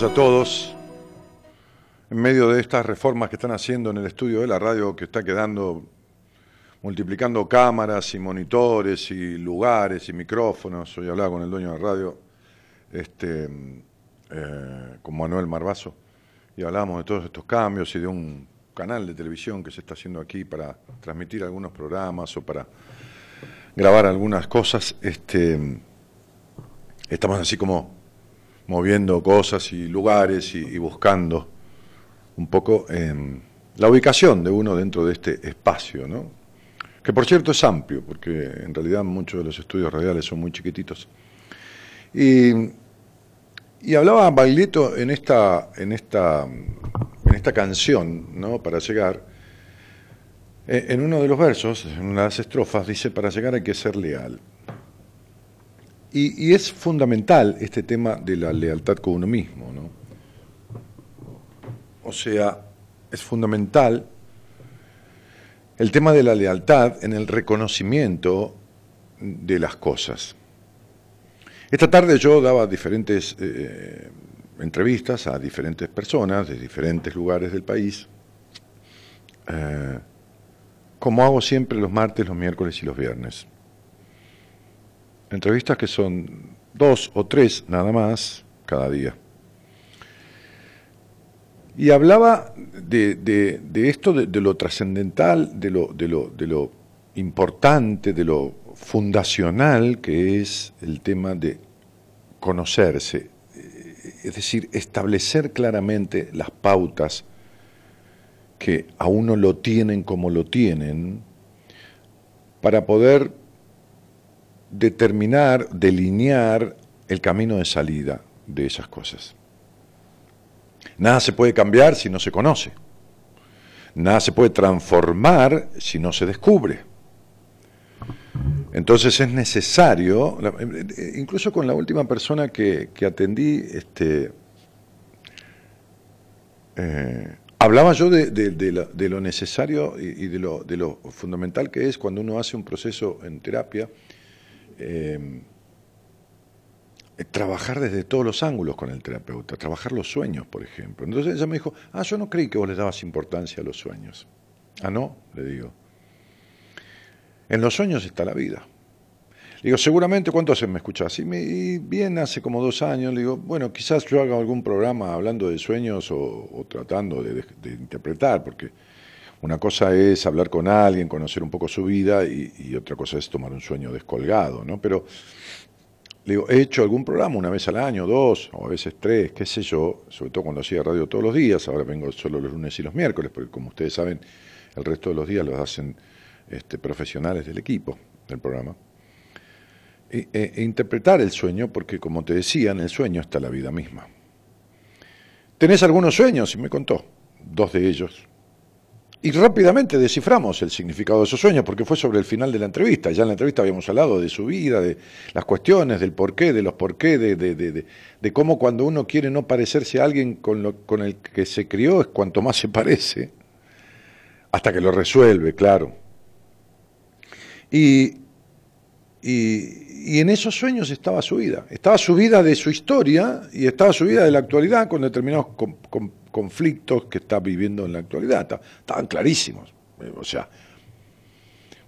Noches a todos. En medio de estas reformas que están haciendo en el estudio de la radio, que está quedando multiplicando cámaras y monitores y lugares y micrófonos. Hoy hablaba con el dueño de la radio, este, eh, con Manuel Marbazo, y hablábamos de todos estos cambios y de un canal de televisión que se está haciendo aquí para transmitir algunos programas o para grabar algunas cosas. Este, estamos así como moviendo cosas y lugares y, buscando un poco la ubicación de uno dentro de este espacio, ¿no? que por cierto es amplio, porque en realidad muchos de los estudios radiales son muy chiquititos. Y, y hablaba Baglietto en esta, en esta, en esta canción, ¿no? Para llegar, eh, en uno de los versos, en una de las estrofas, dice, para llegar hay que ser leal. Y, es fundamental este tema de la lealtad con uno mismo, ¿no? O sea, es fundamental el tema de la lealtad en el reconocimiento de las cosas. Esta tarde yo daba diferentes eh, entrevistas a diferentes personas de diferentes lugares del país, eh, como hago siempre los martes, los miércoles y los viernes. Entrevistas que son dos o tres nada más cada día. Y hablaba de, esto, de, lo trascendental, de lo, de, lo, de lo importante, de lo fundacional que es el tema de conocerse, es decir, establecer claramente las pautas que a uno lo tienen como lo tienen, para poder determinar, delinear el camino de salida de esas cosas. Nada se puede cambiar si no se conoce. Nada se puede transformar si no se descubre. Entonces es necesario, eh, incluso con la última persona que, atendí, este, eh, hablaba yo de, lo, necesario y, de, lo, de lo fundamental que es cuando uno hace un proceso en terapia. Eh, trabajar desde todos los ángulos con el terapeuta, trabajar los sueños, por ejemplo. Entonces ella me dijo, ah, yo no creí que vos le dabas importancia a los sueños. Ah, no, le digo. En los sueños está la vida. Le digo, seguramente, ¿cuánto hace me escuchás? Y, bien, hace como dos años, le digo, bueno, quizás yo haga algún programa hablando de sueños o, tratando de, interpretar, porque una cosa es hablar con alguien, conocer un poco su vida, y, otra cosa es tomar un sueño descolgado, ¿no? Pero le digo, he hecho algún programa una vez al año, dos, o a veces tres, qué sé yo, sobre todo cuando hacía radio todos los días, ahora vengo solo los lunes y los miércoles, porque como ustedes saben, el resto de los días los hacen este, profesionales del equipo del programa. E, e, e, interpretar el sueño, porque como te decía, en el sueño está la vida misma. ¿Tenés algunos sueños? Y me contó, dos de ellos, y rápidamente desciframos el significado de esos sueños, porque fue sobre el final de la entrevista. Ya en la entrevista habíamos hablado de su vida, de las cuestiones, del porqué, de los porqué, de, de, cómo cuando uno quiere no parecerse a alguien con, el que se crió es cuanto más se parece, hasta que lo resuelve, claro. Y, y, en esos sueños estaba su vida. Estaba su vida de su historia y estaba su vida de la actualidad con determinados conflictos que está viviendo en la actualidad. Estaban clarísimos. Eh, o sea,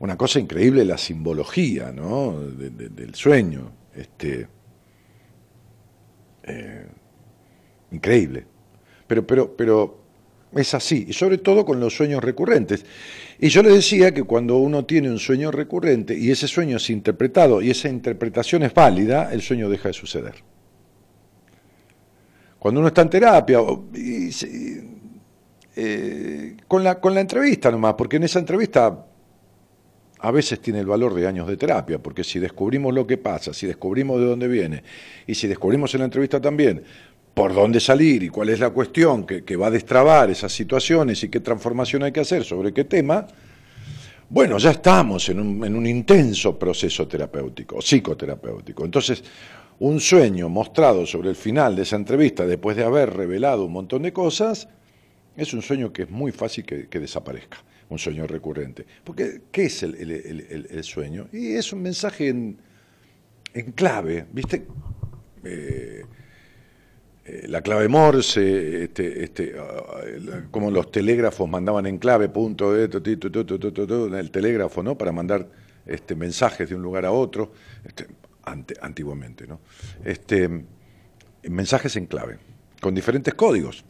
una cosa increíble la simbología ¿no? del sueño. Este, eh, increíble. Pero, pero, pero es así, y sobre todo con los sueños recurrentes. Y yo le decía que cuando uno tiene un sueño recurrente y ese sueño es interpretado y esa interpretación es válida, el sueño deja de suceder. Cuando uno está en terapia, eh, con, la, con la entrevista nomás, porque en esa entrevista a veces tiene el valor de años de terapia, porque si descubrimos lo que pasa, si descubrimos de dónde viene, y si descubrimos en la entrevista también por dónde salir y cuál es la cuestión que, va a destrabar esas situaciones y qué transformación hay que hacer sobre qué tema, bueno, ya estamos en un, en un intenso proceso terapéutico, psicoterapéutico. Entonces, un sueño mostrado sobre el final de esa entrevista después de haber revelado un montón de cosas, es un sueño que es muy fácil que, desaparezca, un sueño recurrente. Porque, ¿qué es el, sueño? Y es un mensaje en, clave, ¿viste? Eh, eh, la clave Morse, este, este, uh, como los telégrafos mandaban en clave, punto, el telégrafo, ¿no? Para mandar este, mensajes de un lugar a otro, este, antiguamente. Este, mensajes en clave, con diferentes códigos.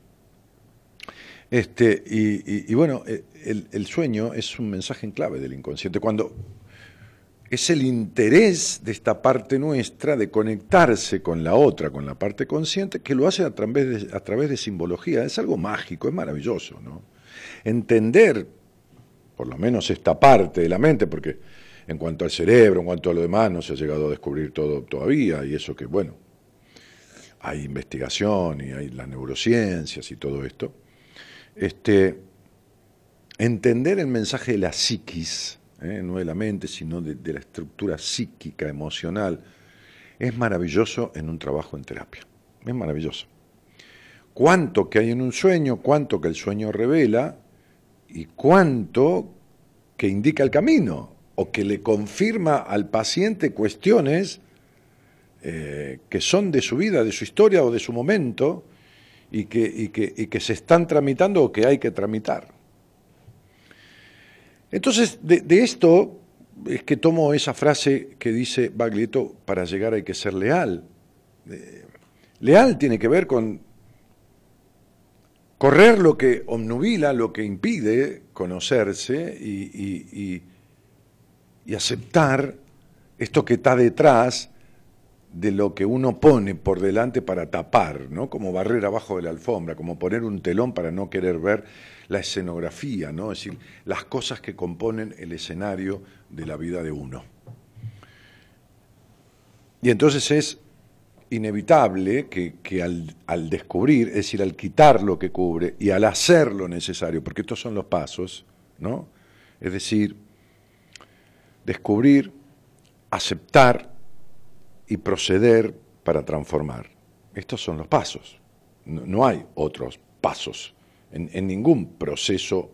Este, y, bueno, eh, el, el, sueño es un mensaje en clave del inconsciente. Cuando es el interés de esta parte nuestra de conectarse con la otra, con la parte consciente, que lo hace a través de, a través de simbología. Es algo mágico, es maravilloso. ¿no? Entender, por lo menos esta parte de la mente, porque en cuanto al cerebro, en cuanto a lo demás, no se ha llegado a descubrir todo todavía, y eso que, bueno, hay investigación y hay las neurociencias y todo esto. Este, entender el mensaje de la psiquis, ¿eh? no de la mente, sino de, la estructura psíquica, emocional, es maravilloso en un trabajo en terapia. Es maravilloso. Cuánto que hay en un sueño, cuánto que el sueño revela y cuánto que indica el camino o que le confirma al paciente cuestiones eh, que son de su vida, de su historia o de su momento y que, se están tramitando o que hay que tramitar. Entonces, de, esto es que tomo esa frase que dice Baglietto, para llegar hay que ser leal. Eh, leal tiene que ver con correr lo que obnubila, lo que impide conocerse y aceptar esto que está detrás de lo que uno pone por delante para tapar, ¿no? Como barrer abajo de la alfombra, como poner un telón para no querer ver la escenografía, ¿no? Es decir, las cosas que componen el escenario de la vida de uno. Y entonces es inevitable que, al, al, descubrir, es decir, al quitar lo que cubre y al hacer lo necesario, porque estos son los pasos, ¿no? Es decir, descubrir, aceptar, y proceder para transformar. Estos son los pasos. No, hay otros pasos en, ningún proceso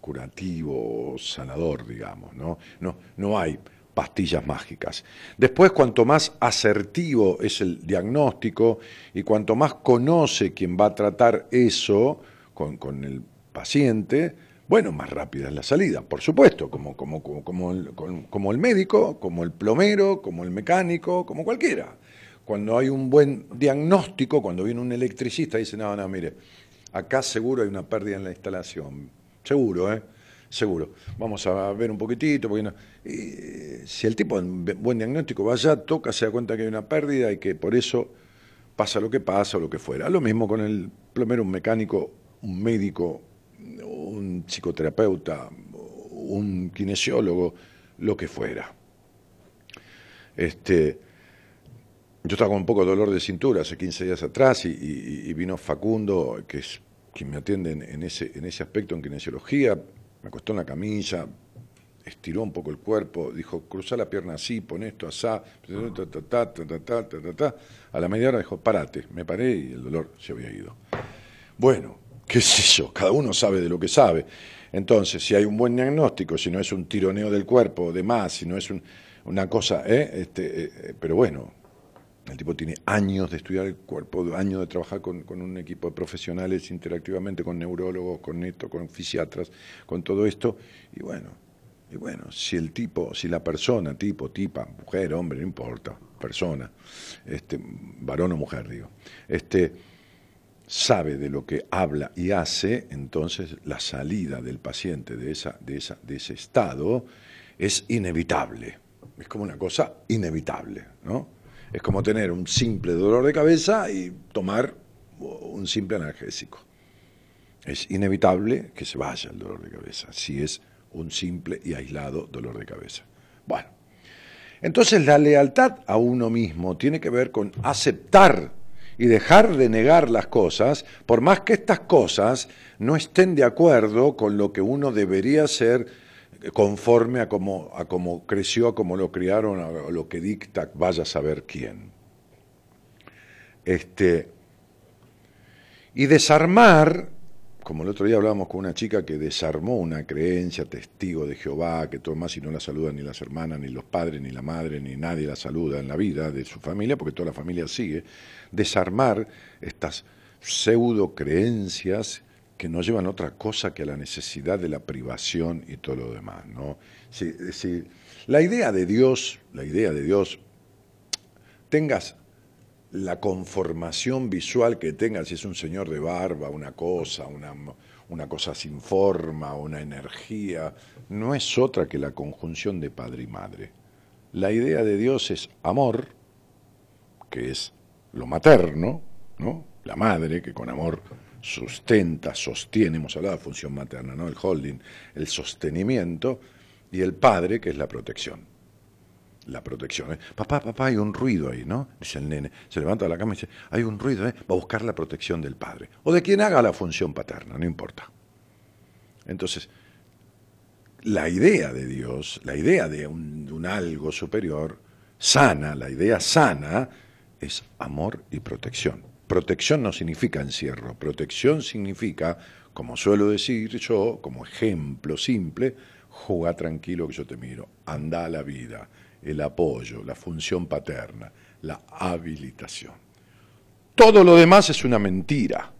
curativo o sanador, digamos. ¿no? No, no hay pastillas mágicas. Después, cuanto más asertivo es el diagnóstico y cuanto más conoce quien va a tratar eso con, con el paciente, bueno, más rápida es la salida, por supuesto, como, como, como, el, como el médico, como el plomero, como el mecánico, como cualquiera. Cuando hay un buen diagnóstico, cuando viene un electricista y dice, no, no, mire, acá seguro hay una pérdida en la instalación. Seguro, ¿eh? Seguro. Vamos a ver un poquitito. Porque si el tipo en buen diagnóstico va allá, toca, se da cuenta que hay una pérdida y que por eso pasa lo que pasa o lo que fuera. Lo mismo con el plomero, un mecánico, un médico, un psicoterapeuta, un kinesiólogo, lo que fuera. Este, yo estaba con un poco de dolor de cintura hace 15 días atrás y, vino Facundo, que es quien me atiende en, ese, en ese aspecto en kinesiología, me acostó en la camilla, estiró un poco el cuerpo, dijo, cruza la pierna así, pon esto asá, a la media hora dijo, parate, me paré y el dolor se había ido. Bueno, qué sé yo, cada uno sabe de lo que sabe. Entonces, si hay un buen diagnóstico, si no es un tironeo del cuerpo, de más, si no es una cosa, ¿eh? Este, eh, pero bueno, el tipo tiene años de estudiar el cuerpo, años de trabajar con, un equipo de profesionales interactivamente, con neurólogos, con neto, con fisiatras, con todo esto, y bueno, y bueno, si el tipo, si la persona, tipo, tipa, mujer, hombre, no importa, persona, este, varón o mujer, digo, este, sabe de lo que habla y hace, entonces la salida del paciente de, esa, de, esa, de ese estado es inevitable. Es como una cosa inevitable, ¿no? Es como tener un simple dolor de cabeza y tomar un simple analgésico. Es inevitable que se vaya el dolor de cabeza, si es un simple y aislado dolor de cabeza. Bueno, entonces la lealtad a uno mismo tiene que ver con aceptar y dejar de negar las cosas, por más que estas cosas no estén de acuerdo con lo que uno debería ser conforme a cómo, a creció, a cómo lo criaron, a lo que dicta, vaya a saber quién. Este, y desarmar como el otro día hablábamos con una chica que desarmó una creencia, testigo de Jehová, que todo más y no la saludan ni las hermanas, ni los padres, ni la madre, ni nadie la saluda en la vida de su familia, porque toda la familia sigue, desarmar estas pseudo creencias que no llevan otra cosa que a la necesidad de la privación y todo lo demás. ¿no? Si, la idea de Dios, la idea de Dios, tengas la conformación visual que tengas, si es un señor de barba, una cosa, una, una cosa sin forma, una energía, no es otra que la conjunción de padre y madre. La idea de Dios es amor, que es lo materno, ¿no? La madre que con amor sustenta, sostiene, hemos hablado de función materna, ¿no? El holding, el sostenimiento, y el padre, que es la protección. La protección. ¿eh? Papá, papá, hay un ruido ahí, ¿no? Dice el nene. Se levanta de la cama y dice, hay un ruido, ¿eh? Va a buscar la protección del padre. O de quien haga la función paterna, no importa. Entonces, la idea de Dios, la idea de un, de un algo superior, sana, la idea sana, es amor y protección. Protección no significa encierro, protección significa, como suelo decir yo, como ejemplo simple, juega tranquilo que yo te miro, anda a la vida, el apoyo, la función paterna, la habilitación. Todo lo demás es una mentira.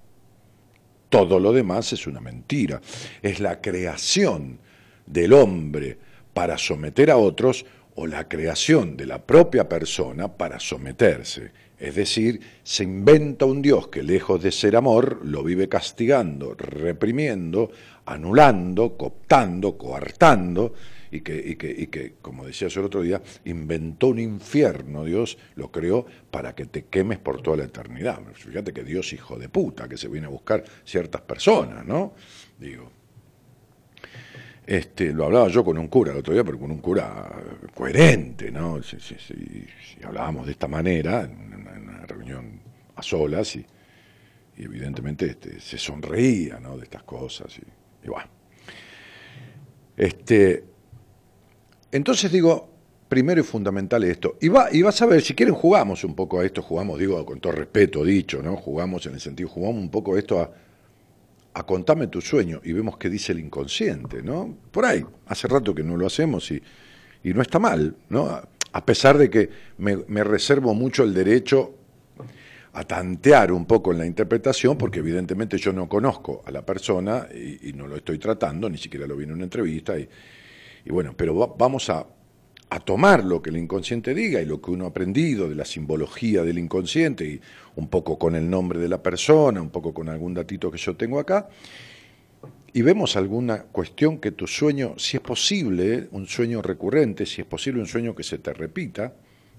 Todo lo demás es una mentira. Es la creación del hombre para someter a otros o la creación de la propia persona para someterse. Es decir, se inventa un Dios que lejos de ser amor lo vive castigando, reprimiendo, anulando, cooptando, coartando, y que, y que, y que, como decía yo el otro día, inventó un infierno, Dios lo creó para que te quemes por toda la eternidad. Fíjate que Dios hijo de puta, que se viene a buscar ciertas personas, ¿no? Digo, este, lo hablaba yo con un cura el otro día, pero con un cura coherente, ¿no? Si, hablábamos de esta manera, en una, reunión a solas, y, evidentemente este, se sonreía, ¿no? De estas cosas, y, bueno. Este, entonces digo, primero y fundamental esto. Y, va, y vas a ver, si quieren jugamos un poco a esto, jugamos, digo, con todo respeto dicho, ¿no? Jugamos en el sentido, jugamos un poco esto a a contame tu sueño y vemos qué dice el inconsciente, ¿no? Por ahí, hace rato que no lo hacemos y, y no está mal, ¿no? A pesar de que me, reservo mucho el derecho a tantear un poco en la interpretación, porque evidentemente yo no conozco a la persona y, no lo estoy tratando, ni siquiera lo vi en una entrevista, y, y bueno, pero vamos a, a tomar lo que el inconsciente diga y lo que uno ha aprendido de la simbología del inconsciente y un poco con el nombre de la persona, un poco con algún datito que yo tengo acá, y vemos alguna cuestión que tu sueño, si es posible, un sueño recurrente, si es posible un sueño que se te repita,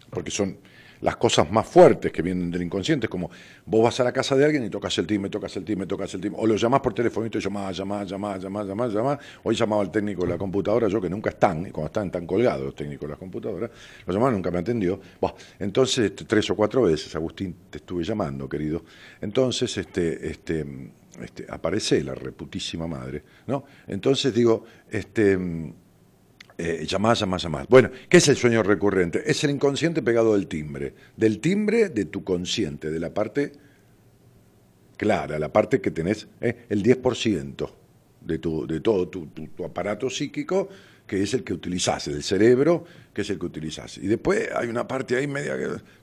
porque son las cosas más fuertes que vienen del inconsciente, como vos vas a la casa de alguien y tocas el timbre, tocas el timbre, tocas el timbre, o lo llamás por teléfono y llamás, llamás, llamás, llamás, llamás, llamás. Hoy llamaba al técnico de la computadora, yo que nunca están, y cuando están tan colgados los técnicos de las computadoras, lo llamaba, nunca me atendió. entonces, este, tres o cuatro veces, Agustín, te estuve llamando, querido. Entonces, este, este, este, aparece la reputísima madre, ¿no? Entonces digo, este eh, llamadas, llamadas, llamadas. Bueno, ¿qué es el sueño recurrente? Es el inconsciente pegado del timbre, del timbre de tu consciente, de la parte clara, la parte que tenés, eh, el 10% de, tu, de todo tu, tu aparato psíquico que es el que utilizás, el cerebro, que es el que utilizás. Y después hay una parte ahí media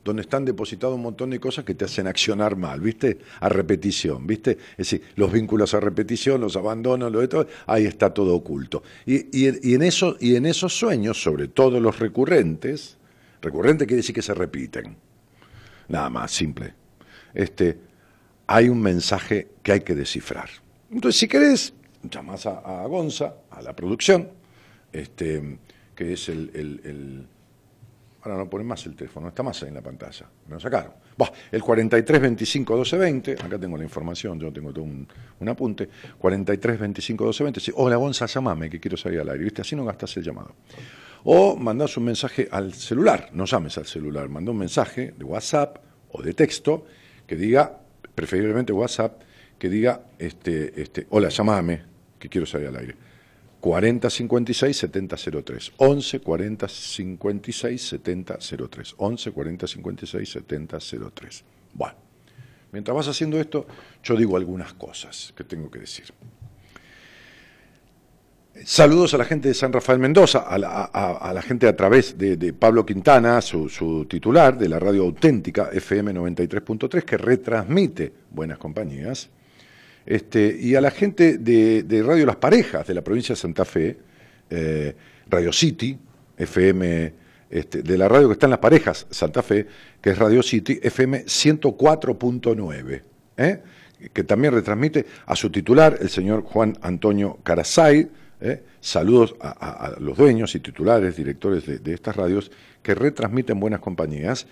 donde están depositados un montón de cosas que te hacen accionar mal, ¿viste? A repetición, ¿viste? Es decir, los vínculos a repetición, los abandonos, lo de todo, ahí está todo oculto. Y, en eso, y en esos sueños, sobre todo los recurrentes, recurrente quiere decir que se repiten, nada más, simple. Este, hay un mensaje que hay que descifrar. Entonces, si querés, llamas a, a Gonza, a la producción, este, que es el, el, Ahora no ponen más el teléfono, está más ahí en la pantalla, me lo sacaron. el 43 25 12 20, acá tengo la información, yo tengo todo un, apunte. 43 25 12 20, sí, hola Gonza, llamame que quiero salir al aire, ¿viste? Así no gastas el llamado. O mandás un mensaje al celular, no llames al celular, manda un mensaje de WhatsApp o de texto que diga, preferiblemente WhatsApp, que diga, este, este, hola, llamame, que quiero salir al aire. 40 56 70 03 11 40 56 70 03 11 40 56 70 03 bueno Mientras vas haciendo esto, yo digo algunas cosas que tengo que decir. Saludos a la gente de San Rafael Mendoza, a la, gente a través de, Pablo Quintana, su, titular de la radio auténtica FM 93.3, que retransmite Buenas Compañías, este, y a la gente de, Radio Las Parejas de la provincia de Santa Fe, eh, Radio City, FM, este, de la radio que está en Las Parejas, Santa Fe, que es Radio City, FM 104.9, ¿eh? que también retransmite a su titular, el señor Juan Antonio Carasay, ¿eh? saludos a, los dueños y titulares, directores de, estas radios que retransmiten buenas compañías,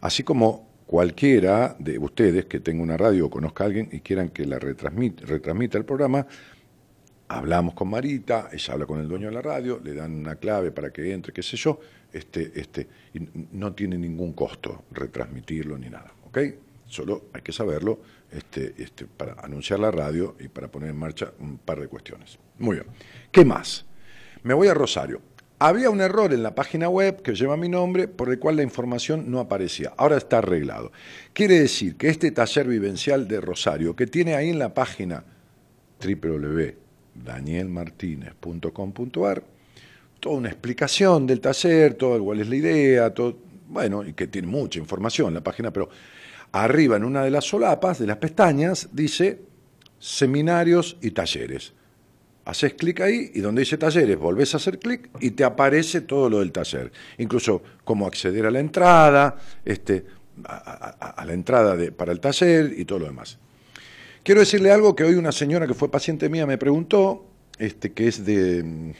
así como cualquiera de ustedes que tenga una radio o conozca a alguien y quieran que la retransmita, retransmita el programa, hablamos con Marita, ella habla con el dueño de la radio, le dan una clave para que entre, qué sé yo, este, este, y no tiene ningún costo retransmitirlo ni nada, ¿ok? Solo hay que saberlo este, este, para anunciar la radio y para poner en marcha un par de cuestiones. Muy bien. ¿Qué más? Me voy a Rosario. Había un error en la página web que lleva mi nombre por el cual la información no aparecía. Ahora está arreglado. Quiere decir que este taller vivencial de Rosario, que tiene ahí en la página www.danielmartinez.com.ar, toda una explicación del taller, todo cuál es la idea, todo, bueno, y que tiene mucha información la página, pero arriba en una de las solapas, de las pestañas, dice seminarios y talleres. Haces clic ahí y donde dice talleres volvés a hacer clic y te aparece todo lo del taller. Incluso cómo acceder a la entrada, este, a, la entrada de, para el taller y todo lo demás. Quiero decirle algo que hoy una señora que fue paciente mía me preguntó, este, que es de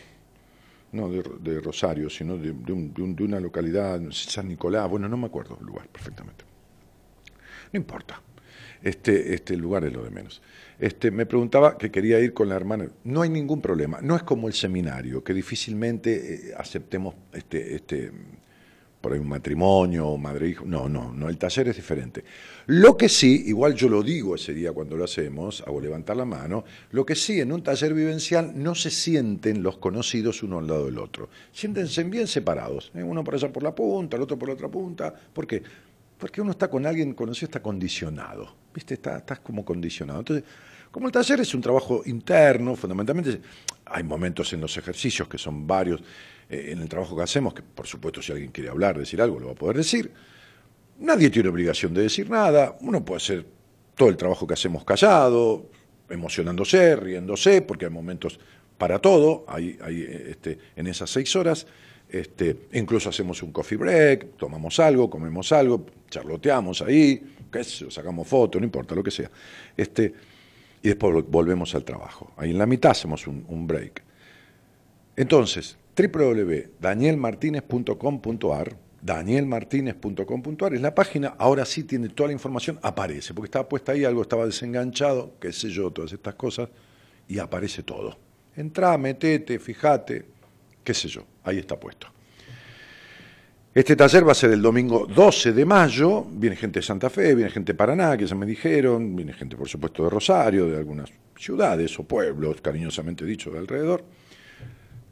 no de, Rosario, sino de, de, una localidad, San Nicolás, bueno, no me acuerdo el lugar perfectamente. No importa, este, este lugar es lo de menos. Este, me preguntaba que quería ir con la hermana. No hay ningún problema, no es como el seminario, que difícilmente eh, aceptemos este, este, por ahí un matrimonio, madre hijo. No, no, no, el taller es diferente. Lo que sí, igual yo lo digo ese día cuando lo hacemos, hago levantar la mano, lo que sí, en un taller vivencial no se sienten los conocidos uno al lado del otro. Siéntense bien separados, ¿eh? uno por allá por la punta, el otro por la otra punta. ¿Por qué? Porque uno está con alguien conocido, está condicionado. ¿Viste? Está, estás como condicionado. Entonces, como el taller es un trabajo interno, fundamentalmente, hay momentos en los ejercicios que son varios eh, en el trabajo que hacemos, que por supuesto si alguien quiere hablar, decir algo, lo va a poder decir. Nadie tiene obligación de decir nada, uno puede hacer todo el trabajo que hacemos callado, emocionándose, riéndose, porque hay momentos para todo, hay, hay este, en esas seis horas. Este, incluso hacemos un coffee break, tomamos algo, comemos algo, charloteamos ahí, qué sacamos fotos, no importa, lo que sea. Este, y después volvemos al trabajo. Ahí en la mitad hacemos un, un break. Entonces, www.danielmartinez.com.ar danielmartinez.com.ar es la página, ahora sí tiene toda la información, aparece, porque estaba puesta ahí, algo estaba desenganchado, qué sé yo, todas estas cosas, y aparece todo. Entrá, metete, fíjate, qué sé yo, ahí está puesto. Este taller va a ser el domingo 12 de mayo, viene gente de Santa Fe, viene gente de Paraná, que ya me dijeron, viene gente por supuesto de Rosario, de algunas ciudades o pueblos, cariñosamente dicho, de alrededor.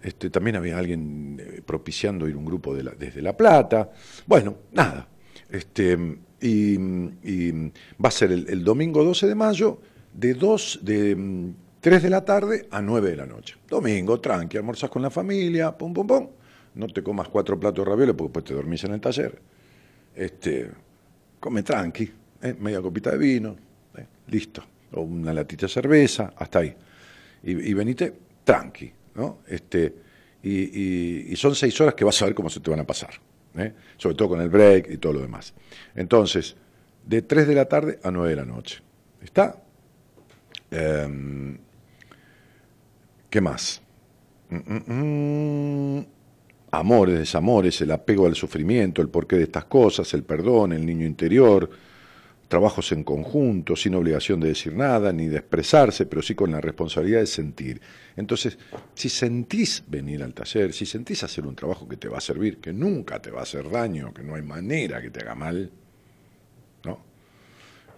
Este, también había alguien eh, propiciando ir un grupo de desde La Plata. Bueno, nada. Este, y, va a ser el, domingo 12 de mayo de, 2, de 3 de la tarde a 9 de la noche. Domingo, tranqui, almorzas con la familia, pum, pum, pum. No te comas cuatro platos de ravioles porque después te dormís en el taller. Este, come tranqui, ¿eh? media copita de vino, ¿eh? listo. O una latita de cerveza, hasta ahí. Y, y venite tranqui. Este, y, son seis horas que vas a ver cómo se te van a pasar, ¿eh? sobre todo con el break y todo lo demás. Entonces, de 3 de la tarde a 9 de la noche. ¿Está? Em, ¿Qué más? Mm, mm, mm. Amores, desamores, el apego al sufrimiento, el porqué de estas cosas, el perdón, el niño interior, trabajos en conjunto, sin obligación de decir nada ni de expresarse, pero sí con la responsabilidad de sentir. Entonces, si sentís venir al taller, si sentís hacer un trabajo que te va a servir, que nunca te va a hacer daño, que no hay manera que te haga mal, ¿no?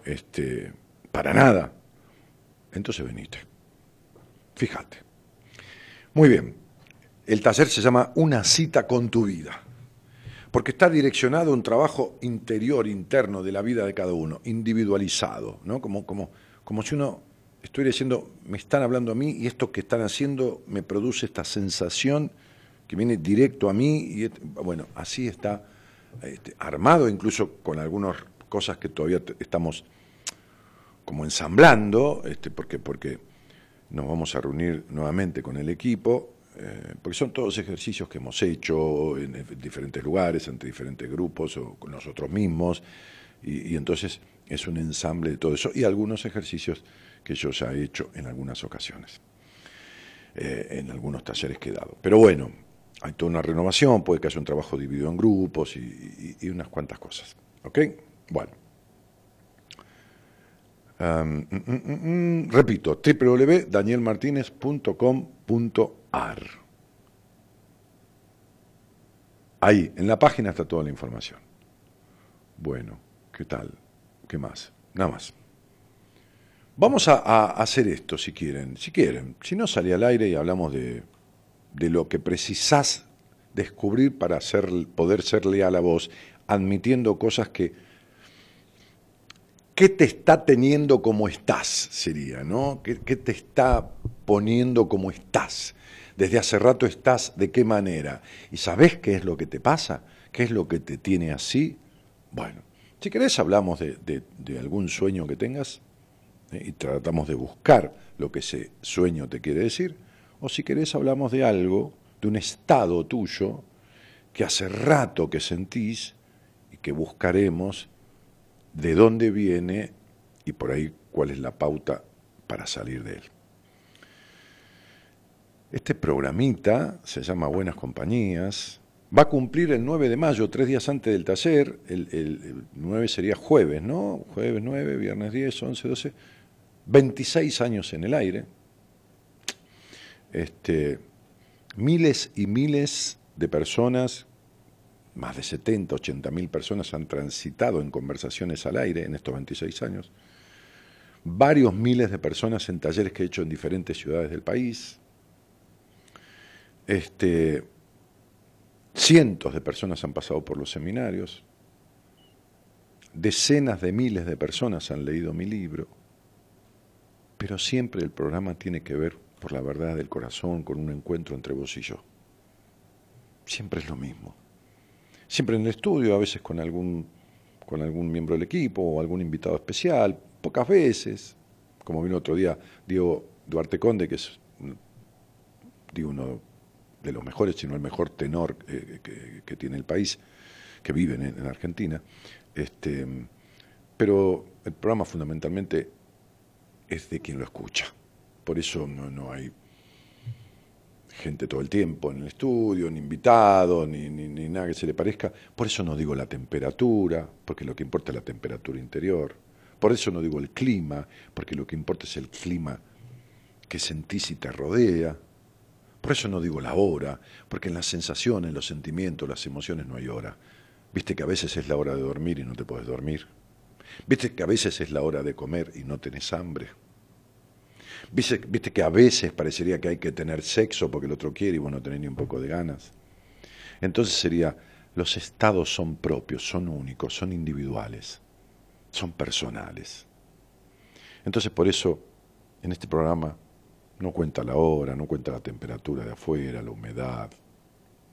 Este, para nada, entonces venite. Fíjate. Muy bien. El taller se llama Una cita con tu vida. porque está direccionado a un trabajo interior, interno de la vida de cada uno, individualizado, ¿no? Como, como, como si uno estoy diciendo, me están hablando a mí y esto que están haciendo me produce esta sensación que viene directo a mí y bueno, así está este, armado, incluso con algunas cosas que todavía estamos como ensamblando, este, porque, porque nos vamos a reunir nuevamente con el equipo, eh, porque son todos ejercicios que hemos hecho en diferentes lugares, entre diferentes grupos o con nosotros mismos, y, entonces es un ensamble de todo eso, y algunos ejercicios que yo ya he hecho en algunas ocasiones, eh, en algunos talleres que he dado. Pero bueno, hay toda una renovación, puede que haya un trabajo dividido en grupos y, unas cuantas cosas. ¿Ok? Bueno. Mm, mm, mm, repito, www.danielmartinez.com.ar. Ahí, en la página está toda la información. Bueno, ¿qué tal? ¿Qué más? Nada más. Vamos a, hacer esto si quieren. Si quieren. Si no, sale al aire y hablamos de de lo que precisás descubrir para ser, poder ser leal a vos, admitiendo cosas que, ¿qué te está teniendo como estás? Sería, ¿no? ¿Qué, ¿Qué, te está poniendo como estás? Desde hace rato estás, ¿de qué manera? ¿Y sabés qué es lo que te pasa? ¿Qué es lo que te tiene así? Bueno, si querés hablamos de, de, algún sueño que tengas ¿eh? y tratamos de buscar lo que ese sueño te quiere decir o si querés hablamos de algo, de un estado tuyo que hace rato que sentís y que buscaremos de dónde viene y por ahí cuál es la pauta para salir de él. Este programita se llama Buenas Compañías. Va a cumplir el 9 de mayo, tres días antes del taller. El, el 9 sería jueves, ¿no? Jueves 9, viernes 10, 11, 12. 26 años en el aire este, miles y miles de personas, más de 70, 80 mil personas han transitado en conversaciones al aire en estos 26 años, varios miles de personas en talleres que he hecho en diferentes ciudades del país, este, cientos de personas han pasado por los seminarios, decenas de miles de personas han leído mi libro, pero siempre el programa tiene que ver por la verdad del corazón, con un encuentro entre vos y yo. Siempre es lo mismo. Siempre en el estudio, a veces con algún, con algún miembro del equipo o algún invitado especial, pocas veces, como vino otro día Diego Duarte Conde, que es digo, uno de los mejores, sino el mejor tenor eh, que, tiene el país, que vive en, en Argentina. Este, pero el programa fundamentalmente es de quien lo escucha por eso no, hay gente todo el tiempo en el estudio, ni invitado, ni, ni, nada que se le parezca. Por eso no digo la temperatura, porque lo que importa es la temperatura interior. Por eso no digo el clima, porque lo que importa es el clima que sentís y te rodea. Por eso no digo la hora, porque en las sensaciones, los sentimientos, las emociones no hay hora. Viste que a veces es la hora de dormir y no te puedes dormir. Viste que a veces es la hora de comer y no tenés hambre. Viste, que a veces parecería que hay que tener sexo porque el otro quiere y vos no tenés ni un poco de ganas. Entonces sería, los estados son propios, son únicos, son individuales, son personales. Entonces por eso en este programa no cuenta la hora, no cuenta la temperatura de afuera, la humedad,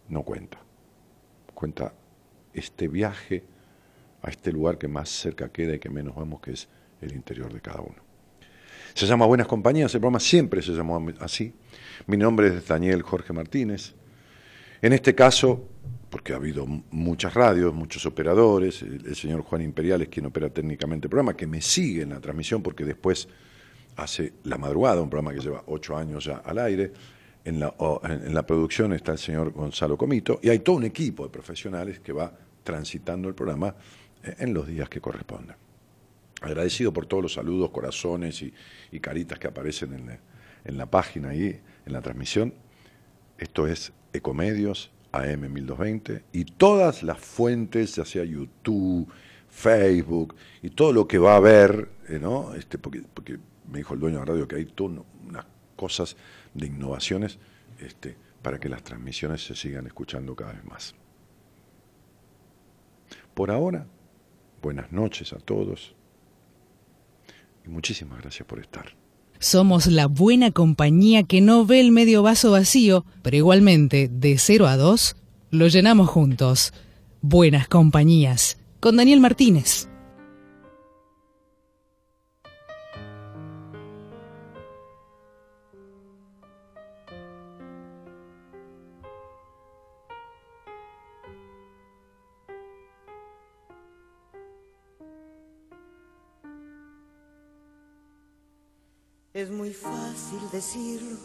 no cuenta. Cuenta este viaje a este lugar que más cerca queda y que menos vemos, que es el interior de cada uno. Se llama Buenas Compañías, el programa siempre se llamó así. Mi nombre es Daniel Jorge Martínez. En este caso, porque ha habido muchas radios, muchos operadores, el, señor Juan Imperial es quien opera técnicamente el programa, que me sigue en la transmisión porque después hace La Madrugada, un programa que lleva ocho años ya al aire. En la, producción está el señor Gonzalo Comito y hay todo un equipo de profesionales que va transitando el programa eh, en los días que correspondan. Agradecido por todos los saludos, corazones y, caritas que aparecen en, en la página y en la transmisión. Esto es Ecomedios AM 1220 y todas las fuentes, ya sea YouTube, Facebook y todo lo que va a haber, eh, ¿no? Este, porque, porque me dijo el dueño de la radio que hay unas cosas de innovaciones este, para que las transmisiones se sigan escuchando cada vez más. por ahora. Buenas noches a todos. Muchísimas gracias por estar. Somos la buena compañía que no ve el medio vaso vacío, pero igualmente, de 0 a 2, lo llenamos juntos. Buenas compañías. Con Daniel Martínez. Es muy fácil decirlo,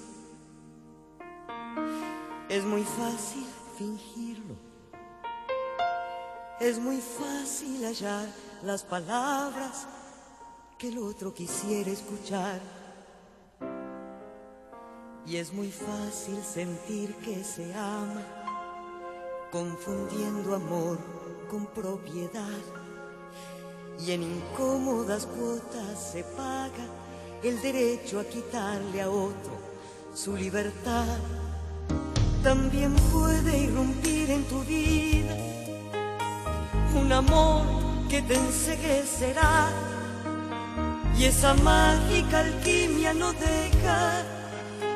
es muy fácil fingirlo, es muy fácil hallar las palabras que el otro quisiera escuchar. Y es muy fácil sentir que se ama, confundiendo amor con propiedad. Y en incómodas cuotas se paga el derecho a quitarle a otro su libertad. También puede irrumpir en tu vida un amor que te enseguecerá y esa mágica alquimia no deja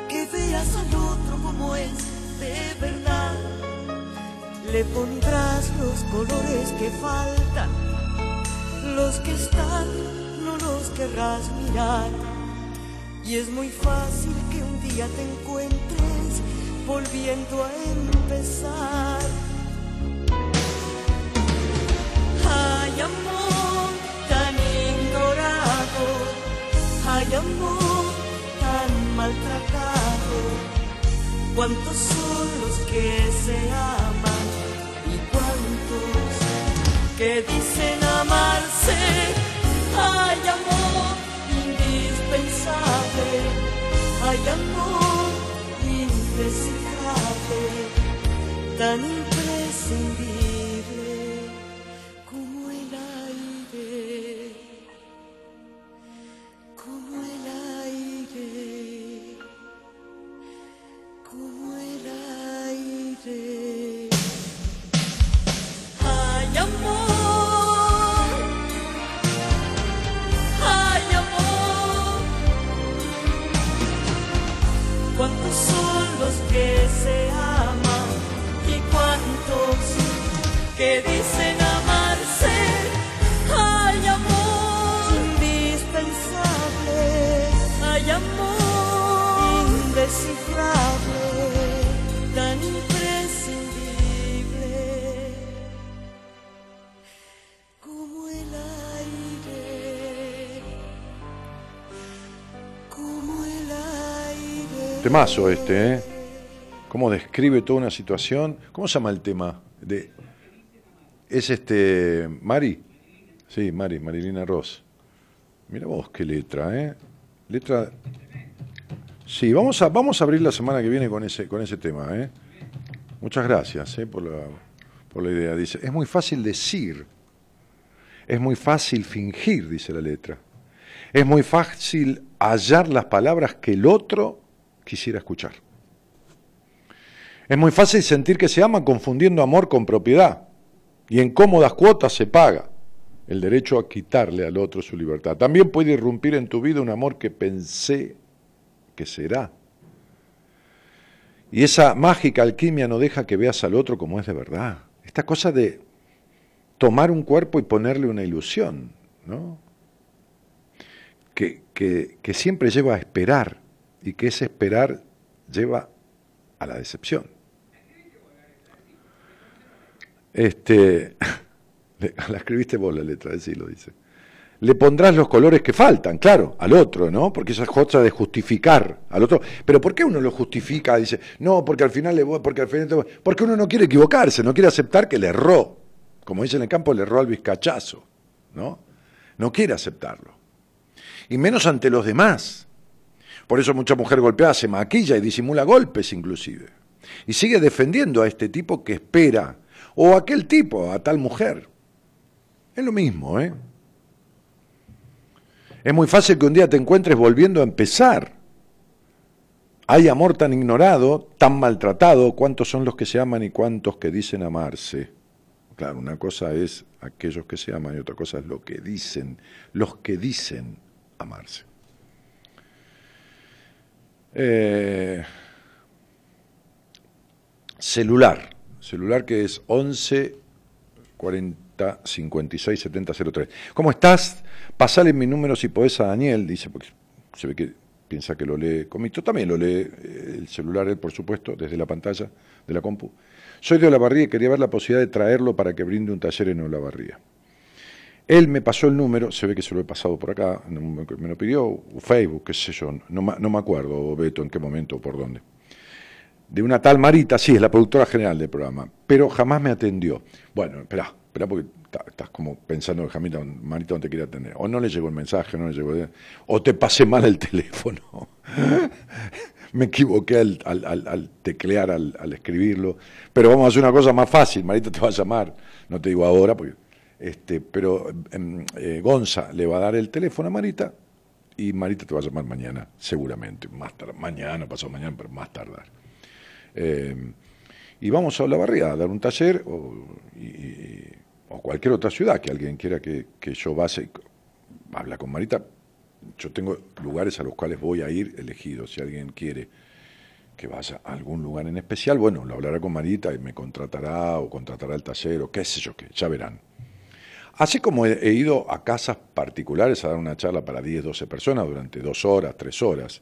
que veas al otro como es de verdad. Le pondrás los colores que faltan, los que están no los querrás mirar y es muy fácil que un día te encuentres volviendo a empezar. Hay amor tan ignorado, hay amor tan maltratado. ¿Cuántos son los que se aman y cuántos que dicen hay amor indescifrable, que se aman y cuántos que dicen amarse? Hay amor indispensable, hay amor indescifrable, tan imprescindible como el aire, como el aire. Temazo este, ¿eh? Cómo describe toda una situación. ¿Cómo se llama el tema? Es este. Mari. Sí, Mari, Marilina Ross. Mira vos qué letra, ¿eh? Letra. Sí, vamos a, vamos a abrir la semana que viene con ese, con ese tema, ¿eh? Muchas gracias ¿eh? por, la, por la idea. Dice, es muy fácil decir, es muy fácil fingir, dice la letra. Es muy fácil hallar las palabras que el otro quisiera escuchar. Es muy fácil sentir que se ama confundiendo amor con propiedad y en cómodas cuotas se paga el derecho a quitarle al otro su libertad. También puede irrumpir en tu vida un amor que pensé que será. Y esa mágica alquimia no deja que veas al otro como es de verdad. Esta cosa de tomar un cuerpo y ponerle una ilusión, ¿no? Que, que, que siempre lleva a esperar y que ese esperar lleva a la decepción. Este, la escribiste vos la letra, decilo, dice. Le pondrás los colores que faltan, claro, al otro, ¿no? Porque esa es cosa de justificar al otro. Pero ¿por qué uno lo justifica? Dice, no, porque al final le voy, porque al final te voy. Porque uno no quiere equivocarse, no quiere aceptar que le erró. Como dice en el campo, le erró al vizcachazo, ¿no? No quiere aceptarlo. Y menos ante los demás. Por eso mucha mujer golpeada se maquilla y disimula golpes inclusive. Y sigue defendiendo a este tipo que espera, o aquel tipo, a tal mujer. Es lo mismo, ¿eh? Es muy fácil que un día te encuentres volviendo a empezar. Hay amor tan ignorado, tan maltratado, cuántos son los que se aman y cuántos que dicen amarse. Claro, una cosa es aquellos que se aman y otra cosa es lo que dicen, los que dicen amarse. Eh, celular, celular que es 11 40 56 70 03. ¿Cómo estás? Pasale mi número si podés a Daniel, dice, porque se ve que piensa que lo lee Comito, también lo lee eh, el celular él, por supuesto, desde la pantalla de la compu. Soy de Olavarría y quería ver la posibilidad de traerlo para que brinde un taller en Olavarría. Él me pasó el número, se ve que se lo he pasado por acá, me lo pidió Facebook, qué sé yo, no, no me acuerdo, Beto, en qué momento o por dónde. De una tal Marita, sí, es la productora general del programa, pero jamás me atendió. Bueno, espera, espera porque estás como pensando que Marita no te quiere atender. O no le llegó el mensaje, no le llegó, o te pasé mal el teléfono. me equivoqué al, teclear, al, escribirlo. Pero vamos a hacer una cosa más fácil, Marita te va a llamar, no te digo ahora, porque, este, pero em, eh, Gonza le va a dar el teléfono a Marita y Marita te va a llamar mañana, seguramente, más tarde, mañana, pasado mañana, pero más tardar. Em, y vamos a la barriada a dar un taller o, cualquier otra ciudad que alguien quiera que, que yo base, habla con Marita, yo tengo lugares a los cuales voy a ir elegidos. Si alguien quiere que vaya a algún lugar en especial, bueno, lo hablará con Marita y me contratará o contratará el taller o qué sé yo qué, ya verán. Así como he, ido a casas particulares a dar una charla para 10, 12 personas durante dos horas, tres horas,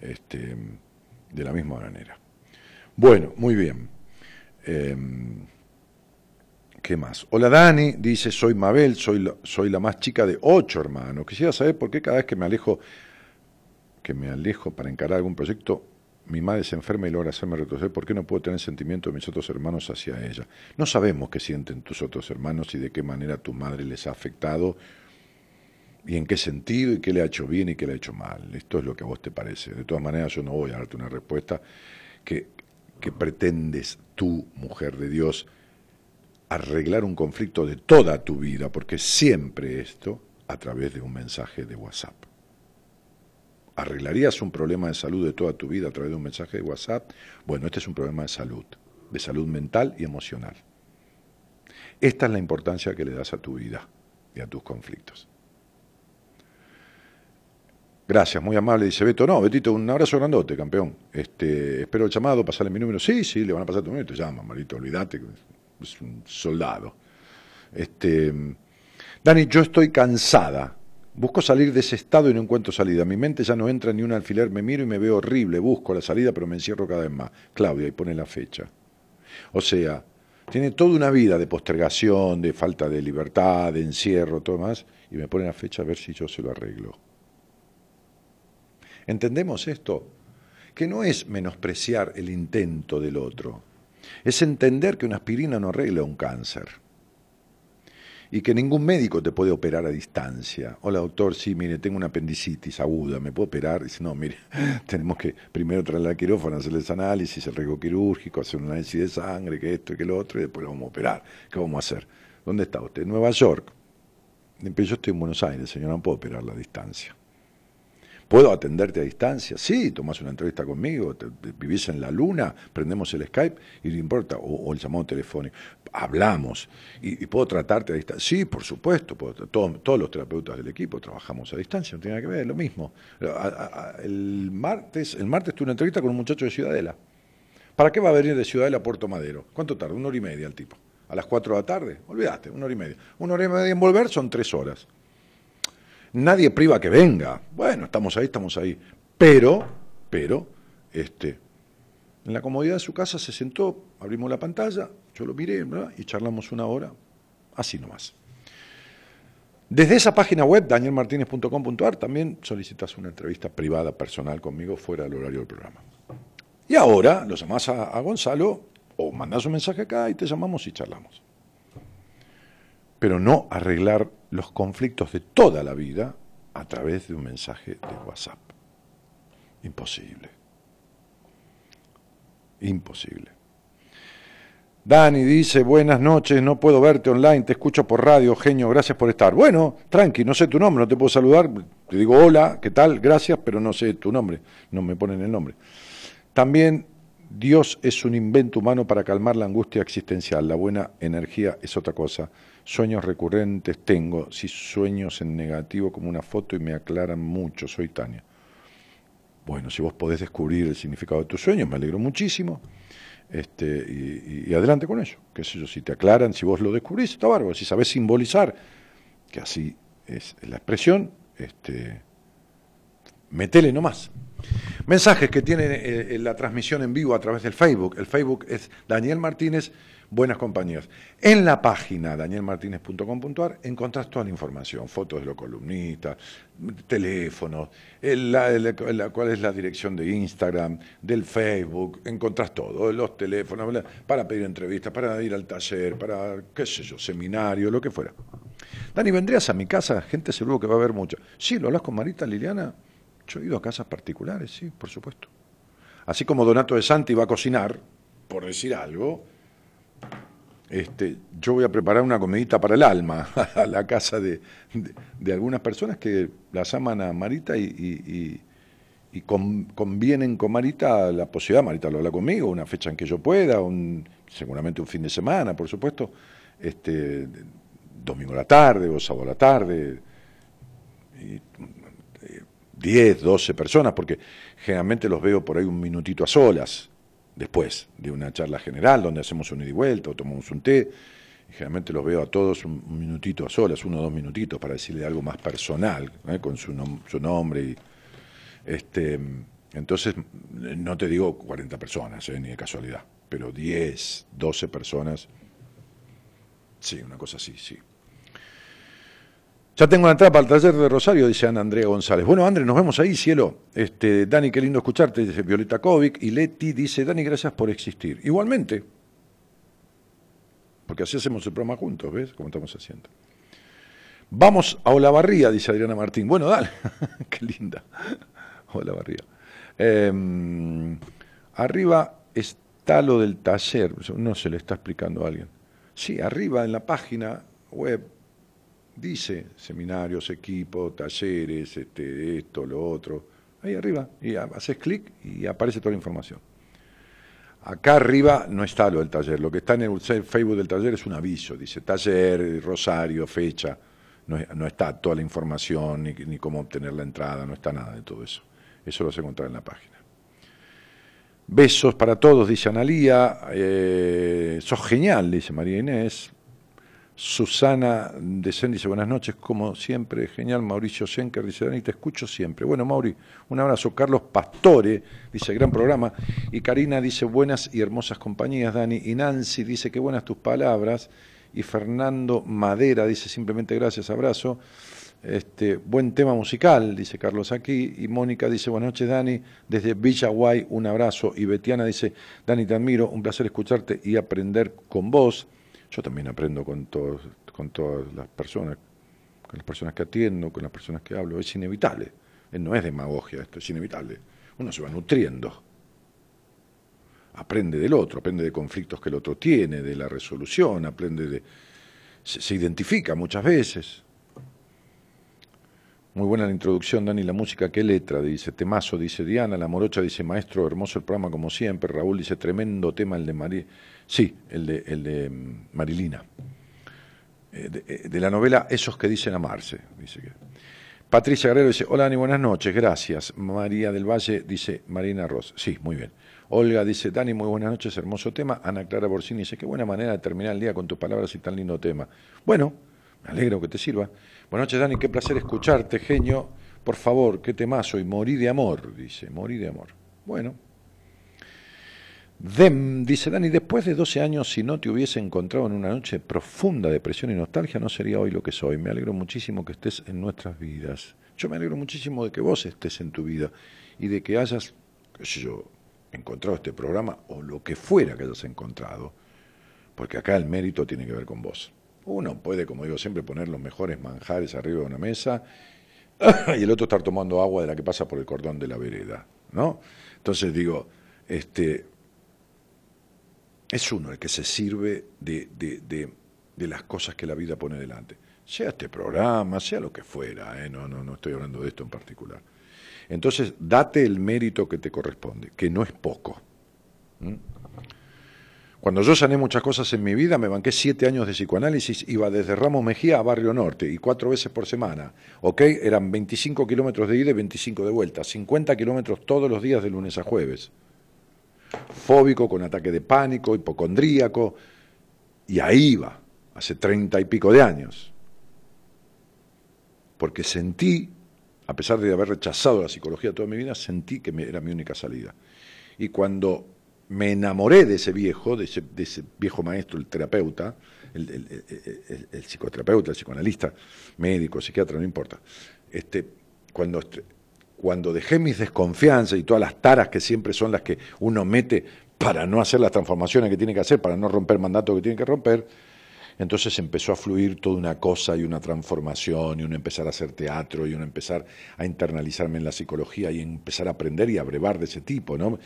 este, de la misma manera. Bueno, muy bien. Em, ¿Qué más? Hola Dani, dice, soy Mabel, soy la, soy la más chica de ocho hermanos. Quisiera saber por qué cada vez que me alejo, que me alejo para encarar algún proyecto, mi madre se enferma y logra hacerme retroceder, ¿por qué no puedo tener sentimiento de mis otros hermanos hacia ella? No sabemos qué sienten tus otros hermanos y de qué manera tu madre les ha afectado y en qué sentido y qué le ha hecho bien y qué le ha hecho mal. Esto es lo que a vos te parece. De todas maneras, yo no voy a darte una respuesta que, que pretendes tú, mujer de Dios, arreglar un conflicto de toda tu vida, porque siempre esto a través de un mensaje de WhatsApp. ¿Arreglarías un problema de salud de toda tu vida a través de un mensaje de WhatsApp? Bueno, este es un problema de salud, de salud mental y emocional. Esta es la importancia que le das a tu vida y a tus conflictos. Gracias, muy amable, dice Beto. No, Betito, un abrazo grandote, campeón. Este, espero el llamado, pasarle mi número. Sí, sí, le van a pasar tu número, te llama, Marito, olvídate es un soldado. Este, Dani, yo estoy cansada. Busco salir de ese estado y no encuentro salida. Mi mente ya no entra ni un alfiler, me miro y me veo horrible. Busco la salida, pero me encierro cada vez más. Claudia, y pone la fecha. O sea, tiene toda una vida de postergación, de falta de libertad, de encierro, todo más, y me pone la fecha a ver si yo se lo arreglo. ¿Entendemos esto? Que no es menospreciar el intento del otro es entender que una aspirina no arregla un cáncer y que ningún médico te puede operar a distancia. Hola doctor, sí, mire, tengo una apendicitis aguda, ¿me puedo operar? Dice, no, mire, tenemos que primero traer la quirófano, hacerles análisis, el riesgo quirúrgico, hacer un análisis de sangre, que esto y que lo otro, y después lo vamos a operar. ¿Qué vamos a hacer? ¿Dónde está usted? En Nueva York. Yo estoy en Buenos Aires, señor, no puedo operar a distancia. ¿Puedo atenderte a distancia? Sí, tomas una entrevista conmigo, vivís en la luna, prendemos el Skype y no importa, o, el llamado telefónico. Hablamos y, puedo tratarte a distancia. Sí, por supuesto, todos, los terapeutas del equipo trabajamos a distancia, no tiene nada que ver, es lo mismo. el, martes, el martes tuve una entrevista con un muchacho de Ciudadela. ¿Para qué va a venir de Ciudadela a Puerto Madero? ¿Cuánto tarda? Una hora y media el tipo. A las cuatro de la tarde, olvidaste, una hora y media. Una hora y media en volver son tres horas. Nadie priva que venga. Bueno, estamos ahí, estamos ahí. Pero, pero, este, en la comodidad de su casa se sentó, abrimos la pantalla, yo lo miré y charlamos una hora, así nomás. Desde esa página web, danielmartinez.com.ar, también solicitas una entrevista privada, personal conmigo, fuera del horario del programa. Y ahora lo llamás a, a Gonzalo o mandás un mensaje acá y te llamamos y charlamos. Pero no arreglar los conflictos de toda la vida a través de un mensaje de WhatsApp. Imposible. Imposible. Dani dice, buenas noches, no puedo verte online, te escucho por radio, genio, gracias por estar. Bueno, tranqui, no sé tu nombre, no te puedo saludar, te digo hola, ¿qué tal? Gracias, pero no sé tu nombre, no me ponen el nombre. También Dios es un invento humano para calmar la angustia existencial. La buena energía es otra cosa. Sueños recurrentes tengo, si sueños en negativo como una foto y me aclaran mucho. Soy Tania. Bueno, si vos podés descubrir el significado de tus sueños, me alegro muchísimo. Este, y, adelante con eso. Qué sé yo, si te aclaran, si vos lo descubrís, está bárbaro. Si sabés simbolizar, que así es la expresión, este, metele nomás. Mensajes que tiene eh, la transmisión en vivo a través del Facebook. El Facebook es Daniel Martínez, Buenas Compañías. En la página danielmartinez.com.ar encontrás toda la información, fotos de los columnistas, teléfonos, cuál es la dirección de Instagram, del Facebook, encontrás todo, los teléfonos, para pedir entrevistas, para ir al taller, para, qué sé yo, seminario, lo que fuera. Dani, ¿vendrías a mi casa? Gente seguro que va a haber mucho. Sí, ¿lo hablas con Marita, Liliana? Yo he ido a casas particulares, sí, por supuesto. Así como Donato de Santi va a cocinar, por decir algo, este, yo voy a preparar una comidita para el alma a la casa de, algunas personas que las aman a Marita y, convienen con Marita la posibilidad, Marita lo habla conmigo, una fecha en que yo pueda, un, seguramente un fin de semana, por supuesto, este, domingo a la tarde o sábado a la tarde, 10, 12 personas, porque generalmente los veo por ahí un minutito a solas, después de una charla general donde hacemos un ida y vuelta o tomamos un té. Y generalmente los veo a todos un, minutito a solas, uno o dos minutitos, para decirle algo más personal, ¿eh? con su, su nombre. Y, este, entonces, no te digo 40 personas, ¿eh? ni de casualidad, pero 10, 12 personas. Sí, una cosa así, sí. Ya tengo la entrada para el taller de Rosario, dice Ana Andrea González. Bueno, André, nos vemos ahí, cielo. Este, Dani, qué lindo escucharte, dice Violeta Kovic. Y Leti dice, Dani, gracias por existir. Igualmente, porque así hacemos el programa juntos, ¿ves? Como estamos haciendo. Vamos a Olavarría, dice Adriana Martín. Bueno, dale, qué linda. Olavarría. Em, arriba está lo del taller, no se le está explicando a alguien. Sí, arriba en la página web dice seminarios, equipos, talleres, este, esto, lo otro, ahí arriba, y haces clic y aparece toda la información. Acá arriba no está lo del taller, lo que está en el Facebook del taller es un aviso, dice taller, rosario, fecha, no, está toda la información, ni, cómo obtener la entrada, no está nada de todo eso. Eso lo vas a encontrar en la página. Besos para todos, dice Analía. Eh, sos genial, dice María Inés. Susana de Sen dice buenas noches, como siempre, genial. Mauricio Schenker dice, Dani, te escucho siempre. Bueno, Mauri, un abrazo. Carlos Pastore dice, gran programa. Y Karina dice, buenas y hermosas compañías, Dani. Y Nancy dice, qué buenas tus palabras. Y Fernando Madera dice, simplemente gracias, abrazo. Este, buen tema musical, dice Carlos aquí. Y Mónica dice, buenas noches, Dani. Desde Villaguay, un abrazo. Y Betiana dice, Dani, te admiro, un placer escucharte y aprender con vos. Yo también aprendo con, todos, con todas las personas, con las personas que atiendo, con las personas que hablo. Es inevitable. Eh, no es demagogia, esto es inevitable. Uno se va nutriendo. Aprende del otro, aprende de conflictos que el otro tiene, de la resolución, aprende de... se identifica muchas veces. Muy buena la introducción, Dani, la música, qué letra, dice Temazo, dice Diana, la morocha dice Maestro, hermoso el programa como siempre, Raúl dice tremendo tema el de María. Sí, el de, el de mm, Marilina. Eh, eh, de, la novela Esos que dicen amarse. Dice que. Patricia Guerrero dice, hola Dani, buenas noches, gracias. María del Valle dice, Marina Ross. Sí, muy bien. Olga dice, Dani, muy buenas noches, hermoso tema. Ana Clara Borsini dice, qué buena manera de terminar el día con tus palabras y tan lindo tema. Bueno, me alegro que te sirva. Buenas noches, Dani, qué placer escucharte, genio. Por favor, qué temazo. Y morí de amor, dice, morí de amor. Bueno, Dem, dice Dani, después de 12 años, si no te hubiese encontrado en una noche de profunda depresión y nostalgia, no sería hoy lo que soy. Me alegro muchísimo que estés en nuestras vidas. Yo me alegro muchísimo de que vos estés en tu vida y de que hayas, qué sé yo, encontrado este programa o lo que fuera que hayas encontrado, porque acá el mérito tiene que ver con vos. Uno puede, como digo siempre, poner los mejores manjares arriba de una mesa y el otro estar tomando agua de la que pasa por el cordón de la vereda, ¿no? Entonces digo, este, es uno el que se sirve de, de, las cosas que la vida pone delante. Sea este programa, sea lo que fuera, ¿eh? no, no, no estoy hablando de esto en particular. Entonces, date el mérito que te corresponde, que no es poco. Cuando yo sané muchas cosas en mi vida, me banqué siete años de psicoanálisis, iba desde Ramos Mejía a Barrio Norte y cuatro veces por semana. ¿Ok? Eran 25 kilómetros de ida y 25 de vuelta, 50 kilómetros todos los días de lunes a jueves. Fóbico, con ataque de pánico, hipocondríaco, y ahí iba, hace treinta y pico de años. Porque sentí, a pesar de haber rechazado la psicología toda mi vida, sentí que era mi única salida. Y cuando me enamoré de ese viejo, de ese, viejo maestro, el terapeuta, el, psicoterapeuta, el psicoanalista, médico, psiquiatra, no importa. Este, cuando, cuando dejé mis desconfianzas y todas las taras que siempre son las que uno mete para no hacer las transformaciones que tiene que hacer, para no romper mandato que tiene que romper, entonces empezó a fluir toda una cosa y una transformación, y uno empezar a hacer teatro, y uno empezar a internalizarme en la psicología y empezar a aprender y a brevar de ese tipo, ¿no?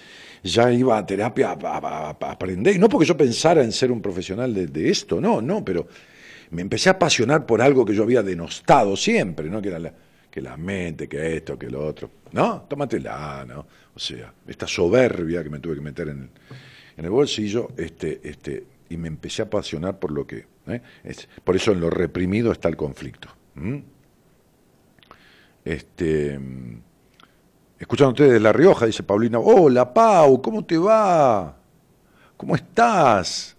Ya iba a terapia a, aprender, y no porque yo pensara en ser un profesional de, esto, no, no, pero me empecé a apasionar por algo que yo había denostado siempre, ¿no? Que era la, que la mente, que esto, que lo otro. No, tómatela, ¿no? O sea, esta soberbia que me tuve que meter en el, bolsillo, este, este, y me empecé a apasionar por lo que... ¿eh? por eso en lo reprimido está el conflicto. Este, escuchando ustedes de La Rioja, dice Paulina, hola Pau, ¿cómo te va? ¿Cómo estás?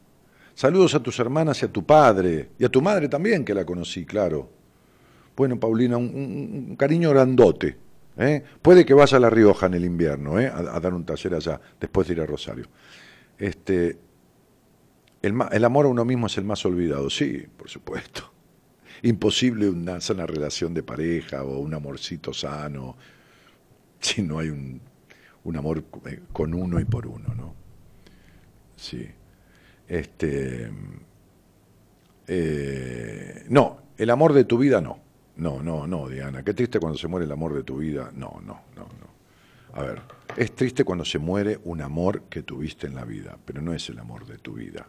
Saludos a tus hermanas y a tu padre, y a tu madre también, que la conocí, claro. Bueno, Paulina, un, cariño grandote. ¿eh? Puede que vaya a La Rioja en el invierno, ¿eh? a, dar un taller allá, después de ir a Rosario. Este, el, amor a uno mismo es el más olvidado, sí, por supuesto. Imposible una sana relación de pareja o un amorcito sano si no hay un, amor eh, con uno y por uno, ¿no? Sí. Este, eh, no, el amor de tu vida no. No, no, no, Diana. Qué triste cuando se muere el amor de tu vida. No, no, no, no. A ver, es triste cuando se muere un amor que tuviste en la vida, pero no es el amor de tu vida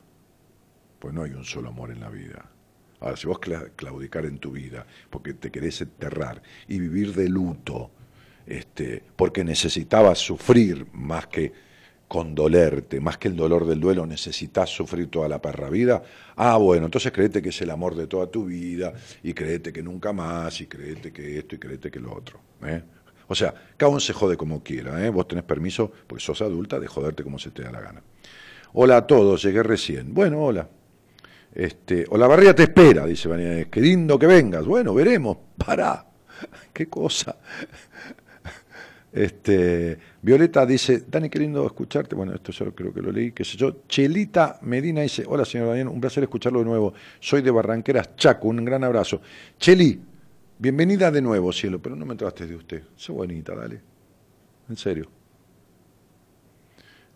pues no hay un solo amor en la vida. Ahora, si vos claudicar en tu vida porque te querés enterrar y vivir de luto, este, porque necesitabas sufrir más que condolerte, más que el dolor del duelo, necesitas sufrir toda la perra vida, ah, bueno, entonces créete que es el amor de toda tu vida, y créete que nunca más, y créete que esto, y créete que lo otro. ¿eh? O sea, cada uno se jode como quiera, ¿eh? vos tenés permiso, porque sos adulta, de joderte como se te da la gana. Hola a todos, llegué recién. Bueno, hola. Este, o la barriga te espera, dice Vanilla, qué lindo que vengas. Bueno, veremos, para. Qué cosa. Este, Violeta dice, Dani, qué lindo escucharte. Bueno, esto yo creo que lo leí, qué sé yo. Chelita Medina dice, hola señor Daniel, un placer escucharlo de nuevo. Soy de Barranqueras, Chaco, un gran abrazo. Cheli, bienvenida de nuevo, cielo, pero no me entraste de usted. Sé bonita, dale. En serio.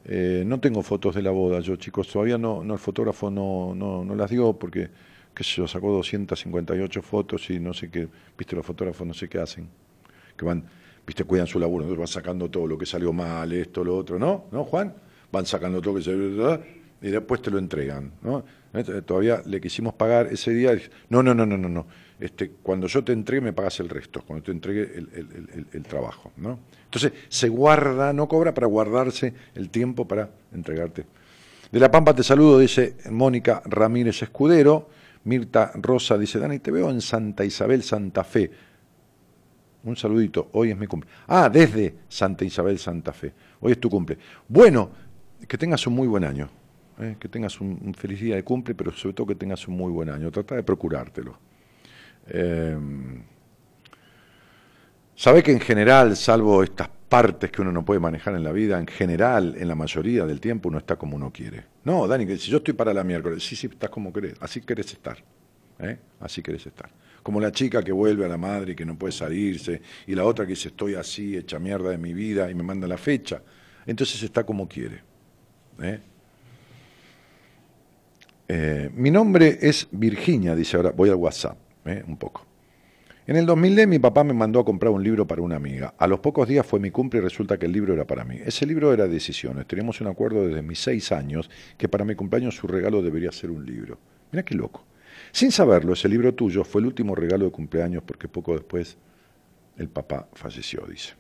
Eh, no tengo fotos de la boda yo, chicos, todavía no, no el fotógrafo no, no, no las dio porque, qué sé yo, sacó 258 fotos y no sé qué, viste, los fotógrafos no sé qué hacen, que van, viste, cuidan su laburo, entonces van sacando todo lo que salió mal, esto, lo otro, ¿no? ¿No, Juan? Van sacando todo lo que salió y después te lo entregan, todavía le quisimos pagar ese día, no, no, no, no, no, no, este, cuando yo te entregue me pagas el resto, cuando te entregue el, el, el trabajo, ¿no? Entonces se guarda, no cobra para guardarse el tiempo para entregarte. De La Pampa te saludo, dice Mónica Ramírez Escudero. Mirta Rosa dice, Dani, te veo en Santa Isabel, Santa Fe. Un saludito, hoy es mi cumple. Ah, desde Santa Isabel, Santa Fe. Hoy es tu cumple. Bueno, que tengas un muy buen año. ¿eh? Que tengas un, feliz día de cumple, pero sobre todo que tengas un muy buen año. Trata de procurártelo. Eh, Sabe que en general, salvo estas partes que uno no puede manejar en la vida, en general, en la mayoría del tiempo uno está como uno quiere. No, Dani, que si yo estoy para la miércoles, sí, sí, estás como querés, así querés estar. ¿eh? Así querés estar. Como la chica que vuelve a la madre y que no puede salirse, y la otra que dice estoy así, hecha mierda de mi vida, y me manda la fecha. Entonces está como quiere. ¿eh? Eh, mi nombre es Virginia, dice ahora, voy al WhatsApp, un poco. En el 2000 mi papá me mandó a comprar un libro para una amiga. A los pocos días fue mi cumple y resulta que el libro era para mí. Ese libro era Decisiones. Teníamos un acuerdo desde mis seis años que para mi cumpleaños su regalo debería ser un libro. Mira qué loco. Sin saberlo, ese libro tuyo fue el último regalo de cumpleaños porque poco después el papá falleció, dice.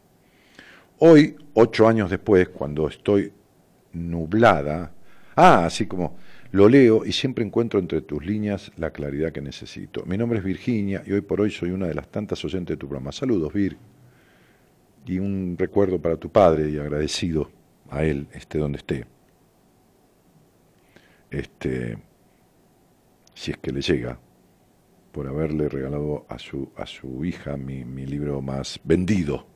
Hoy, ocho años después, cuando estoy nublada. Ah, así como lo leo y siempre encuentro entre tus líneas la claridad que necesito. Mi nombre es Virginia y hoy por hoy soy una de las tantas oyentes de tu programa. Saludos, Vir. Y un recuerdo para tu padre y agradecido a él, esté donde esté. Este, si es que le llega, por haberle regalado a su, a su hija mi, mi libro más vendido,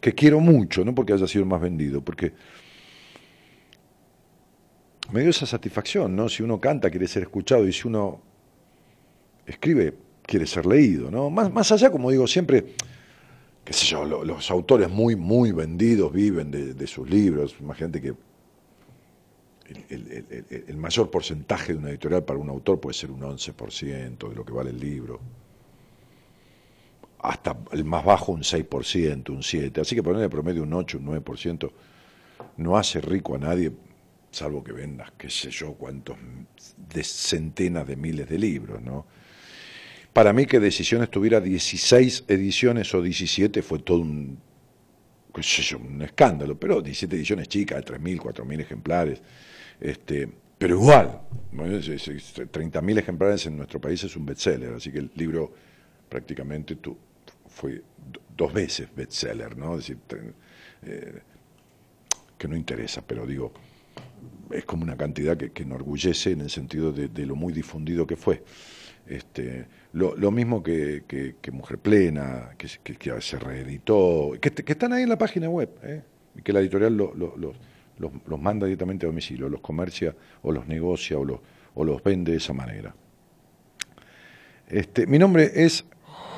que quiero mucho, no porque haya sido el más vendido, porque me dio esa satisfacción, ¿no? Si uno canta quiere ser escuchado y si uno escribe quiere ser leído, ¿no? Más, más allá, como digo siempre, qué sé yo, los autores muy, muy vendidos viven de, sus libros. Imagínate que el, mayor porcentaje de una editorial para un autor puede ser un 11% de lo que vale el libro. Hasta el más bajo un 6%, un 7%. Así que ponerle promedio un 8, un 9% no hace rico a nadie salvo que vendas, qué sé yo, cuántos, de centenas de miles de libros, ¿no? Para mí que Decisiones tuviera 16 ediciones o 17 fue todo un, qué sé yo, un escándalo, pero 17 ediciones chicas, de 3.000, 4.000 ejemplares, este, pero igual, 30.000 ejemplares en nuestro país es un bestseller, así que el libro prácticamente tu, fue dos veces bestseller, ¿no? Es decir, eh, que no interesa, pero digo, es como una cantidad que, enorgullece en el sentido de, lo muy difundido que fue. Este, lo, mismo que, Mujer Plena, que, se reeditó, que, están ahí en la página web, ¿eh? que la editorial los, manda directamente a domicilio, los comercia o los negocia o los, o los vende de esa manera. Este, mi nombre es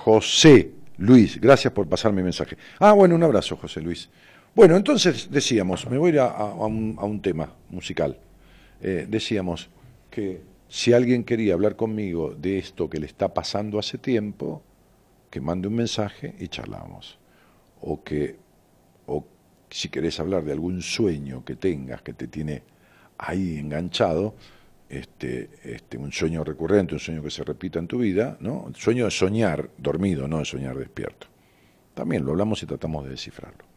José Luis, gracias por pasar mi mensaje. Ah, bueno, un abrazo, José Luis. Bueno, entonces decíamos, me voy a, a, un, tema musical. Eh, decíamos que si alguien quería hablar conmigo de esto que le está pasando hace tiempo, que mande un mensaje y charlamos. O que, si querés hablar de algún sueño que tengas que te tiene ahí enganchado, este, este, un sueño recurrente, un sueño que se repita en tu vida, ¿no? El sueño de soñar dormido, no de soñar despierto. También lo hablamos y tratamos de descifrarlo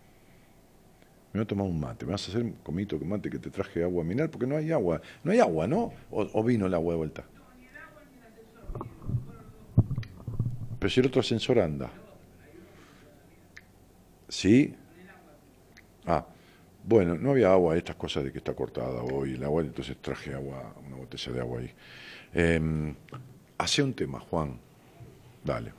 me voy a tomar un mate, me vas a hacer un comito con mate que te traje agua mineral, porque no hay agua, no hay agua, ¿no? ¿O, vino el agua de vuelta? Pero si el otro ascensor anda. ¿Sí? Ah, bueno, no había agua, estas cosas de que está cortada hoy el agua, entonces traje agua, una botella de agua ahí. Eh, hace un tema, Juan. Dale.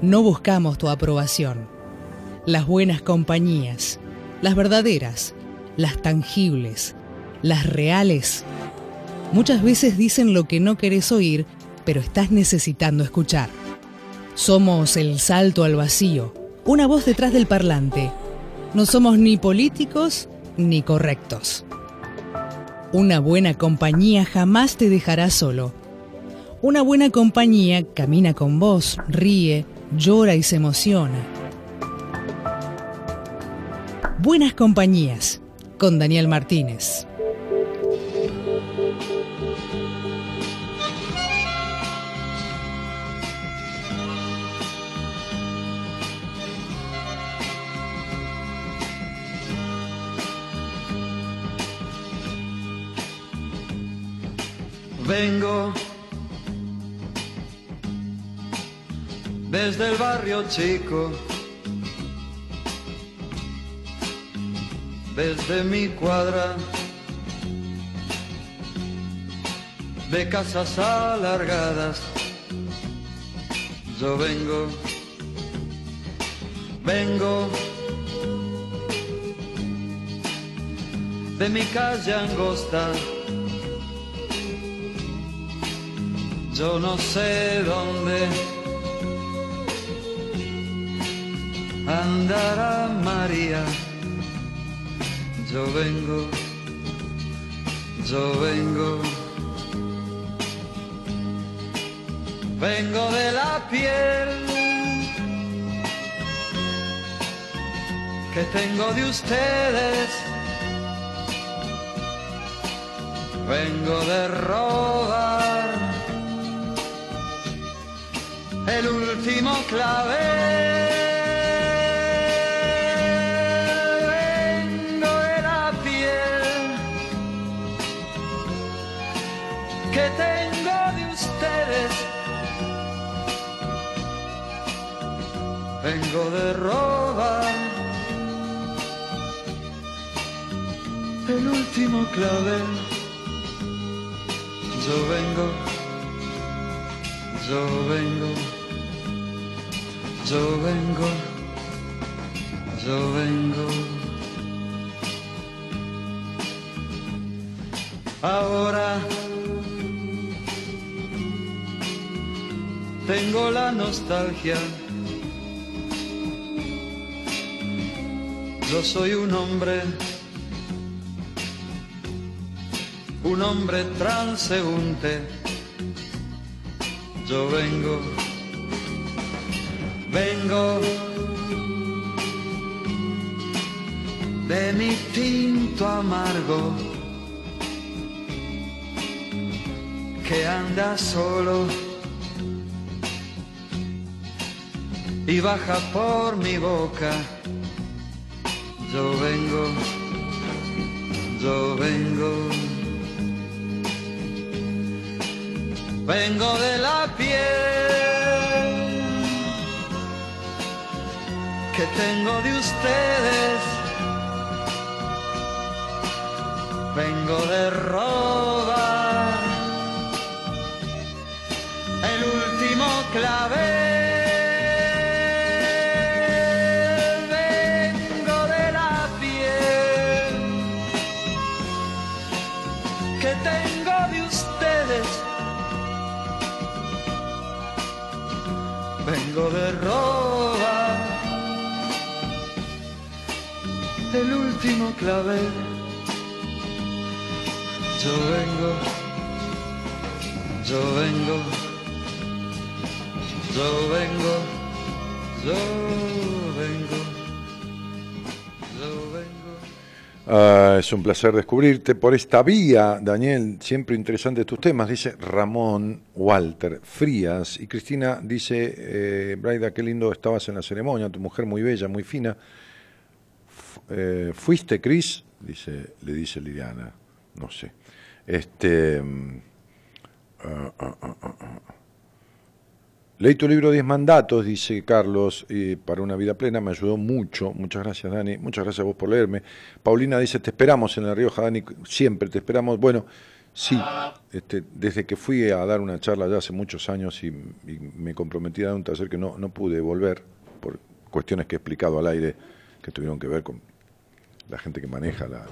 No buscamos tu aprobación. Las buenas compañías, las verdaderas, las tangibles, las reales, muchas veces dicen lo que no querés oír, pero estás necesitando escuchar. Somos el salto al vacío, una voz detrás del parlante. No somos ni políticos ni correctos. Una buena compañía jamás te dejará solo. Una buena compañía camina con vos, ríe, llora y se emociona. Buenas compañías con Daniel Martínez. Vengo desde el barrio chico, desde mi cuadra. De casas alargadas, yo vengo, vengo. De mi calle angosta. Yo no sé dónde andará María. Yo vengo, yo vengo, vengo de la piel que tengo de ustedes. Vengo de robar el último clavel. Vengo de la piel que tengo de ustedes. Vengo de robar el último clavel. Yo vengo, yo vengo yo vengo, yo vengo. Ahora tengo la nostalgia. Yo soy un hombre, un hombre transeúnte. Yo vengo, vengo de mi tinto amargo que anda solo y baja por mi boca. Yo vengo, yo vengo, vengo de la piel que tengo de ustedes. Vengo de robar el último clave. Vengo de la piel que tengo de ustedes. Vengo de robar el último clavel. Yo vengo, yo vengo, yo vengo, yo vengo, yo vengo. Ah, es un placer descubrirte por esta vía, Daniel. Siempre interesantes tus temas, dice Ramón Walter Frías. Y Cristina dice, eh, Braida, qué lindo estabas en la ceremonia, tu mujer muy bella, muy fina. Eh, ¿Fuiste, Cris? Dice, le dice Liliana. No sé. Este. mm, ah, ah, ah. Leí tu libro Diez Mandatos, dice Carlos, para una vida plena me ayudó mucho. Muchas gracias, Dani. Muchas gracias a vos por leerme. Paulina dice, te esperamos en La Rioja, Dani. Siempre te esperamos. Bueno, sí, este, desde que fui a dar una charla ya hace muchos años y, y me comprometí a dar un taller que no, no pude volver por cuestiones que he explicado al aire que tuvieron que ver con la gente que maneja la,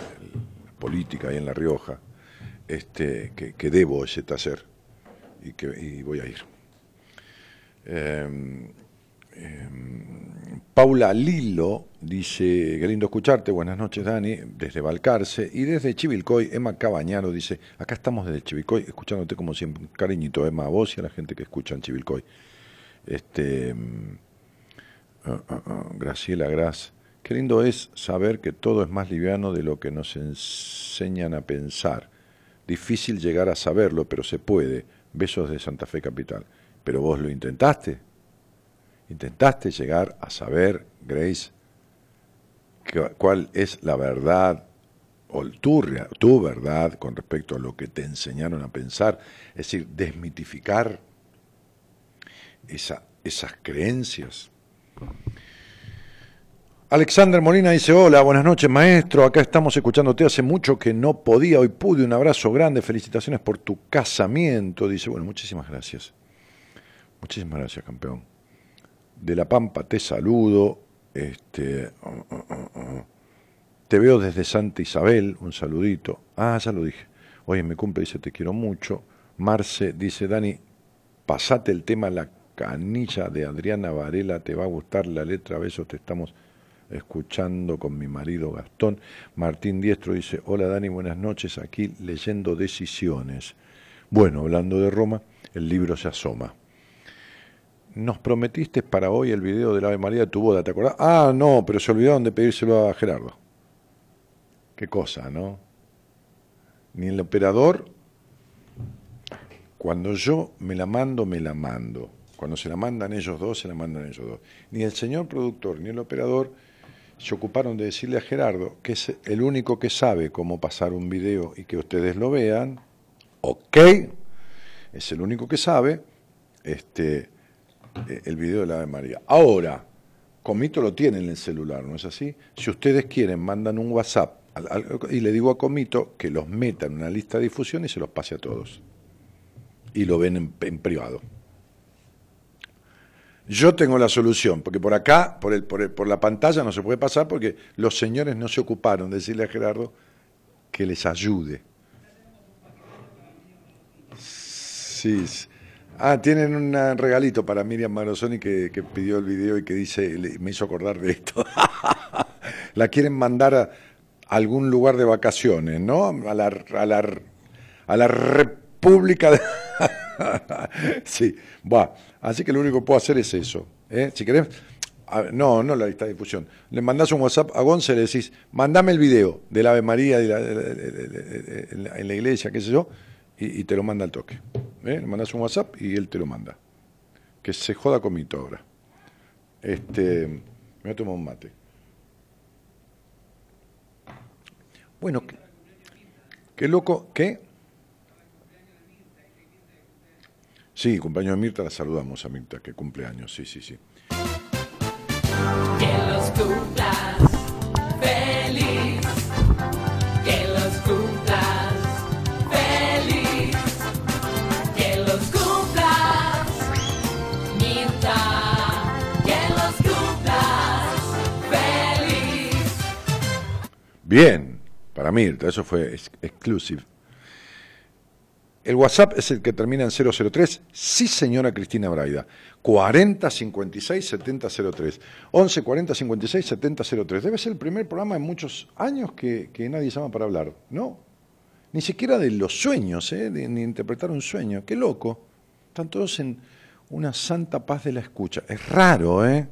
política ahí en La Rioja, este, que, debo ese taller y, que, voy a ir. Eh, eh, Paula Lilo dice, qué lindo escucharte, buenas noches Dani, desde Balcarce y desde Chivilcoy, Emma Cabañaro dice, acá estamos desde Chivilcoy, escuchándote como siempre, cariñito Emma, a vos y a la gente que escucha en Chivilcoy. Este, mm, ah, ah, ah, Graciela Gras, qué lindo es saber que todo es más liviano de lo que nos enseñan a pensar. Difícil llegar a saberlo, pero se puede. Besos de Santa Fe Capital. Pero vos lo intentaste. Intentaste llegar a saber, Grace, cuál es la verdad o tu, verdad con respecto a lo que te enseñaron a pensar. Es decir, desmitificar esa- esas creencias. Alexander Molina dice, hola, buenas noches maestro, acá estamos escuchándote. Hace mucho que no podía, hoy pude, un abrazo grande, felicitaciones por tu casamiento, dice, bueno, muchísimas gracias, muchísimas gracias campeón. De La Pampa te saludo, este, oh, oh, oh, te veo desde Santa Isabel, un saludito, ah, ya lo dije, hoy me cumple, dice, te quiero mucho, Marce dice, Dani, pasate el tema La Canilla de Adriana Varela, te va a gustar la letra, besos, te estamos escuchando con mi marido Gastón. Martín Diestro dice, hola Dani, buenas noches, aquí leyendo Decisiones. Bueno, hablando de Roma, el libro se asoma. Nos prometiste para hoy el video del Ave María de tu boda, ¿te acordás? Ah, no, pero se olvidaron de pedírselo a Gerardo. Qué cosa, ¿no? Ni el operador, cuando yo me la mando, me la mando. Cuando se la mandan ellos dos, se la mandan ellos dos. Ni el señor productor ni el operador se ocuparon de decirle a Gerardo, que es el único que sabe cómo pasar un video y que ustedes lo vean, ok, es el único que sabe, este, eh, el video de la Ave María. Ahora, Comito lo tiene en el celular, ¿no es así? Si ustedes quieren, mandan un WhatsApp y le digo a Comito que los meta en una lista de difusión y se los pase a todos. Y lo ven en, privado. Yo tengo la solución, porque por acá, por, el, por, por la pantalla no se puede pasar porque los señores no se ocuparon de decirle a Gerardo que les ayude. Sí, Ah, tienen un regalito para Miriam Marosoni que, que pidió el video y que dice, me hizo acordar de esto. la quieren mandar a algún lugar de vacaciones, ¿no? A la, a la, a la República de... sí, va. Así que lo único que puedo hacer es eso. ¿eh? Si querés, no, no la lista de difusión. Le mandás un WhatsApp a Gonce y le decís, mandame el video del Ave María en la iglesia, qué sé yo, y, te lo manda al toque. ¿eh? Le mandás un WhatsApp y él te lo manda. Que se joda con mi ahora. Este, me voy a tomar un mate. Bueno, qué, qué loco, ¿qué? Sí, cumpleaños de Mirta, la saludamos a Mirta, que cumple años, sí, sí, sí. Que los cumplas feliz, que los cumplas feliz, que los cumplas, Mirta, que los cumplas feliz. Bien, para Mirta, eso fue exclusive. El WhatsApp es el que termina en 003. Sí, señora Cristina Braida. 40 56 70 03. 11 40 56 70 03. Debe ser el primer programa en muchos años que, nadie llama para hablar, ¿no? Ni siquiera de los sueños, ¿eh? de, ni interpretar un sueño. Qué loco. Están todos en una santa paz de la escucha. Es raro, ¿eh?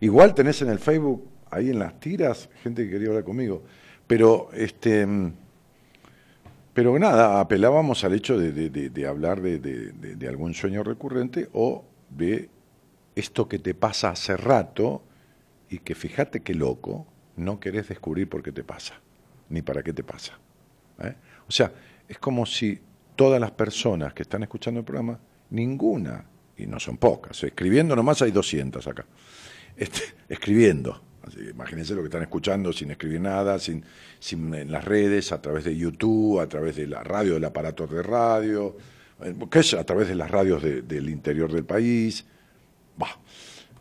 Igual tenés en el Facebook, ahí en las tiras, gente que quería hablar conmigo. Pero, este pero nada, apelábamos al hecho de, hablar de, algún sueño recurrente o de esto que te pasa hace rato y que fíjate qué loco, no querés descubrir por qué te pasa, ni para qué te pasa. ¿eh? O sea, es como si todas las personas que están escuchando el programa, ninguna, y no son pocas, escribiendo nomás hay 200 acá, este, escribiendo, imagínense lo que están escuchando sin escribir nada, sin, sin, en las redes, a través de YouTube, a través de la radio, del aparato de radio, eh, a través de las radios del interior del país. Bah,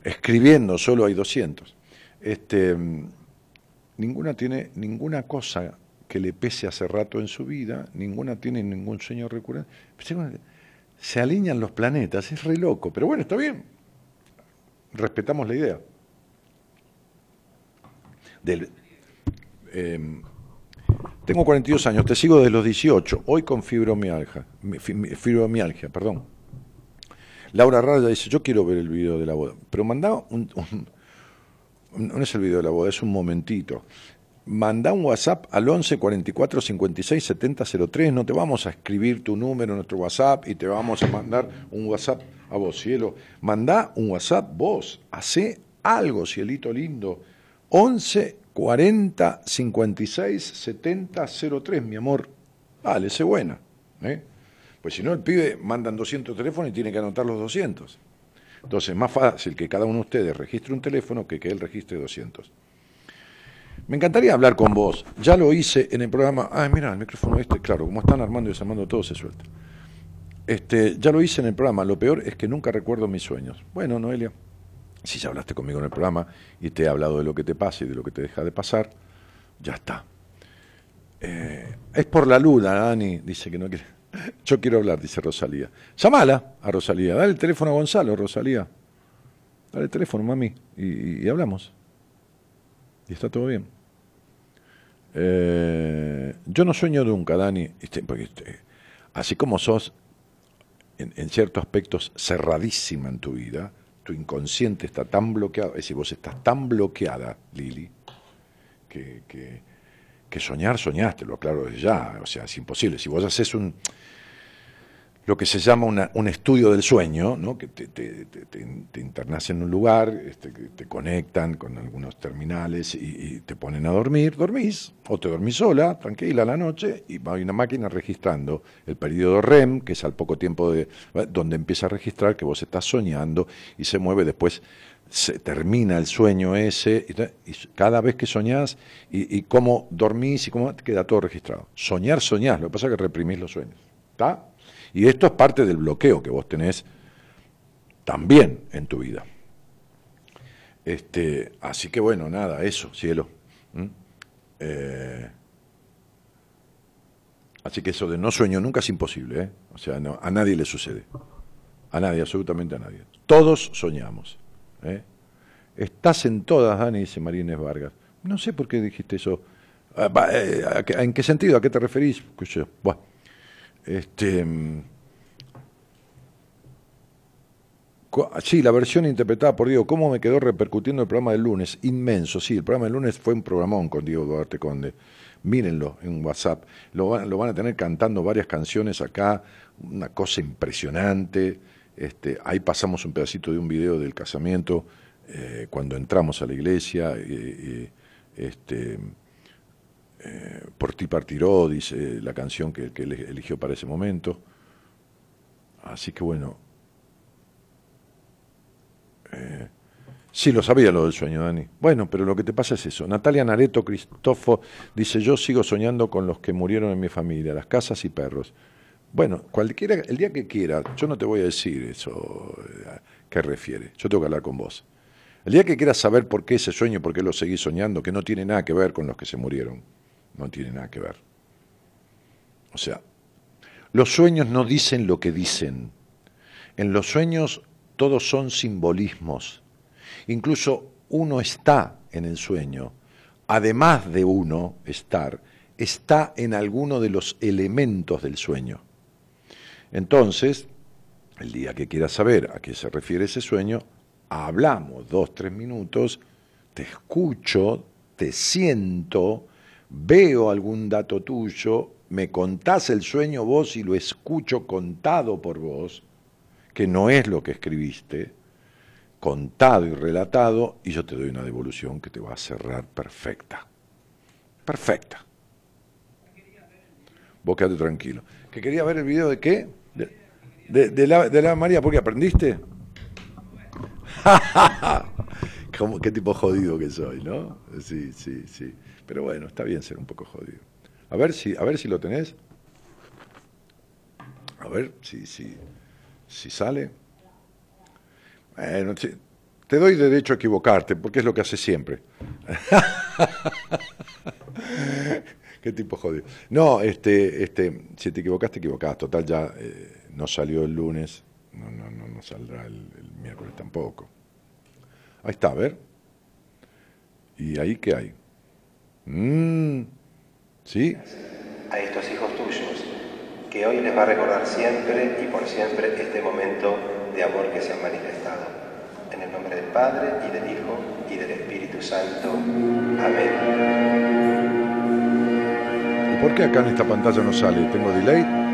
escribiendo solo hay 200. Este, ninguna tiene ninguna cosa que le pese hace rato en su vida, ninguna tiene ningún sueño recurrente. Se alinean los planetas, es re loco, pero bueno, está bien. Respetamos la idea. Em, tengo 42 años, te sigo desde los 18, hoy con fibromialgia, fibromialgia, perdón. Laura Raya dice, yo quiero ver el video de la boda, pero manda un, no es el video de la boda, es un momentito. Manda un WhatsApp al 11 44 56 70 03, no te vamos a escribir tu número en nuestro WhatsApp y te vamos a mandar un WhatsApp a vos, cielo. Manda un WhatsApp vos, hace algo, cielito lindo 11 40 56 70 03, mi amor. Dale, sé buena. ¿eh? Pues si no, el pibe mandan 200 teléfonos y tiene que anotar los 200. Entonces, es más fácil que cada uno de ustedes registre un teléfono que que él registre 200. Me encantaría hablar con vos. Ya lo hice en el programa. Ah, mira, el micrófono este, claro, como están armando y desarmando todo, se suelta. Este, ya lo hice en el programa. Lo peor es que nunca recuerdo mis sueños. Bueno, Noelia si ya hablaste conmigo en el programa y te he hablado de lo que te pasa y de lo que te deja de pasar, ya está. Eh, es por la luna, Dani, dice que no quiere. Yo quiero hablar, dice Rosalía. Llamala a Rosalía, dale el teléfono a Gonzalo, Rosalía. Dale el teléfono, mami, y, hablamos. Y está todo bien. Eh, yo no sueño nunca, Dani, este, porque, este, así como sos en ciertos aspectos cerradísima en tu vida, inconsciente está tan bloqueado, es decir, vos estás tan bloqueada, Lili, que, que, soñar, soñaste, lo aclaro desde ya, o sea, es imposible. Si vos haces un, lo que se llama un estudio del sueño, ¿no? que te, te, te, internas en un lugar, este, te conectan con algunos terminales y, te ponen a dormir, dormís, o te dormís sola, tranquila a la noche, y hay una máquina registrando el periodo REM, que es al poco tiempo de donde empieza a registrar que vos estás soñando y se mueve después se termina el sueño ese, y, y cada vez que soñás, y, y cómo dormís, y cómo queda todo registrado. Soñar, soñás, lo que pasa es que reprimís los sueños. ¿Está? Y esto es parte del bloqueo que vos tenés también en tu vida. Este, así que bueno, nada, eso, cielo. ¿Mm? Eh, así que eso de no sueño nunca es imposible, ¿eh? O sea, no, a nadie le sucede. A nadie, absolutamente a nadie. Todos soñamos. ¿eh? Estás en todas, Dani, dice Marínez Vargas. No sé por qué dijiste eso. Ah, va, eh, ¿a qué- ¿En qué sentido? ¿A qué te referís? Buah. Este, mm, sí, la versión interpretada por Diego. ¿Cómo me quedó repercutiendo el programa del lunes? Inmenso, sí. El programa del lunes fue un programón con Diego Duarte Conde. Mírenlo en WhatsApp. Lo van, a tener cantando varias canciones acá. Una cosa impresionante. Este, ahí pasamos un pedacito de un video del casamiento eh, cuando entramos a la iglesia. y- y, este, eh, por ti partiró, dice la canción que, que él eligió para ese momento. Así que bueno. Eh, sí, lo sabía lo del sueño, Dani. Bueno, pero lo que te pasa es eso. Natalia Nareto Cristofo dice, yo sigo soñando con los que murieron en mi familia, las casas y perros. Bueno, cualquiera, el día que quiera, yo no te voy a decir eso, eh, a qué refiere, yo tengo que hablar con vos. El día que quieras saber por qué ese sueño, por qué lo seguís soñando, que no tiene nada que ver con los que se murieron, no tiene nada que ver. O sea, los sueños no dicen lo que dicen. En los sueños todos son simbolismos. Incluso uno está en el sueño. Además de uno estar, está en alguno de los elementos del sueño. Entonces, el día que quieras saber a qué se refiere ese sueño, hablamos dos, tres minutos, te escucho, te siento, veo algún dato tuyo, me contás el sueño vos y lo escucho contado por vos, que no es lo que escribiste, contado y relatado, y yo te doy una devolución que te va a cerrar perfecta. Perfecta. Vos quedate tranquilo. ¿Que quería ver el video de qué? De, la, de la María, ¿por qué aprendiste? ¿Cómo- qué tipo jodido que soy, ¿no? Sí, sí, sí. Pero bueno, está bien ser un poco jodido. A ver si, a ver si lo tenés. A ver si, si, si sale. Bueno, te doy derecho a equivocarte, porque es lo que hace siempre. Qué tipo jodido. No, este, este, si te equivocaste, te equivocás. Total, ya eh, no salió el lunes, no, no, no, no saldrá el, el miércoles tampoco. Ahí está, a ver. ¿Y ahí qué hay? Mm, ¿Sí? a estos hijos tuyos, que hoy les va a recordar siempre y por siempre este momento de amor que se ha manifestado. En el nombre del Padre y del Hijo y del Espíritu Santo. Amén. ¿Y por qué acá en esta pantalla no sale? ¿Tengo delay?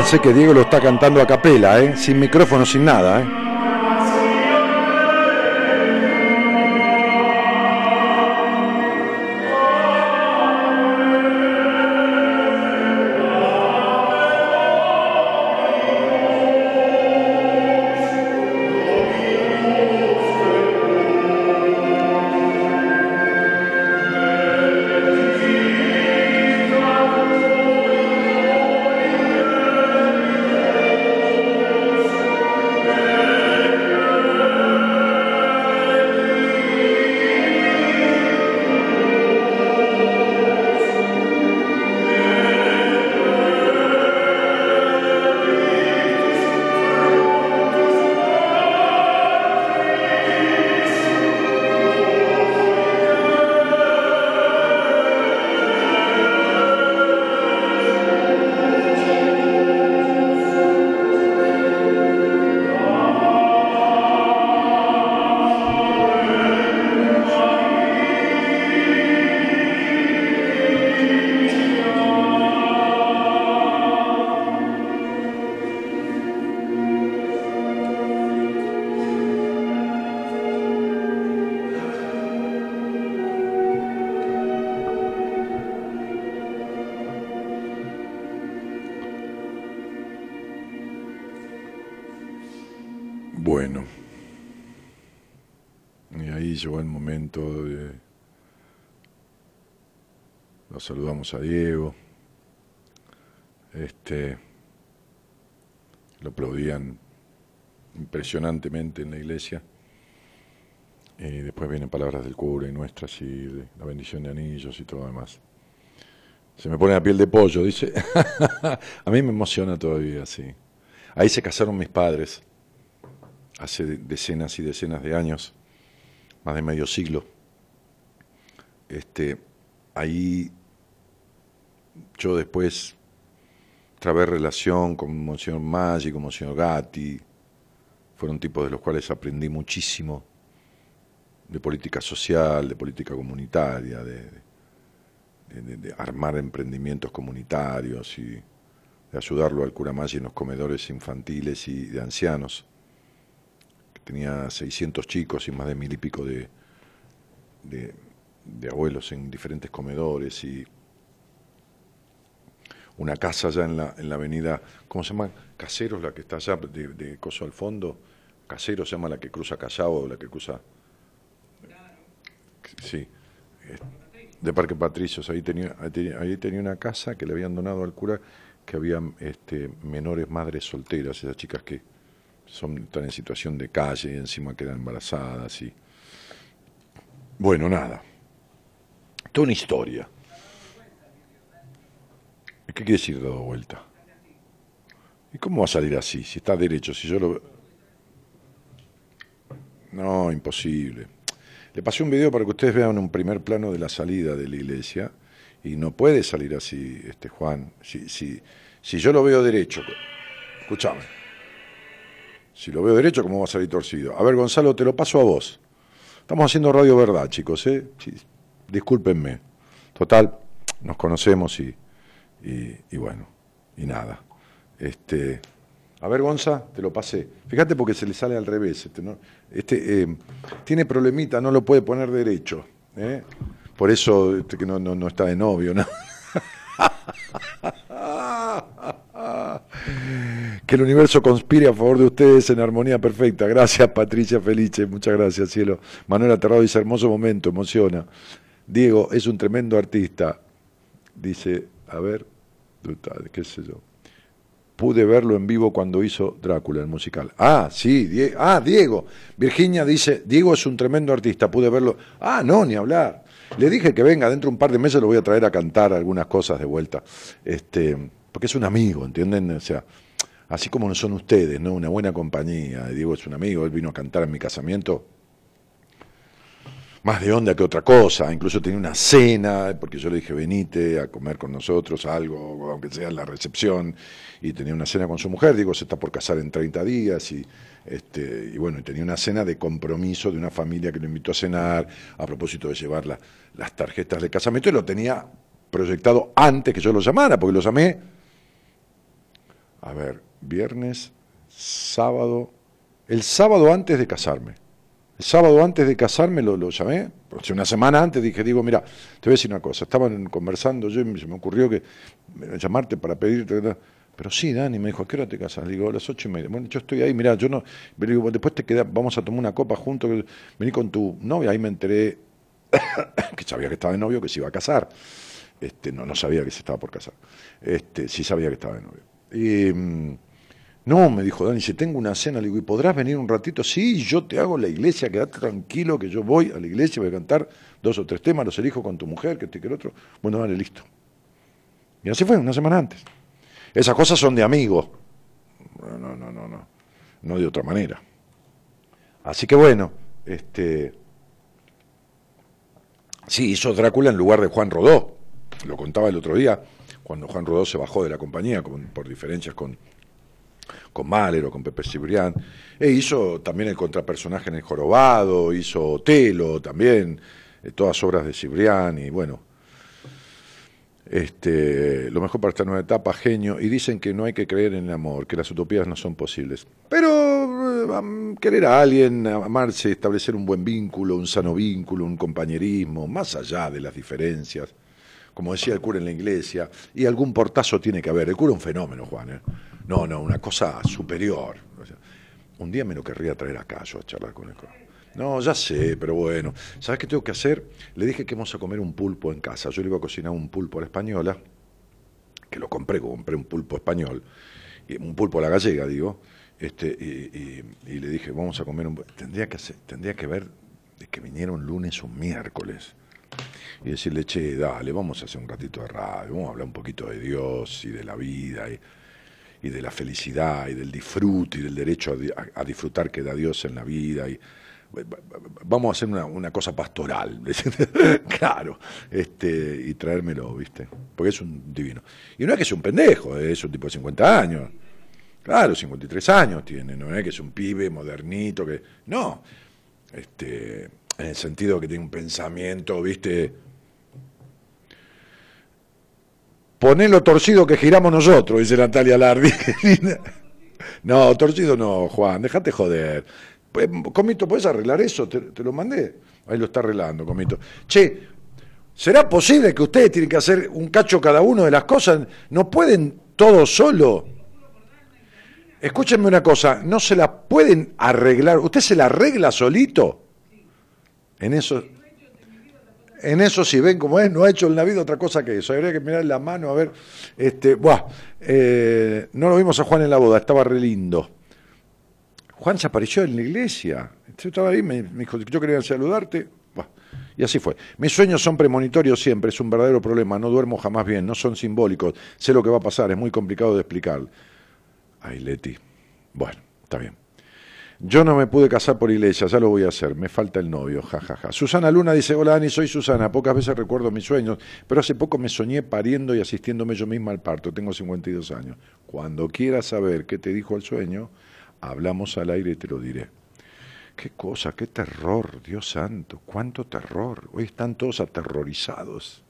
Fíjense que Diego lo está cantando a capela, ¿eh? sin micrófono, sin nada. ¿eh? Saludamos a Diego. Este, lo aplaudían impresionantemente en la iglesia. Y después vienen palabras del cura y nuestras y la bendición de anillos y todo lo demás. Se me pone la piel de pollo, dice. a mí me emociona todavía, sí. Ahí se casaron mis padres, hace decenas y decenas de años, más de medio siglo. Este, ahí yo después trabé relación con Monseñor Maggi, con Monseñor Gatti, fueron tipos de los cuales aprendí muchísimo de política social, de política comunitaria, de, armar emprendimientos comunitarios y de ayudarlo al cura Maggi en los comedores infantiles y de ancianos, que tenía 600 chicos y más de mil y pico de, abuelos en diferentes comedores y una casa allá en la, en la avenida, ¿cómo se llama? Caseros, la que está allá de, de Coso al fondo, Caseros se llama la que cruza Callao, la que cruza... Sí, de Parque Patricios, ahí tenía, ahí tenía una casa que le habían donado al cura que había este, menores madres solteras, esas chicas que son, están en situación de calle y encima quedan embarazadas y... Bueno, nada. Toda una historia. ¿Qué quiere decir dado vuelta? ¿Y cómo va a salir así? Si está derecho, si yo lo... No, imposible. Le pasé un video para que ustedes vean un primer plano de la salida de la iglesia y no puede salir así, este Juan. Si, si, si yo lo veo derecho, escúchame. Si lo veo derecho, ¿cómo va a salir torcido? A ver, Gonzalo, te lo paso a vos. Estamos haciendo Radio Verdad, chicos, ¿eh? discúlpenme. Total, nos conocemos y, y, bueno, y nada. Este, a ver, Gonza, te lo pasé. Fíjate porque se le sale al revés. Este, ¿no? este eh, tiene problemita, no lo puede poner derecho. ¿eh? Por eso este, que no, no, está de novio, ¿no? que el universo conspire a favor de ustedes en armonía perfecta. Gracias, Patricia Felice. Muchas gracias, cielo. Manuel Aterrado dice: hermoso momento, emociona. Diego es un tremendo artista. Dice: a ver, qué sé yo. Pude verlo en vivo cuando hizo Drácula, el musical. Ah, sí. Ah, Diego. Virginia dice: Diego es un tremendo artista. Pude verlo. Ah, no, ni hablar. Le dije que venga, dentro de un par de meses lo voy a traer a cantar algunas cosas de vuelta. Este, porque es un amigo, ¿entienden? O sea, así como no son ustedes, ¿no? Una buena compañía. Diego es un amigo, él vino a cantar en mi casamiento más de onda que otra cosa, incluso tenía una cena, porque yo le dije, venite a comer con nosotros algo, aunque sea la recepción, y tenía una cena con su mujer, digo, se está por casar en 30 días, y, este, y bueno, tenía una cena de compromiso de una familia que lo invitó a cenar, a propósito de llevar las tarjetas de casamiento, y lo tenía proyectado antes que yo lo llamara, porque lo llamé, a ver, viernes, sábado, el sábado antes de casarme. El sábado antes de casarme lo, llamé, una semana antes dije, digo, mira, te voy a decir una cosa, estaban conversando, yo se me ocurrió que llamarte para pedirte, pero sí, Dani, me dijo, ¿a qué hora te casas? Digo, a las ocho y media. Bueno, yo estoy ahí, mira, yo no, le digo, después te queda, vamos a tomar una copa juntos, vení con tu novia, ahí me enteré que sabía que estaba de novio, que se iba a casar. Este, no, no sabía que se estaba por casar. Este, sí sabía que estaba de novio. Y mm, no, me dijo Dani, si tengo una cena, le digo, ¿y podrás venir un ratito? Sí, yo te hago la iglesia, quédate tranquilo que yo voy a la iglesia, voy a cantar dos o tres temas, los elijo con tu mujer, que este que el otro. Bueno, vale, listo. Y así fue, una semana antes. Esas cosas son de amigos. No, no, no, no. No de otra manera. Así que bueno, este. Sí, hizo Drácula en lugar de Juan Rodó. Lo contaba el otro día, cuando Juan Rodó se bajó de la compañía por diferencias con, con Mahler o con Pepe Cibrián. E hizo también el contrapersonaje en El Jorobado, hizo Otelo también, eh, todas obras de Cibrián y bueno. Este, lo mejor para esta nueva etapa, genio, y dicen que no hay que creer en el amor, que las utopías no son posibles. Pero eh, querer a alguien, amarse, establecer un buen vínculo, un sano vínculo, un compañerismo, más allá de las diferencias, como decía el cura en la iglesia, y algún portazo tiene que haber. El cura es un fenómeno, Juan. ¿eh? No, no, una cosa superior. Un día me lo querría traer acá yo a charlar con él. No, ya sé, pero bueno. ¿Sabes qué tengo que hacer? Le dije que vamos a comer un pulpo en casa. Yo le iba a cocinar un pulpo a la española, que lo compré, compré un pulpo español, y un pulpo a la gallega, digo. Este, y, y le dije, vamos a comer un... Tendría que, hacer, tendría que ver de que viniera un lunes o un miércoles y decirle, che, dale, vamos a hacer un ratito de radio, vamos a hablar un poquito de Dios y de la vida y, y de la felicidad y del disfrute y del derecho a, disfrutar que da Dios en la vida y vamos a hacer una, una cosa pastoral, claro, este, y traérmelo, ¿viste? Porque es un divino. Y no es que sea un pendejo, es un tipo de 50 años. Claro, 53 años tiene, no es que es un pibe modernito, que. No. Este, en el sentido que tiene un pensamiento, ¿viste? Ponelo torcido que giramos nosotros, dice Natalia Lardi. no, torcido no, Juan, déjate joder. Pues, Comito, ¿puedes arreglar eso? ¿Te, lo mandé. Ahí lo está arreglando, Comito. Che, ¿será posible que ustedes tienen que hacer un cacho cada uno de las cosas? ¿No pueden todos solo? Escúchenme una cosa, ¿no se la pueden arreglar? ¿Usted se la arregla solito? En eso, en eso si ven cómo es, no ha hecho el navío otra cosa que eso. Habría que mirar la mano a ver. Este, buah, eh, no lo vimos a Juan en la boda, estaba re lindo. Juan se apareció en la iglesia. Yo estaba ahí, me, dijo, yo quería saludarte. Buah, y así fue. Mis sueños son premonitorios siempre, es un verdadero problema. No duermo jamás bien, no son simbólicos. Sé lo que va a pasar, es muy complicado de explicar. Ay, Leti. Bueno, está bien. Yo no me pude casar por iglesia, ya lo voy a hacer, me falta el novio, jajaja. Ja, ja. Susana Luna dice, hola Dani, soy Susana, pocas veces recuerdo mis sueños, pero hace poco me soñé pariendo y asistiéndome yo misma al parto, tengo 52 años. Cuando quieras saber qué te dijo el sueño, hablamos al aire y te lo diré. Qué cosa, qué terror, Dios santo, cuánto terror. Hoy están todos aterrorizados.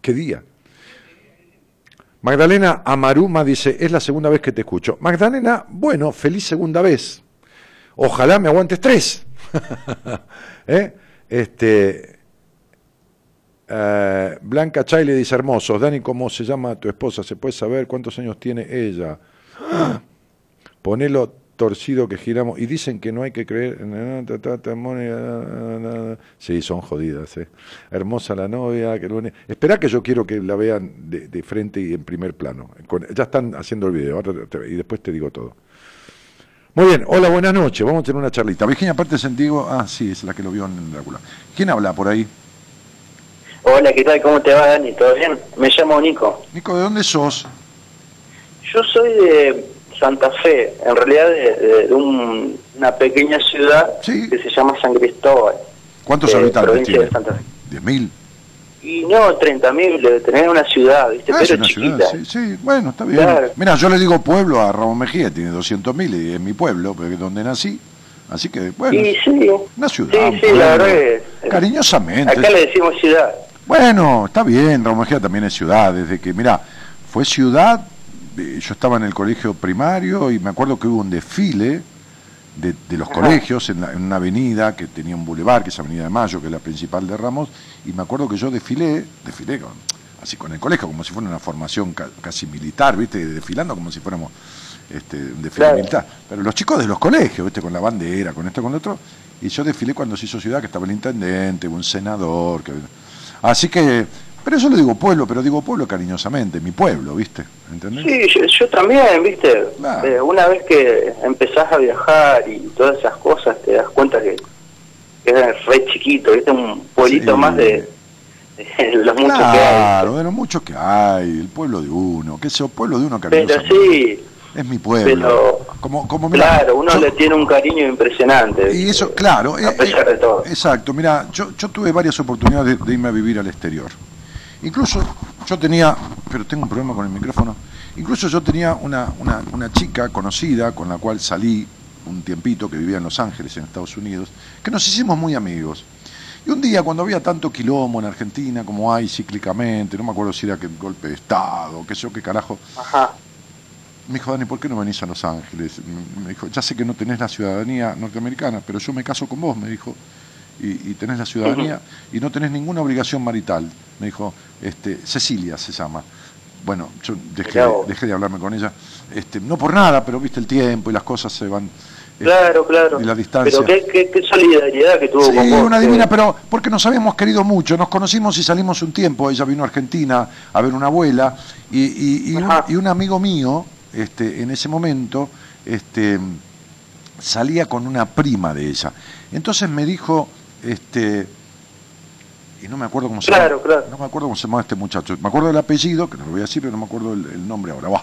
¿Qué día? Magdalena Amaruma dice, es la segunda vez que te escucho. Magdalena, bueno, feliz segunda vez. Ojalá me aguantes tres. ¿Eh? este, uh, Blanca Chaile dice, hermosos. Dani, ¿cómo se llama tu esposa? ¿Se puede saber cuántos años tiene ella? Ponelo torcido que giramos. Y dicen que no hay que creer. Sí, son jodidas. ¿eh? Hermosa la novia. Que Espera que yo quiero que la vean de, de frente y en primer plano. ya están haciendo el video y después te digo todo. Muy bien, hola, buenas noches. Vamos a tener una charlita. Virginia, aparte sentido. Ah, sí, es la que lo vio en Drácula. ¿Quién habla por ahí? Hola, ¿qué tal? ¿Cómo te va, Dani? ¿Todo bien? Me llamo Nico. Nico, ¿de dónde sos? Yo soy de Santa Fe, en realidad de, una pequeña ciudad que se llama San Cristóbal. ¿Cuántos habitantes tiene? De Santa Fe. ¿10.000? Y no, 30.000, debe tener una ciudad, ¿viste? Ah, Pero chiquita. sí, sí, bueno, está bien. Mira, yo le digo pueblo a Ramón Mejía, tiene 200.000 y es mi pueblo, porque es donde nací. Así que, bueno, sí, sí. una ciudad. Sí, sí, la verdad Cariñosamente. Acá le decimos ciudad. Bueno, está bien, Ramón Mejía también es ciudad, desde que, mira, fue ciudad yo estaba en el colegio primario y me acuerdo que hubo un desfile de, los colegios en, una avenida que tenía un bulevar, que es Avenida de Mayo, que es la principal de Ramos, y me acuerdo que yo desfilé, desfilé con, así con el colegio, como si fuera una formación casi militar, ¿viste? Desfilando como si fuéramos este, un desfile militar. Pero los chicos de los colegios, ¿viste? Con la bandera, con esto, con lo otro, y yo desfilé cuando se hizo ciudad, que estaba el intendente, un senador, que... Así que pero eso lo digo pueblo, pero digo pueblo cariñosamente, mi pueblo, ¿viste? ¿Entendés? Sí, yo, también, ¿viste? Eh, una vez que empezás a viajar y todas esas cosas, te das cuenta que, es re chiquito, ¿viste? Un pueblito más de, los muchos que hay. Claro, de los muchos que hay, el pueblo de uno, que el pueblo de uno cariñosamente. Pero sí. Es mi pueblo. como, como, claro, uno le tiene un cariño impresionante. Y eso, claro. A pesar de todo. Exacto, mira, yo, yo tuve varias oportunidades de irme a vivir al exterior. Incluso yo tenía, pero tengo un problema con el micrófono, incluso yo tenía una, una, una chica conocida con la cual salí un tiempito que vivía en Los Ángeles, en Estados Unidos, que nos hicimos muy amigos. Y un día, cuando había tanto quilombo en Argentina como hay cíclicamente, no me acuerdo si era que golpe de Estado, qué sé yo, qué carajo, me dijo, Dani, ¿por qué no venís a Los Ángeles? Me dijo, ya sé que no tenés la ciudadanía norteamericana, pero yo me caso con vos, me dijo y, tenés la ciudadanía y no tenés ninguna obligación marital. Me dijo, este, Cecilia se llama. Bueno, yo dejé, dejé de hablarme con ella, este, no por nada, pero viste el tiempo y las cosas se van. Claro, claro. Y la distancia. Pero qué, qué, solidaridad que tuvo sí, con vos. una eh. divina, pero porque nos habíamos querido mucho, nos conocimos y salimos un tiempo, ella vino a Argentina a ver una abuela, y, y, y, un, y un amigo mío, este, en ese momento, este, salía con una prima de ella. Entonces me dijo, este, y no me acuerdo cómo se Claro, llama, claro. no me acuerdo cómo se llamaba este muchacho, me acuerdo del apellido, que no lo voy a decir, pero no me acuerdo el, el nombre ahora. Buah.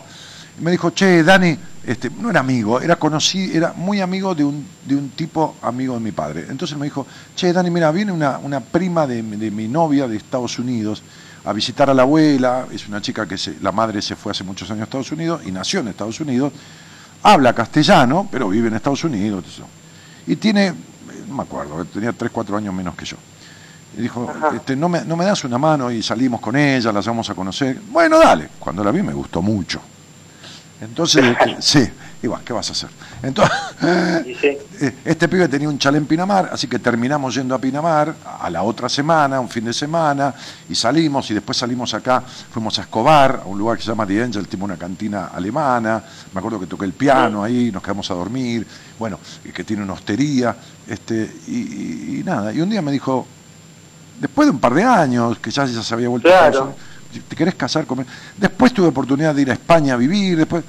Y me dijo, che, Dani, este, no era amigo, era conocido, era muy amigo de un, de un tipo amigo de mi padre. Entonces me dijo, che, Dani, mira, viene una, una prima de, de mi novia de Estados Unidos a visitar a la abuela, es una chica que se, la madre se fue hace muchos años a Estados Unidos y nació en Estados Unidos, habla castellano, pero vive en Estados Unidos. Y tiene, no me acuerdo, tenía 3, 4 años menos que yo. Y dijo, este, ¿no, me, ¿no me das una mano? Y salimos con ella, la llevamos a conocer. Bueno, dale. Cuando la vi me gustó mucho. Entonces, este, sí, igual, ¿qué vas a hacer? Entonces, Y sí. eh, este pibe tenía un chale en Pinamar, así que terminamos yendo a Pinamar a la otra semana, un fin de semana, y salimos, y después salimos acá, fuimos a Escobar, a un lugar que se llama The Angel, tipo una cantina alemana, me acuerdo que toqué el piano ahí, nos quedamos a dormir, bueno, y que tiene una hostería, este, y, y- y nada, y un día me dijo, después de un par de años, que ya, ya se había vuelto a Claro. Unidos, ¿te querés casar conmigo? Después tuve oportunidad de ir a España a vivir, después,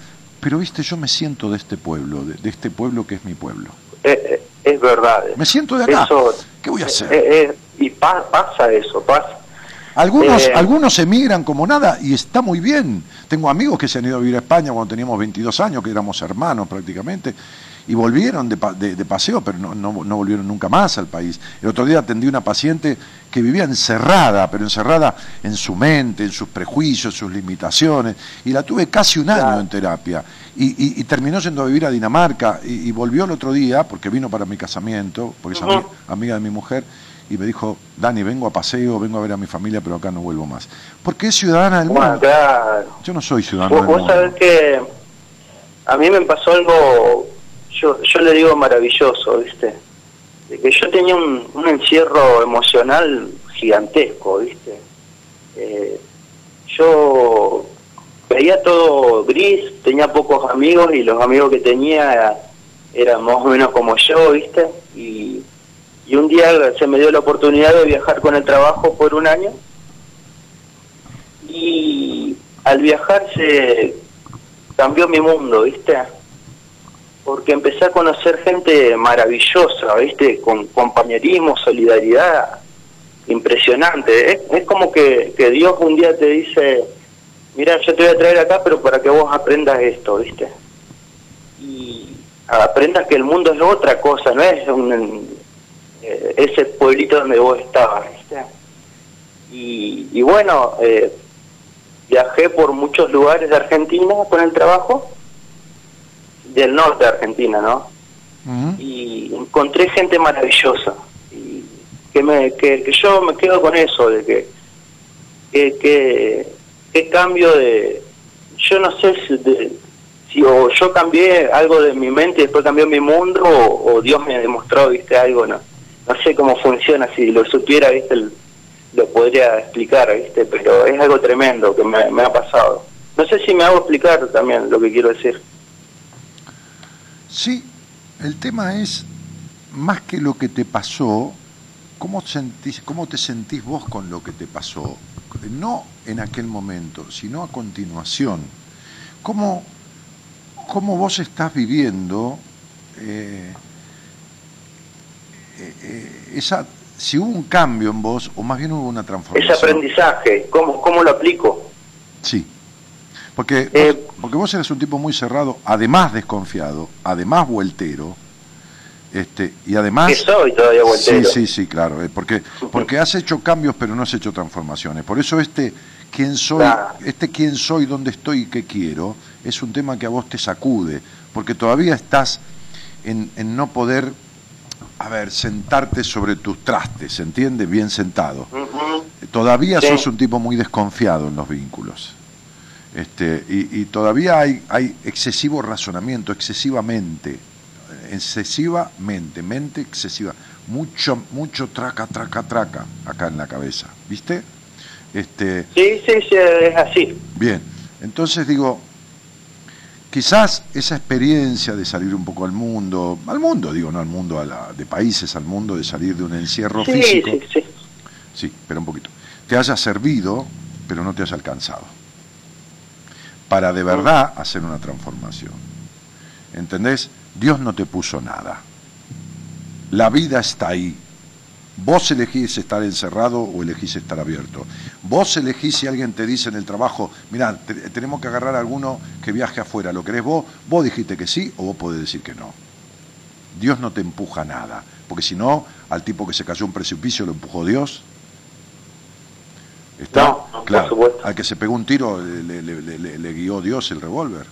pero viste, yo me siento de este pueblo, de, de este pueblo que es mi pueblo. Eh, eh, es verdad. Me siento de acá. Eso, ¿Qué voy a hacer? eh, eh, y pa- pasa eso, pasa. Algunos, algunos emigran como nada y está muy bien. Tengo amigos que se han ido a vivir a España cuando teníamos 22 años, que éramos hermanos prácticamente, y volvieron de, de- de paseo, pero no, no- no volvieron nunca más al país. El otro día atendí una paciente que vivía encerrada, pero encerrada en su mente, en sus prejuicios, sus limitaciones, y la tuve casi un año Claro. en terapia. Y, y- y terminó yendo a vivir a Dinamarca y, y volvió el otro día, porque vino para mi casamiento, porque es amiga de mi mujer, y me dijo, Dani, vengo a paseo, vengo a ver a mi familia, pero acá no vuelvo más. Porque es ciudadana del mundo. claro. Yo no soy ciudadano Vos, del vos mundo. sabés que a mí me pasó algo, yo, yo le digo maravilloso, ¿viste? De que yo tenía un, un encierro emocional gigantesco, ¿viste? Eh, yo veía todo gris, tenía pocos amigos y los amigos que tenía eran más o menos como yo, ¿viste? Y, un día se me dio la oportunidad de viajar con el trabajo por un año y al viajar se cambió mi mundo, ¿viste? Porque empecé a conocer gente maravillosa, ¿viste? Con compañerismo, solidaridad, impresionante. Es, es como que, que Dios un día te dice, mira, yo te voy a traer acá, pero para que vos aprendas esto, ¿viste? Y aprendas que el mundo es otra cosa, no es un, eh, ese pueblito donde vos estabas, ¿viste? Y, y bueno, eh, viajé por muchos lugares de Argentina con el trabajo, del norte de Argentina, ¿no? Y encontré gente maravillosa. Y que, me, que, que yo me quedo con eso, de que, que, que, que cambio de... Yo no sé si, de- si o yo cambié algo de mi mente y después cambió mi mundo, o, Dios me demostró, viste, algo, no, no sé cómo funciona, si lo supiera, viste, lo podría explicar, viste, pero es algo tremendo que me, me ha pasado. No sé si me hago explicar también lo que quiero decir. Sí, el tema es, más que lo que te pasó, ¿cómo, sentís, ¿cómo te sentís vos con lo que te pasó? No en aquel momento, sino a continuación. ¿Cómo, cómo vos estás viviendo eh, eh, eh, esa, si hubo un cambio en vos, o más bien hubo una transformación? Ese aprendizaje, ¿cómo, cómo lo aplico? Sí. Porque, Eh, vos, porque vos eres un tipo muy cerrado, además desconfiado, además vueltero, este, y además... Que soy todavía. Sí, sí, sí, claro, eh, porque, porque has hecho cambios pero no has hecho transformaciones. Por eso este quién soy, Claro. este quién soy, dónde estoy y qué quiero, es un tema que a vos te sacude, porque todavía estás en, en no poder, a ver, sentarte sobre tus trastes, ¿se entiende? Bien sentado. Todavía Sí. sos un tipo muy desconfiado en los vínculos. Este, y, y todavía hay, hay excesivo razonamiento, excesivamente, excesivamente, mente excesiva, mucho, mucho traca, traca, traca acá en la cabeza, ¿viste? Este, Sí, sí, sí, es así. bien, entonces digo, quizás esa experiencia de salir un poco al mundo, al mundo, digo, no al mundo de países, al mundo de salir de un encierro físico. Sí, sí. Sí, pero un poquito. Te haya servido, pero no te haya alcanzado. Para de verdad hacer una transformación. ¿Entendés? Dios no te puso nada. La vida está ahí. Vos elegís estar encerrado o elegís estar abierto. Vos elegís si alguien te dice en el trabajo, mira, tenemos que agarrar a alguno que viaje afuera, ¿lo querés vos? Vos dijiste que sí o vos podés decir que no. Dios no te empuja nada, porque si no, al tipo que se cayó un precipicio lo empujó Dios. ¿Está? claro, al que se pegó un tiro le guió Dios el revólver.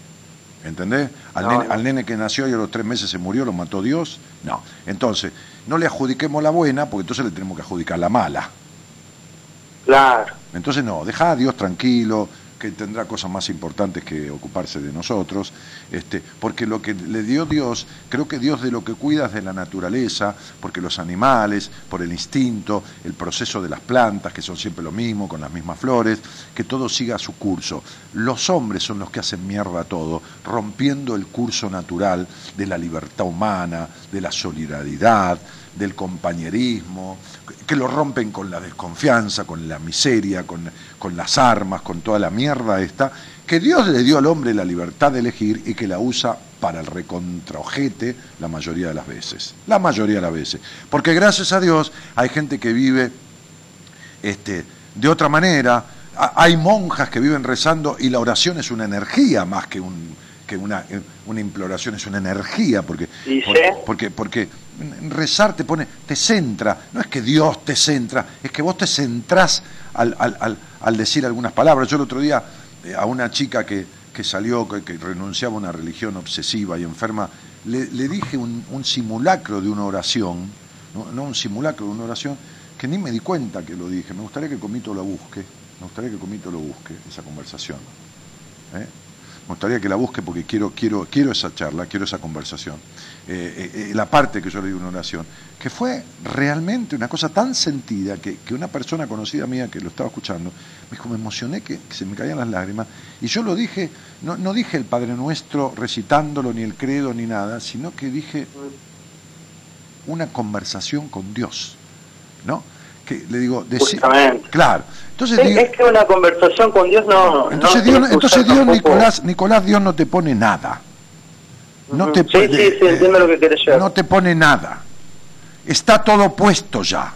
¿Entendés? Al, nene, que nació y a los tres meses se murió, lo mató Dios. No. Entonces, no le adjudiquemos la buena, porque entonces le tenemos que adjudicar la mala. Claro. Entonces, no, deja a Dios tranquilo, que tendrá cosas más importantes que ocuparse de nosotros, este, porque lo que le dio Dios, creo que Dios de lo que cuida es de la naturaleza, porque los animales, por el instinto, el proceso de las plantas, que son siempre lo mismo, con las mismas flores, que todo siga su curso. Los hombres son los que hacen mierda todo, rompiendo el curso natural de la libertad humana, de la solidaridad, del compañerismo, que lo rompen con la desconfianza, con la miseria, con, con, las armas, con toda la mierda esta, que Dios le dio al hombre la libertad de elegir y que la usa para el recontraojete la mayoría de las veces. La mayoría de las veces. Porque gracias a Dios hay gente que vive este, de otra manera, hay monjas que viven rezando y la oración es una energía más que un, que una, una imploración, es una energía, porque, porque, porque, rezar te pone, te centra, no es que Dios te centra, es que vos te centrás al, al, al, decir algunas palabras. Yo el otro día eh, a una chica que, que salió, que, renunciaba a una religión obsesiva y enferma, le, dije un, simulacro de una oración, ¿no? un simulacro de una oración, que ni me di cuenta que lo dije. Me gustaría que Comito lo busque, me gustaría que Comito lo busque, esa conversación. ¿eh? Me gustaría que la busque porque quiero, quiero, quiero esa charla, quiero esa conversación, eh, eh, eh, la parte que yo le di una oración, que fue realmente una cosa tan sentida que, una persona conocida mía que lo estaba escuchando, me dijo, me emocioné que, se me caían las lágrimas, y yo lo dije, no, no dije el Padre Nuestro recitándolo, ni el credo, ni nada, sino que dije una conversación con Dios, ¿no? Que le digo, decir, claro. Entonces, es, que una conversación con Dios no. Entonces, Dios, entonces Dios Nicolás, Nicolás, Dios no te pone nada. No te, sí, sí, sí, entiendo lo que quieres decir. No te pone nada. Está todo puesto ya.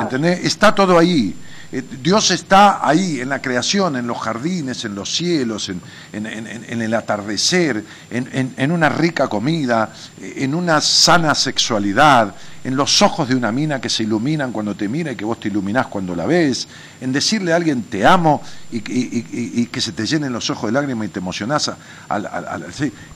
¿Entendés? Está todo ahí. Eh, Dios está ahí en la creación, en los jardines, en los cielos, en, en el atardecer, en, una rica comida, en una sana sexualidad, en los ojos de una mina que se iluminan cuando te mira y que vos te iluminás cuando la ves, en decirle a alguien te amo y, que se te llenen los ojos de lágrimas y te emocionás,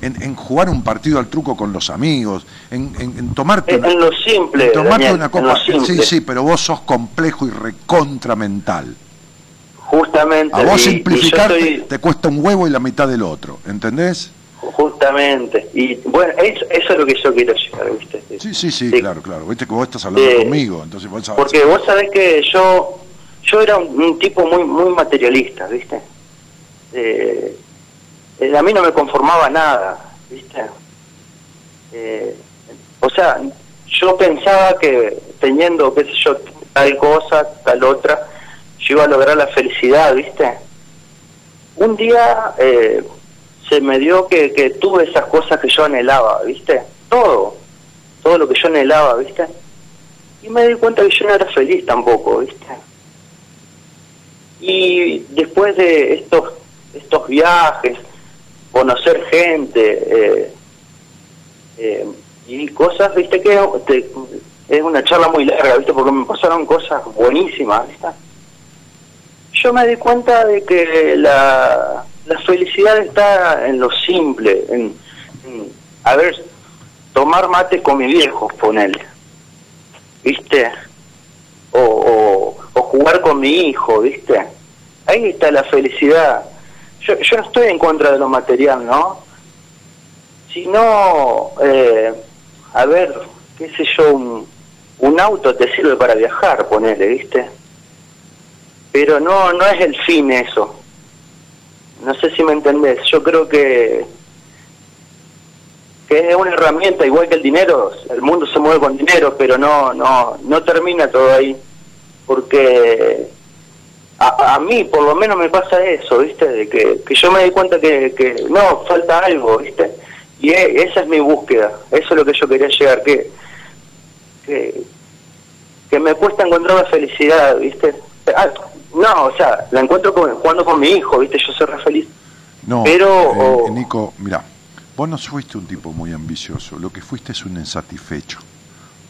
en, jugar un partido al truco con los amigos, en, tomarte una, en lo simple, tomarte una copa. Sí, sí, pero vos sos complejo y recontramental. Justamente. A vos simplificar te cuesta un huevo y la mitad del otro, ¿entendés? Justamente. Y bueno, eso, es lo que yo quiero llegar, ¿viste? Sí, sí, sí, claro, claro. Viste que vos estás hablando conmigo, entonces vos sabés. Porque vos sabés que yo yo era un, tipo muy muy materialista, ¿viste? Eh, a mí no me conformaba nada, ¿viste? Eh, o sea, yo pensaba que teniendo, qué sé yo, tal cosa, tal otra, yo iba a lograr la felicidad, ¿viste? Un día... Eh, se me dio que, que tuve esas cosas que yo anhelaba, ¿viste? Todo, todo lo que yo anhelaba, ¿viste? Y me di cuenta que yo no era feliz tampoco, ¿viste? Y después de estos, estos viajes, conocer gente eh, eh, y cosas, ¿viste? Que es una charla muy larga, ¿viste? Porque me pasaron cosas buenísimas, ¿viste? Yo me di cuenta de que la la felicidad está en lo simple, en, a ver, tomar mate con mi viejo, ponele, ¿viste? O, jugar con mi hijo, ¿viste? Ahí está la felicidad. Yo, yo no estoy en contra de lo material, ¿no? Sino, eh, a ver, qué sé yo, un, un auto te sirve para viajar, ponele, ¿viste? Pero no, no es el fin eso no sé si me entendés, yo creo que que es una herramienta igual que el dinero, el mundo se mueve con dinero, pero no no no termina todo ahí, porque a, a mí por lo menos me pasa eso, ¿viste? De que, que yo me di cuenta que, que no, falta algo, ¿viste? Y e, esa es mi búsqueda, eso es lo que yo quería llegar, que, que, me cuesta encontrar la felicidad, ¿viste? Ah, no, o sea, la encuentro jugando con mi hijo, ¿viste? Yo soy re feliz. No, pero, eh, Nico, mira, vos no fuiste un tipo muy ambicioso, lo que fuiste es un insatisfecho.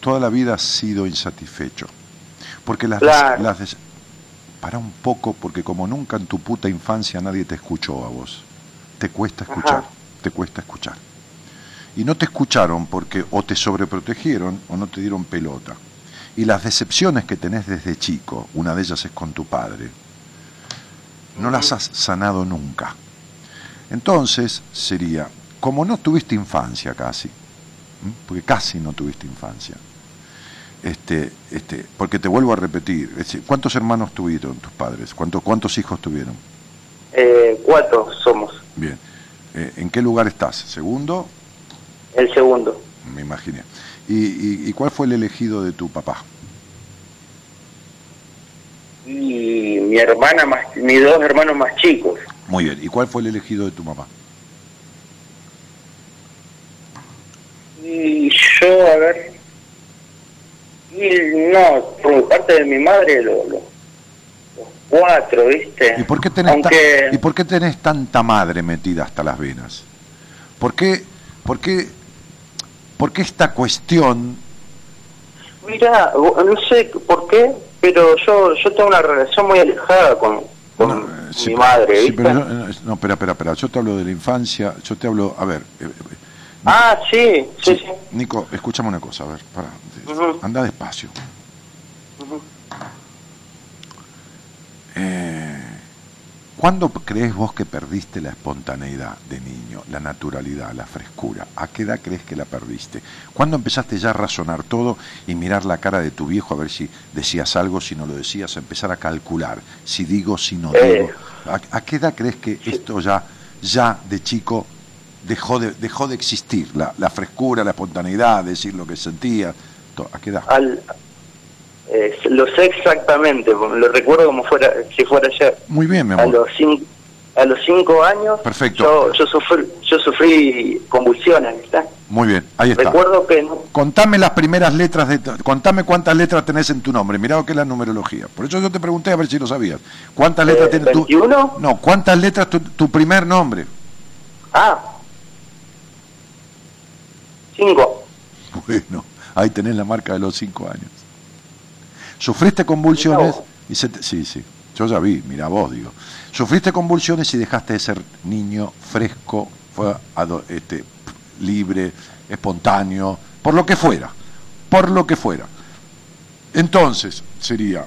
Toda la vida has sido insatisfecho. Porque las, Claro. las des- para un poco, porque como nunca en tu puta infancia nadie te escuchó a vos. Te cuesta escuchar, Ajá. te cuesta escuchar. Y no te escucharon porque o te sobreprotegieron o no te dieron pelota. Y las decepciones que tenés desde chico, una de ellas es con tu padre, no las has sanado nunca. Entonces sería, como no tuviste infancia casi, porque casi no tuviste infancia, este, este, porque te vuelvo a repetir, ¿cuántos hermanos tuvieron tus padres? ¿Cuántos, cuántos hijos tuvieron? eh, cuatro somos, Bien. Eh, ¿En qué lugar estás? ¿Segundo? el segundo. Me imaginé. ¿Y, y, y cuál fue el elegido de tu papá? Y mi hermana más, mis dos hermanos más chicos. Muy bien. ¿Y cuál fue el elegido de tu mamá? Y yo, a ver, y no, por parte de mi madre, lo- lo- los cuatro, ¿viste? ¿Y por, qué tenés ta- Aunque, ¿Y por qué tenés tanta madre metida hasta las venas? ¿Por qué, por qué, por qué esta cuestión mira, no sé por qué, pero yo yo tengo una relación muy alejada con, con No, eh, sí, mi madre, sí, pero yo- eh, no, espera, espera, espera. Yo te hablo de la infancia, yo te hablo, a ver, eh, eh, ah, sí, sí, sí. Nico, escúchame una cosa, a ver, para, anda despacio. Eh, ¿Cuándo crees vos que perdiste la espontaneidad de niño, la naturalidad, la frescura? ¿A qué edad crees que la perdiste? ¿Cuándo empezaste ya a razonar todo y mirar la cara de tu viejo a ver si decías algo, si no lo decías, a empezar a calcular, si digo, si no Eh. digo? ¿A, a qué edad crees que esto ya, ya de chico dejó de, dejó de existir? La, la frescura, la espontaneidad, decir lo que sentías. ¿A qué edad? Al, eh, lo sé exactamente, lo recuerdo como fuera si fuera ayer. Muy bien, mi A amor. los cinco, a los cinco años, Perfecto. yo, yo sufrí yo sufrí convulsiones, ¿viste? Muy bien, ahí está. Recuerdo que no, Contame las primeras letras de contame cuántas letras tenés en tu nombre. Mirá lo que es la numerología. Por eso yo te pregunté a ver si lo sabías. ¿Cuántas letras Eh, tiene tu 21? No, ¿cuántas letras tu, tu primer nombre? ah, cinco. Bueno, ahí tenés la marca de los cinco años. ¿Sufriste convulsiones? Y se te- sí, sí. Yo ya vi, mira vos, digo. ¿Sufriste convulsiones y dejaste de ser niño fresco, fue este, libre, espontáneo, por lo que fuera? Por lo que fuera. Entonces, sería,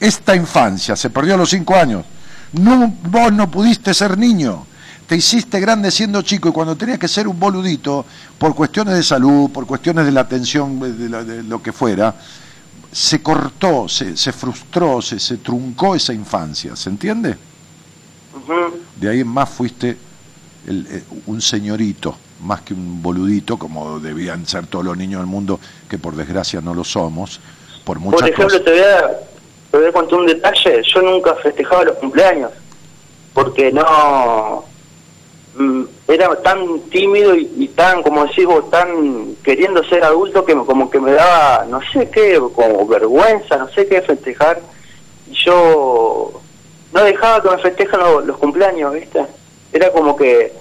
esta infancia se perdió a los cinco años. No, vos no pudiste ser niño. Te hiciste grande siendo chico y cuando tenías que ser un boludito, por cuestiones de salud, por cuestiones de la atención, de, la- de lo que fuera, se cortó, se, se frustró, se, se truncó esa infancia. ¿Se entiende? Ujú. De ahí en más fuiste el- eh, un señorito, más que un boludito, como debían ser todos los niños del mundo, que por desgracia no lo somos, por muchas Por ejemplo, cosas. te voy, a, te voy a contar un detalle. Yo nunca festejaba los cumpleaños porque no era tan tímido y, tan, como decís tan queriendo ser adulto que como que me daba, no sé qué, como vergüenza, no sé qué festejar. Y yo no dejaba que me festejen lo- los cumpleaños, ¿viste? Era como que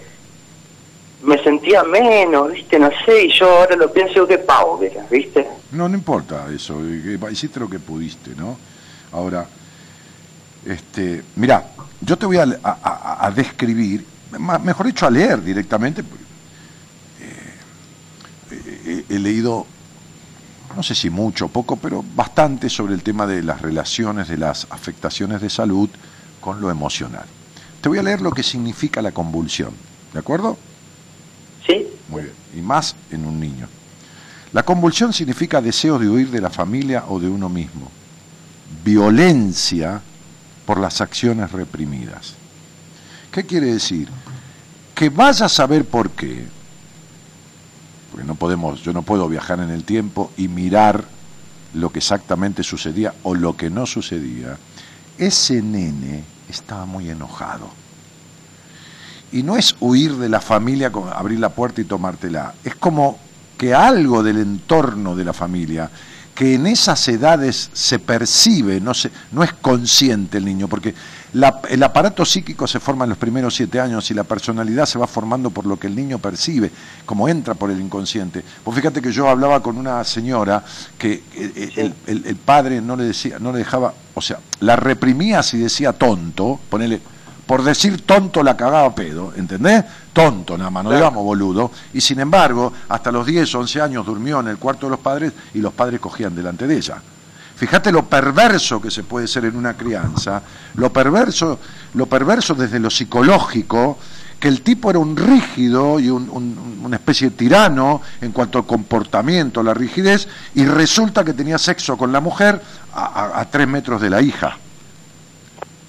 me sentía menos, ¿viste? No sé, y yo ahora lo pienso qué pavo que era, ¿viste? No, no importa eso, que hiciste lo que pudiste, ¿no? Ahora, este, mira, yo te voy a, a- a- describir, mejor dicho, a leer directamente, porque, eh, he, he leído, no sé si mucho o poco, pero bastante sobre el tema de las relaciones, de las afectaciones de salud con lo emocional. Te voy a leer lo que significa la convulsión, ¿de acuerdo? ¿Sí? Muy bien. Y más en un niño. La convulsión significa deseo de huir de la familia o de uno mismo. Violencia por las acciones reprimidas. ¿Qué quiere decir? Que vaya a saber por qué, porque no podemos, yo no puedo viajar en el tiempo y mirar lo que exactamente sucedía o lo que no sucedía, ese nene estaba muy enojado. Y no es huir de la familia, abrir la puerta y tomártela, es como que algo del entorno de la familia, que en esas edades se percibe, no, se, no es consciente el niño, porque el aparato psíquico se forma en los primeros siete años y la personalidad se va formando por lo que el niño percibe, como entra por el inconsciente. Pues fíjate que yo hablaba con una señora que eh, eh, el, padre no le decía, no le dejaba, o sea, la reprimía si decía tonto, ponele por decir tonto la cagaba pedo, ¿entendés? Tonto nada más, no digamos boludo. Y sin embargo, hasta los 10, 11 años durmió en el cuarto de los padres y los padres cogían delante de ella. Fíjate lo perverso que se puede ser en una crianza, lo perverso, lo perverso desde lo psicológico, que el tipo era un rígido y una especie de tirano en cuanto al comportamiento, la rigidez, y resulta que tenía sexo con la mujer a tres metros de la hija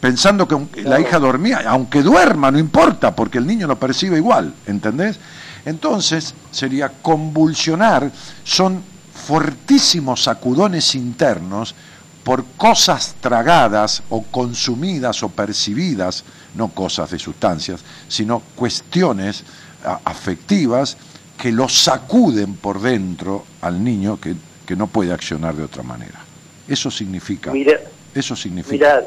pensando que la hija dormía, aunque duerma, no importa, porque el niño lo percibe igual, ¿entendés? Entonces sería convulsionar, son fortísimos sacudones internos por cosas tragadas o consumidas o percibidas, no cosas de sustancias, sino cuestiones afectivas que lo sacuden por dentro al niño que, no puede accionar de otra manera. Eso significa. eso significa.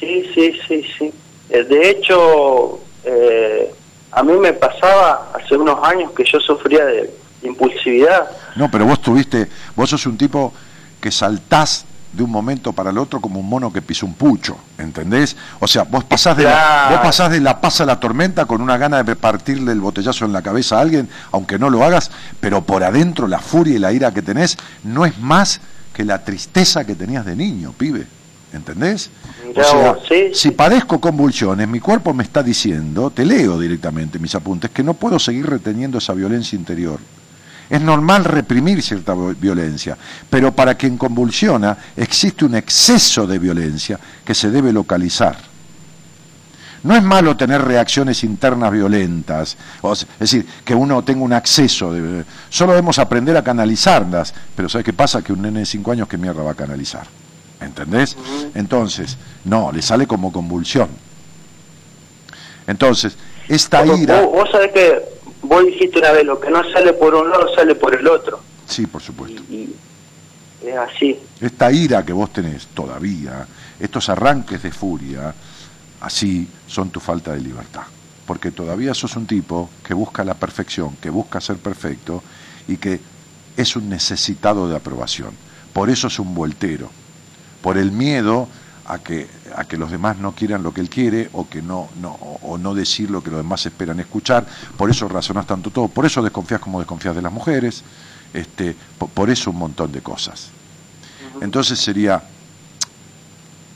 Sí, sí, sí, sí. Eh, de hecho, eh, a mí me pasaba hace unos años que yo sufría de impulsividad. No, pero vos tuviste, vos sos un tipo que saltás de un momento para el otro como un mono que pisa un pucho, ¿entendés? O sea, vos pasás de, la, vos pasás de la paz a la tormenta con una gana de partirle el botellazo en la cabeza a alguien, aunque no lo hagas, pero por adentro la furia y la ira que tenés no es más que la tristeza que tenías de niño, pibe. ¿Entendés? o sea, si padezco convulsiones, mi cuerpo me está diciendo, te leo directamente mis apuntes, que no puedo seguir reteniendo esa violencia interior. Es normal reprimir cierta violencia, pero para quien convulsiona existe un exceso de violencia que se debe localizar. No es malo tener reacciones internas violentas, es decir, que uno tenga un acceso, de, solo debemos aprender a canalizarlas, pero ¿sabes qué pasa? Que un nene de 5 años, ¿qué mierda va a canalizar? ¿Entendés? Entonces, no, le sale como convulsión. Entonces, esta ira... Vos, sabés que vos dijiste una vez, lo que no sale por un lado sale por el otro. Sí, por supuesto. es así. Esta ira que vos tenés todavía, estos arranques de furia, así son tu falta de libertad. Porque todavía sos un tipo que busca la perfección, que busca ser perfecto y que es un necesitado de aprobación. Por eso es un voltero por el miedo a que, a que los demás no quieran lo que él quiere o que no, no, o no decir lo que los demás esperan escuchar, por eso razonás tanto todo, por eso desconfías como desconfías de las mujeres, este, por, eso un montón de cosas. Entonces sería,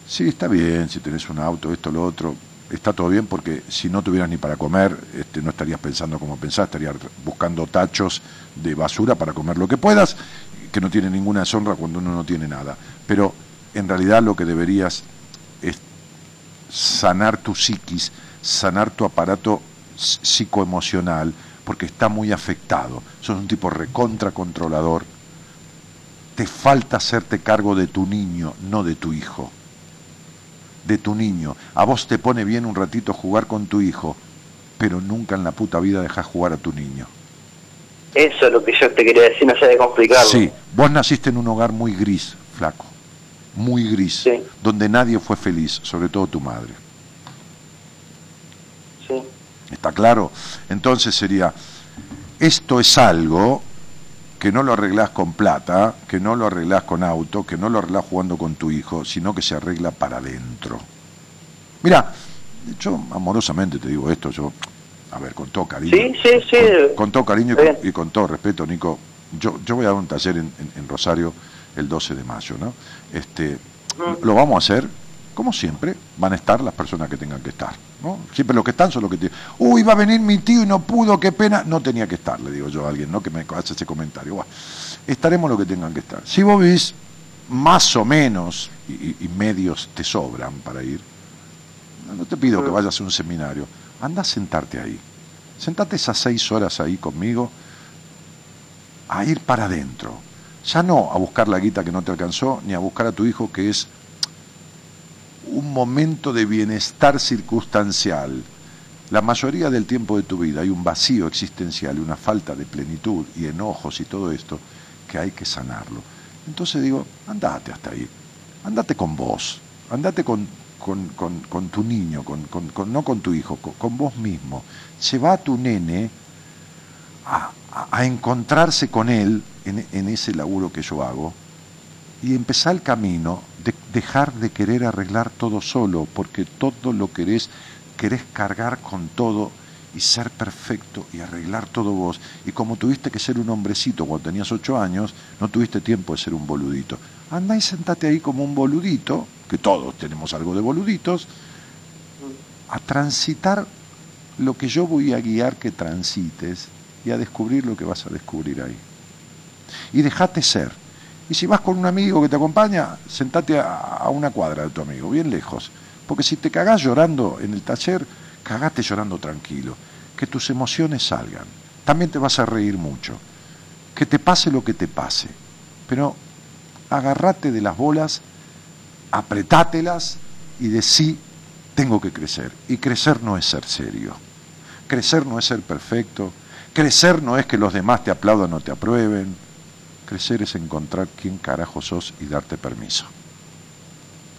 sí, está bien, si tenés un auto, esto, lo otro, está todo bien porque si no tuvieras ni para comer, este, no estarías pensando como pensás, estarías buscando tachos de basura para comer lo que puedas, que no tiene ninguna deshonra cuando uno no tiene nada. Pero en realidad lo que deberías es sanar tu psiquis, sanar tu aparato psicoemocional, porque está muy afectado. Sos un tipo recontra controlador. Te falta hacerte cargo de tu niño, no de tu hijo. De tu niño. A vos te pone bien un ratito jugar con tu hijo, pero nunca en la puta vida dejas jugar a tu niño. Eso es lo que yo te quería decir, no sé de complicarlo. Sí, vos naciste en un hogar muy gris, flaco muy gris, donde nadie fue feliz, sobre todo tu madre. Sí. ¿Está claro? Entonces sería, esto es algo que no lo arreglás con plata, que no lo arreglás con auto, que no lo arreglás jugando con tu hijo, sino que se arregla para adentro. Mira, yo amorosamente te digo esto, yo, a ver, con todo cariño. Sí, sí, sí. Con, todo cariño y con, todo respeto, Nico, yo, yo voy a dar un taller en Rosario el 12 de mayo, ¿no? Este, lo vamos a hacer, como siempre, van a estar las personas que tengan que estar, ¿no? Siempre los que están son los que tienen. Uy, va a venir mi tío y no pudo, qué pena. No tenía que estar, le digo yo a alguien, ¿no? Que me hace ese comentario. estaremos los que tengan que estar. Si vos vís, más o menos, y, medios te sobran para ir, No te pido que vayas a un seminario. Anda a sentarte ahí. Sentate esas seis horas ahí conmigo a ir para adentro. Ya no a buscar la guita que no te alcanzó, ni a buscar a tu hijo que es un momento de bienestar circunstancial. La mayoría del tiempo de tu vida hay un vacío existencial y una falta de plenitud y enojos y todo esto que hay que sanarlo. Entonces digo, andate hasta ahí, andate con vos, andate con, con, tu niño, con, no con tu hijo, con, vos mismo. Lleva a tu nene a, encontrarse con él en, en, ese laburo que yo hago y empezar el camino de dejar de querer arreglar todo solo, porque todo lo querés, querés cargar con todo y ser perfecto y arreglar todo vos. Y como tuviste que ser un hombrecito cuando tenías ocho años, no tuviste tiempo de ser un boludito. Andá y sentate ahí como un boludito, que todos tenemos algo de boluditos, a transitar lo que yo voy a guiar que transites y a descubrir lo que vas a descubrir ahí. Y dejate ser. Y si vas con un amigo que te acompaña, sentate a, una cuadra de tu amigo, bien lejos. Porque si te cagás llorando en el taller, cagate llorando tranquilo. Que tus emociones salgan. También te vas a reír mucho. Que te pase lo que te pase. Pero agarrate de las bolas, apretátelas y decí, tengo que crecer. Y crecer no es ser serio. Crecer no es ser perfecto. Crecer no es que los demás te aplaudan o te aprueben. Crecer es encontrar quién carajo sos y darte permiso.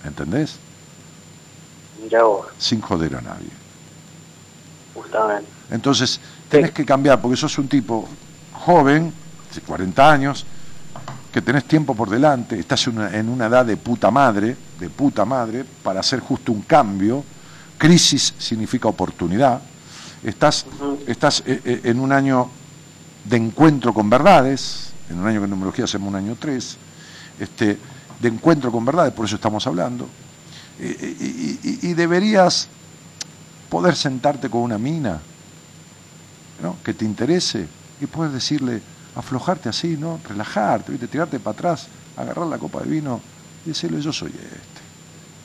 ¿Entendés? Ya vos. Sin joder a nadie. Justamente. Entonces, tenés que cambiar, porque sos un tipo joven, de 40 años, que tenés tiempo por delante, estás en una, edad de puta madre, de puta madre, para hacer justo un cambio. Crisis significa oportunidad. Estás, estás eh, eh, en un año de encuentro con verdades, en un año que en numerología hacemos un año 3, este, de encuentro con verdades, por eso estamos hablando, y, deberías poder sentarte con una mina ¿no? que te interese y puedes decirle, aflojarte así, ¿no? relajarte, tirarte para atrás, agarrar la copa de vino y decirle, yo soy este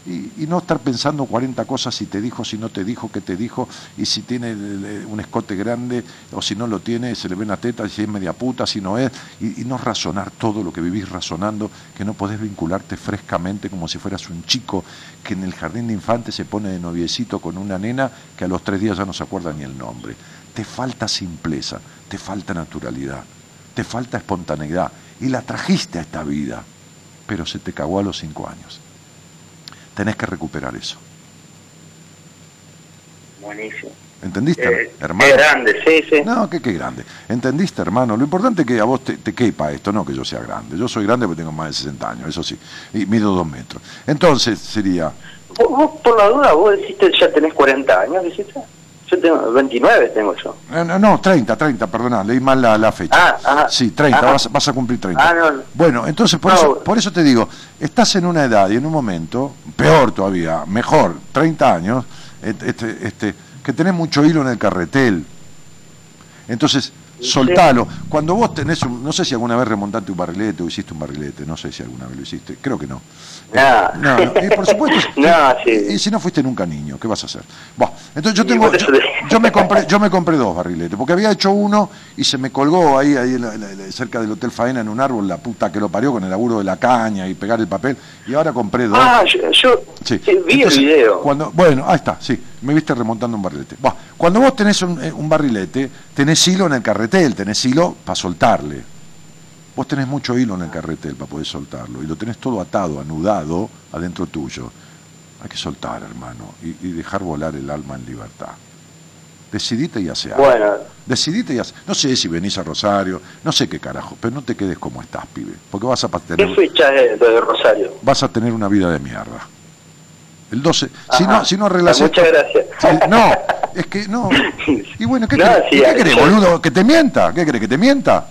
y, no estar pensando 40 cosas si te dijo, si no te dijo, qué te dijo, y si tiene un escote grande o si no lo tiene, se le ven la teta, si es media puta, si no es, y, no razonar todo lo que vivís razonando, que no podés vincularte frescamente como si fueras un chico que en el jardín de infantes se pone de noviecito con una nena que a los tres días ya no se acuerda ni el nombre. Te falta simpleza, te falta naturalidad, te falta espontaneidad, y la trajiste a esta vida, pero se te cagó a los cinco años tenés que recuperar eso. Buenísimo. ¿Entendiste, eh, hermano? Qué grande, sí, sí. No, qué, qué grande. ¿Entendiste, hermano? Lo importante es que a vos te, quepa esto, no que yo sea grande. Yo soy grande porque tengo más de 60 años, eso sí. Y mido dos metros. Entonces sería... Vos, por la duda, vos deciste ya tenés 40 años, ¿deciste? Yo tengo 29, tengo yo. Eh, no, no 30, 30, perdona, leí mal la, fecha. Ah, ajá. Sí, 30, vas, vas, a cumplir 30. Ah, no, bueno, entonces por, eso, por eso te digo, estás en una edad y en un momento, peor todavía, mejor, 30 años, este, este, que tenés mucho hilo en el carretel. Entonces, soltalo. Cuando vos tenés un, no sé si alguna vez remontaste un barrilete o hiciste un barrilete, no sé si alguna vez lo hiciste, creo que no. No, no, y por supuesto, y, si no fuiste nunca niño, ¿qué vas a hacer? Bueno, entonces yo tengo, yo, me compré, yo me compré dos barriletes, porque había hecho uno y se me colgó ahí, ahí cerca del Hotel Faena en un árbol, la puta que lo parió con el laburo de la caña y pegar el papel, y ahora compré dos. Ah, yo, vi el video. Cuando, bueno, ahí está, sí, me viste remontando un barrilete. Bueno, cuando vos tenés un, eh, un barrilete, tenés hilo en el carretel, tenés hilo para soltarle. Vos tenés mucho hilo en el carretel para poder soltarlo y lo tenés todo atado, anudado adentro tuyo. Hay que soltar, hermano, y, dejar volar el alma en libertad. Decidite y hace algo. Bueno. Decidite y hace. No sé si venís a Rosario, no sé qué carajo, pero no te quedes como estás, pibe. Porque vas a tener. ¿Qué de Rosario? Vas a tener una vida de mierda. El 12. Si no, si no arreglas Muchas gracias. no, es que no. Y bueno, ¿qué, crees, boludo? ¿Que te mienta? ¿Qué crees? ¿Que te mienta?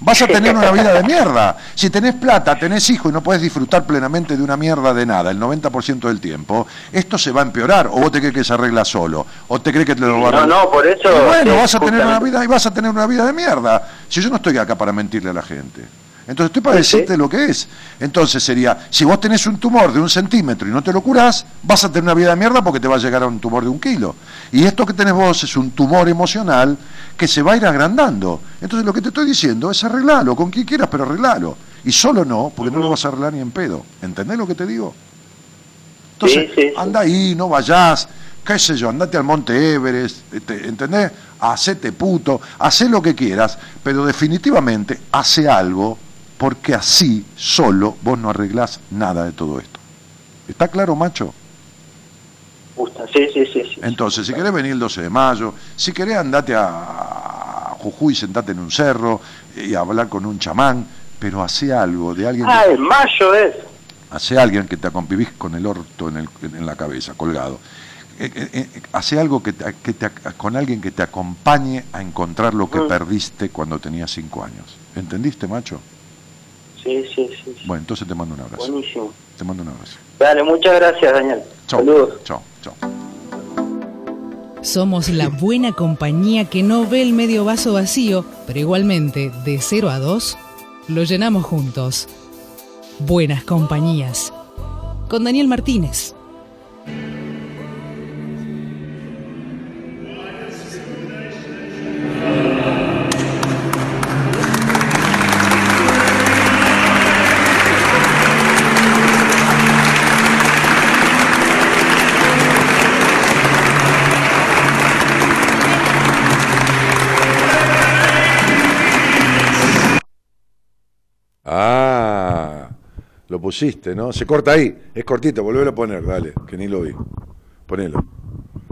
vas a tener una vida de mierda. Si tenés plata, tenés hijos y no puedes disfrutar plenamente de una mierda de nada el 90% del tiempo, esto se va a empeorar. O vos te crees que se arregla solo, o te crees que te lo va a No, no, por eso. bueno, vas a tener una vida y vas a tener una vida de mierda. Si yo no estoy acá para mentirle a la gente. Entonces estoy para decirte lo que es. Entonces sería, si vos tenés un tumor de un centímetro y no te lo curás, vas a tener una vida de mierda porque te va a llegar a un tumor de un kilo. Y esto que tenés vos es un tumor emocional que se va a ir agrandando. Entonces lo que te estoy diciendo es arreglalo, con quien quieras, pero arreglalo. Y solo no, porque no lo vas a arreglar ni en pedo. ¿Entendés lo que te digo? Entonces, anda ahí, no vayas, qué sé yo, andate al Monte Everest, este, ¿entendés? Hacete puto, hacé lo que quieras, pero definitivamente hace algo, porque así, solo, vos no arreglás nada de todo esto. ¿Está claro, macho? Sí, sí, sí, Entonces, si querés venir el 12 de mayo, si querés andate a Jujuy, sentate en un cerro y hablar con un chamán, pero hace algo de alguien... Ah, en mayo es. Hace alguien que te acompivís con el orto en, el, en la cabeza, colgado. Eh, eh, eh, hace algo que, que te, con alguien que te acompañe a encontrar lo que mm. perdiste cuando tenías cinco años. ¿Entendiste, macho? Sí, sí, sí, Bueno, entonces te mando un abrazo. Buenísimo. Te mando un abrazo. Dale, muchas gracias, Daniel. Saludos. Chao, chao. Somos la buena compañía que no ve el medio vaso vacío, pero igualmente, de 0 a 2, lo llenamos juntos. Buenas compañías. Con Daniel Martínez. Pusiste, ¿no? Se corta ahí, es cortito, volvelo a poner, dale, que ni lo vi. Ponelo.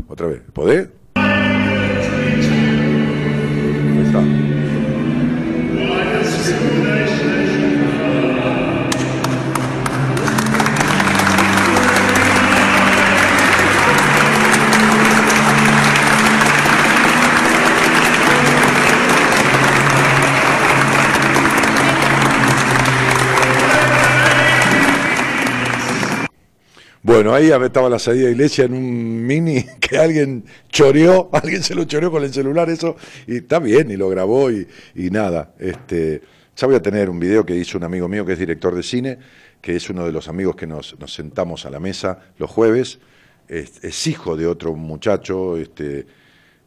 Otra vez. ¿Podés? Ahí está. Bueno, ahí estaba la salida de iglesia en un mini que alguien choreó, alguien se lo choreó con el celular, eso, y está bien, y lo grabó y, nada. Este, ya voy a tener un video que hizo un amigo mío que es director de cine, que es uno de los amigos que nos, sentamos a la mesa los jueves, es, hijo de otro muchacho este,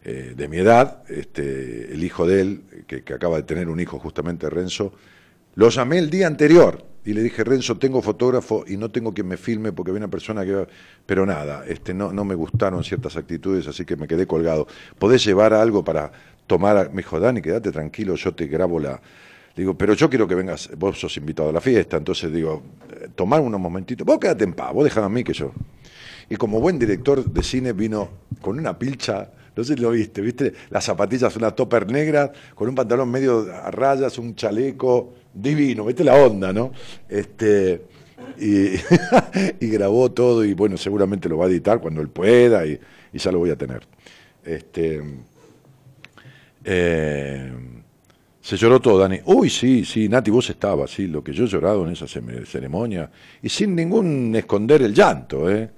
eh, de mi edad, este, el hijo de él, que acaba de tener un hijo justamente, Renzo, lo llamé el día anterior y le dije, Renzo, tengo fotógrafo y no tengo quien me filme porque había una persona que... Pero nada, este, no, no me gustaron ciertas actitudes, así que me quedé colgado. ¿Podés llevar algo para tomar? Me dijo, Dani, quédate tranquilo, yo te grabo la... Digo, pero yo quiero que vengas, vos sos invitado a la fiesta, entonces digo, eh, tomar unos momentitos, vos quédate en paz, vos dejame a mí que yo. Y como buen director de cine vino con una pilcha, no sé si lo viste, viste, las zapatillas, una topper negra, con un pantalón medio a rayas, un chaleco, divino, vete la onda, ¿no? Este, y, grabó todo y bueno, seguramente lo va a editar cuando él pueda y, ya lo voy a tener. Este, eh, se lloró todo, Dani. Uy, sí, sí, Nati, vos estabas, sí, lo que yo he llorado en esa ceremonia y sin ningún esconder el llanto, ¿eh?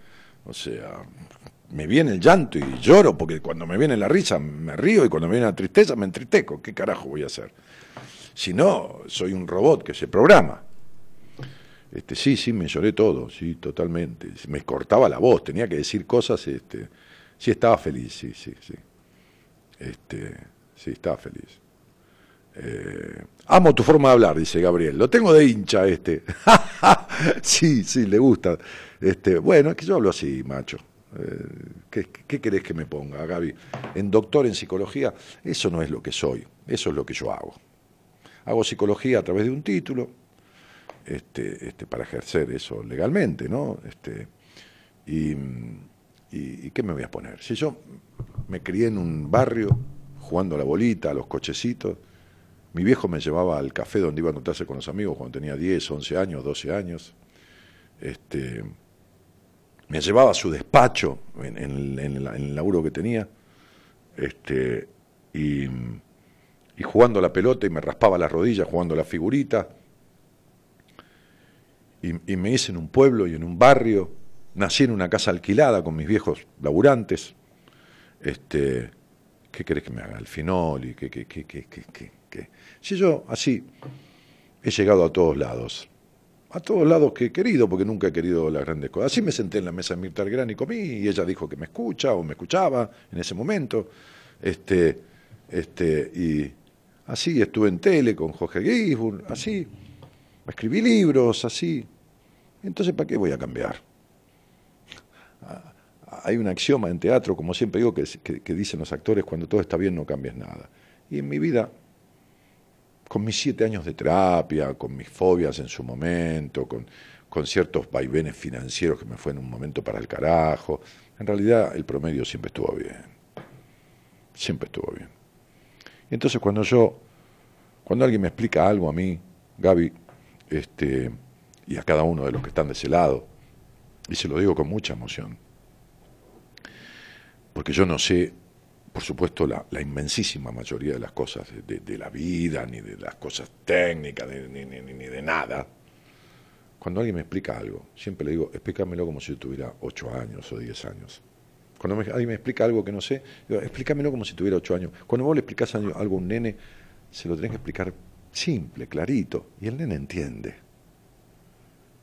O sea, me viene el llanto y lloro porque cuando me viene la risa me río y cuando me viene la tristeza me entristeco. ¿Qué carajo voy a hacer? Si no, soy un robot que se programa. Este, sí, sí, me lloré todo, sí, totalmente. Me cortaba la voz, tenía que decir cosas, este, sí, estaba feliz, sí, sí, sí. Este, sí, estaba feliz. Eh, amo tu forma de hablar, dice Gabriel. Lo tengo de hincha este. sí, sí, le gusta. Este, bueno, es que yo hablo así, macho. Eh, ¿qué, ¿Qué querés que me ponga, Gaby? En doctor en psicología, eso no es lo que soy, eso es lo que yo hago hago psicología a través de un título, este, este, para ejercer eso legalmente, ¿no? Este, y, y, qué me voy a poner? Si yo me crié en un barrio, jugando a la bolita, a los cochecitos, mi viejo me llevaba al café donde iba a notarse con los amigos cuando tenía 10, 11 años, 12 años. Este, me llevaba a su despacho en, en, en el laburo que tenía. Este, y y jugando la pelota y me raspaba las rodillas jugando la figurita. Y, me hice en un pueblo y en un barrio, nací en una casa alquilada con mis viejos laburantes. Este, ¿Qué querés que me haga? El finol y qué, qué, qué, qué, qué, Si yo así, he llegado a todos lados. A todos lados que he querido, porque nunca he querido las grandes cosas. Así me senté en la mesa de Mirta Gran y comí, y ella dijo que me escucha o me escuchaba en ese momento. Este, este, y así estuve en tele con Jorge Gisburg, así. Escribí libros, así. Entonces, ¿para qué voy a cambiar? Ah, hay un axioma en teatro, como siempre digo, que, dicen los actores, cuando todo está bien no cambies nada. Y en mi vida con mis siete años de terapia, con mis fobias en su momento, con, con ciertos vaivenes financieros que me fue en un momento para el carajo, en realidad el promedio siempre estuvo bien. Siempre estuvo bien. Entonces cuando yo, cuando alguien me explica algo a mí, Gaby, este, y a cada uno de los que están de ese lado, y se lo digo con mucha emoción, porque yo no sé por supuesto, la, inmensísima mayoría de las cosas de, la vida, ni de las cosas técnicas, ni, ni, de nada. Cuando alguien me explica algo, siempre le digo, explícamelo como si yo tuviera ocho años o diez años. Cuando alguien me explica algo que no sé, digo, explícamelo como si tuviera ocho años. Cuando vos le explicás algo a un nene, se lo tenés que explicar simple, clarito, y el nene entiende.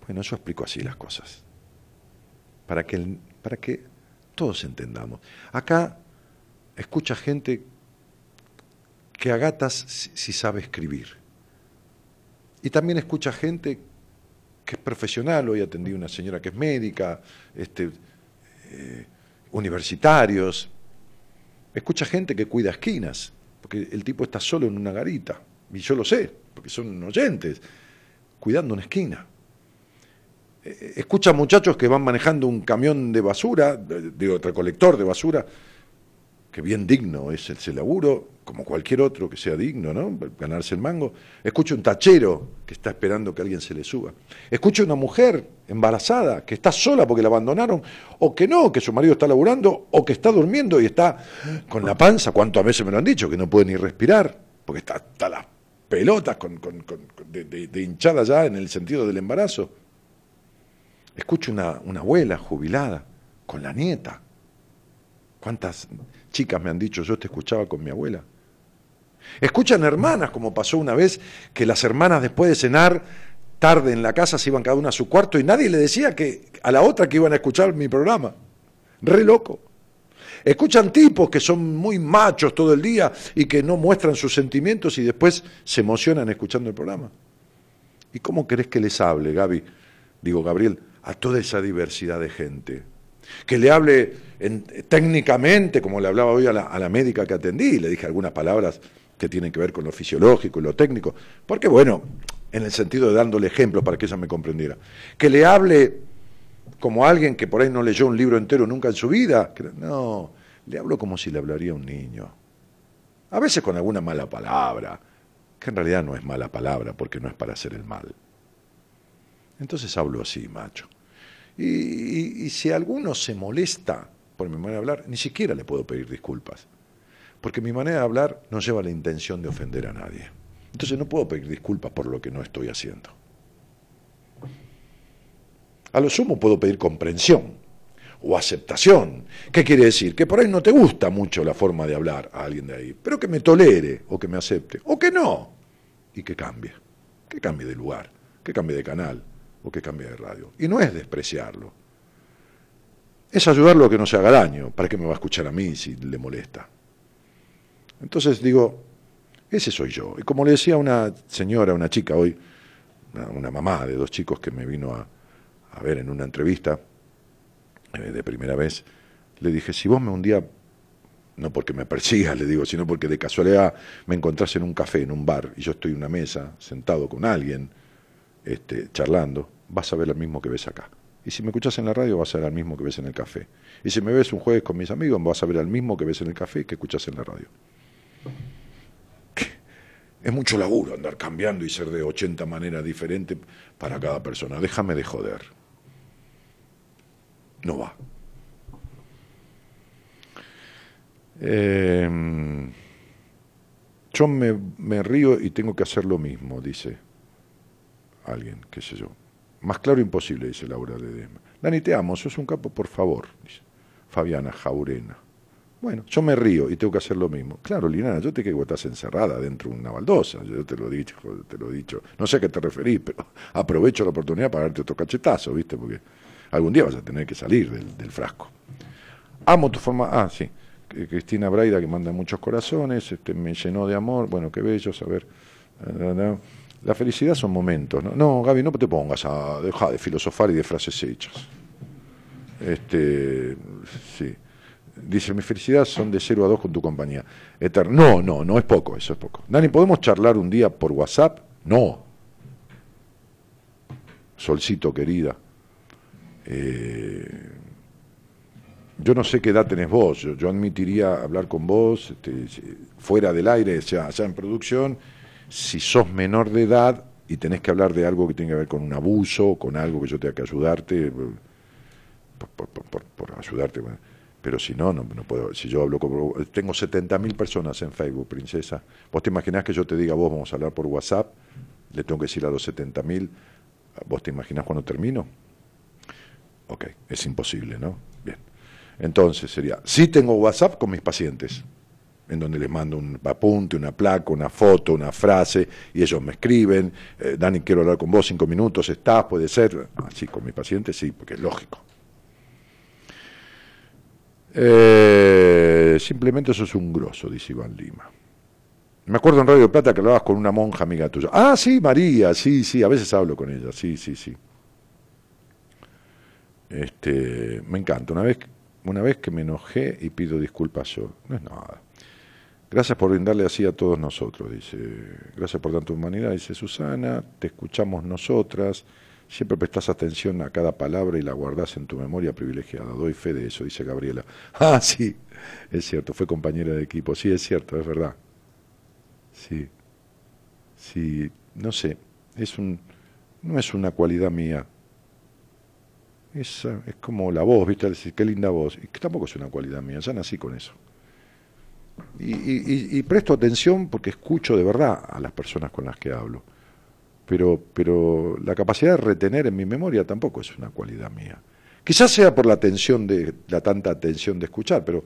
Bueno, yo explico así las cosas, para que, para que todos entendamos. Acá escucha gente que agatas si sabe escribir. Y también escucha gente que es profesional, hoy atendí a una señora que es médica, este, eh, universitarios, escucha gente que cuida esquinas, porque el tipo está solo en una garita, y yo lo sé, porque son oyentes, cuidando una esquina. Eh, escucha muchachos que van manejando un camión de basura, de, otro recolector de basura, que bien digno es ese laburo, como cualquier otro que sea digno, ¿no? Ganarse el mango. Escucho un tachero que está esperando que alguien se le suba. Escucho una mujer embarazada que está sola porque la abandonaron, o que no, que su marido está laburando, o que está durmiendo y está con la panza, cuántas veces me lo han dicho, que no puede ni respirar, porque está hasta las pelotas con, de, hinchada ya en el sentido del embarazo. Escucho una abuela jubilada con la nieta. ¿Cuántas chicas me han dicho, yo te escuchaba con mi abuela. Escuchan hermanas, como pasó una vez, que las hermanas después de cenar, tarde en la casa, se iban cada una a su cuarto y nadie le decía que a la otra que iban a escuchar mi programa. Re loco. Escuchan tipos que son muy machos todo el día y que no muestran sus sentimientos y después se emocionan escuchando el programa. ¿Y cómo querés que les hable, Gaby? Digo, Gabriel, a toda esa diversidad de gente que le hable técnicamente, como le hablaba hoy a la, médica que atendí, le dije algunas palabras que tienen que ver con lo fisiológico y lo técnico, porque bueno, en el sentido de dándole ejemplos para que ella me comprendiera, que le hable como alguien que por ahí no leyó un libro entero nunca en su vida, no, le hablo como si le hablaría a un niño, a veces con alguna mala palabra, que en realidad no es mala palabra porque no es para hacer el mal. Entonces hablo así, macho. Y, si alguno se molesta por mi manera de hablar, ni siquiera le puedo pedir disculpas. Porque mi manera de hablar no lleva la intención de ofender a nadie. Entonces no puedo pedir disculpas por lo que no estoy haciendo. A lo sumo puedo pedir comprensión o aceptación. ¿Qué quiere decir? Que por ahí no te gusta mucho la forma de hablar a alguien de ahí, pero que me tolere o que me acepte, o que no, y que cambie, que cambie de lugar, que cambie de canal, o que cambie de radio. Y no es despreciarlo. Es ayudarlo a que no se haga daño. ¿Para qué me va a escuchar a mí si le molesta? Entonces digo, ese soy yo. Y como le decía una señora, una chica hoy, una, mamá de dos chicos que me vino a, ver en una entrevista eh, de primera vez, le dije, si vos me un día, no porque me persigas, le digo, sino porque de casualidad me encontrás en un café, en un bar, y yo estoy en una mesa, sentado con alguien, este, charlando, vas a ver lo mismo que ves acá. Y si me escuchas en la radio, vas a ver al mismo que ves en el café. Y si me ves un jueves con mis amigos, vas a ver al mismo que ves en el café que escuchas en la radio. Es mucho laburo andar cambiando y ser de 80 maneras diferentes para cada persona. Déjame de joder. No va. Em, yo me, me río y tengo que hacer lo mismo, dice alguien, qué sé yo. Más claro imposible, dice Laura de Dema. Dani, te amo, sos un capo, por favor, dice Fabiana Jaurena. Bueno, yo me río y tengo que hacer lo mismo. Claro, Liliana, yo te que estás encerrada dentro de una baldosa, yo te lo he dicho, te lo he dicho. No sé a qué te referís, pero aprovecho la oportunidad para darte otro cachetazo, ¿viste? Porque algún día vas a tener que salir del, frasco. Amo tu forma, ah, sí, Cristina Braida que manda muchos corazones, este, me llenó de amor, bueno, qué bello saber. La felicidad son momentos, ¿no? No, Gaby, no te pongas a dejar de filosofar y de frases hechas. Este, sí. Dice, mi felicidad son de 0 a 2 con tu compañía. No, no, no es poco, eso es poco. Dani, ¿podemos charlar un día por WhatsApp? No. Solcito, querida. Eh, yo no sé qué edad tenés vos, yo, admitiría hablar con vos este, fuera del aire, sea, allá en producción, si sos menor de edad y tenés que hablar de algo que tiene que ver con un abuso, con algo que yo tenga que ayudarte, por, ayudarte. Pero si no, no, puedo. Si yo hablo con. Tengo 70.000 personas en Facebook, princesa. ¿Vos te imaginás que yo te diga, vos vamos a hablar por WhatsApp? Le tengo que decir a los 70.000, ¿vos te imaginás cuando termino? Ok, es imposible, ¿no? Bien. Entonces sería, sí tengo WhatsApp con mis pacientes, en donde les mando un apunte, una placa, una foto, una frase, y ellos me escriben, eh, Dani, quiero hablar con vos cinco minutos, estás, puede ser. Así, con mis pacientes sí, porque es lógico. Eh, simplemente eso es un grosso, dice Iván Lima. Me acuerdo en Radio Plata que hablabas con una monja amiga tuya. Ah, sí, María, sí, sí, a veces hablo con ella, sí, sí, sí. Este, me encanta. Una vez, una vez que me enojé y pido disculpas yo, no es nada. Gracias por brindarle así a todos nosotros, dice. Gracias por tanta humanidad, dice Susana. Te escuchamos nosotras. Siempre prestas atención a cada palabra y la guardas en tu memoria privilegiada. Doy fe de eso, dice Gabriela. Ah, sí, es cierto, fue compañera de equipo. Sí, es cierto, es verdad. Sí, sí, no sé, es un, no es una cualidad mía. Es, es como la voz, ¿viste? Qué linda voz. Y tampoco es una cualidad mía, ya nací con eso. Y presto atención porque escucho de verdad a las personas con las que hablo pero, pero la capacidad de retener en mi memoria tampoco es una cualidad mía. Quizás sea por la atención de la tanta atención de escuchar, pero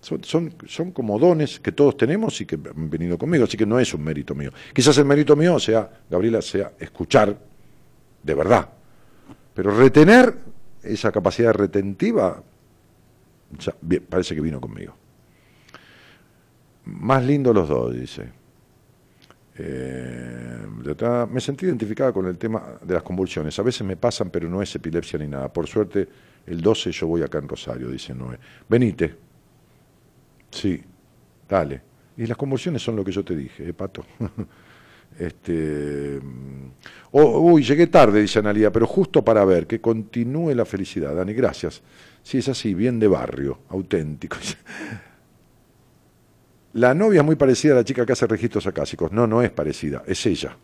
son, son, como dones que todos tenemos y que han venido conmigo, así que no es un mérito mío. Quizás el mérito mío sea, Gabriela, sea escuchar de verdad, pero retener esa capacidad retentiva parece que vino conmigo. Más lindo los dos, dice. Eh, me sentí identificada con el tema de las convulsiones. A veces me pasan, pero no es epilepsia ni nada. Por suerte, el 12 yo voy acá en Rosario, dice Noé. Venite. Sí, dale. Y las convulsiones son lo que yo te dije, ¿eh, Pato? este, oh, uy, llegué tarde, dice Analia, pero justo para ver que continúe la felicidad. Dani, gracias. Sí, es así, bien de barrio, auténtico. La novia es muy parecida a la chica que hace registros acásicos. No, no es parecida, es ella.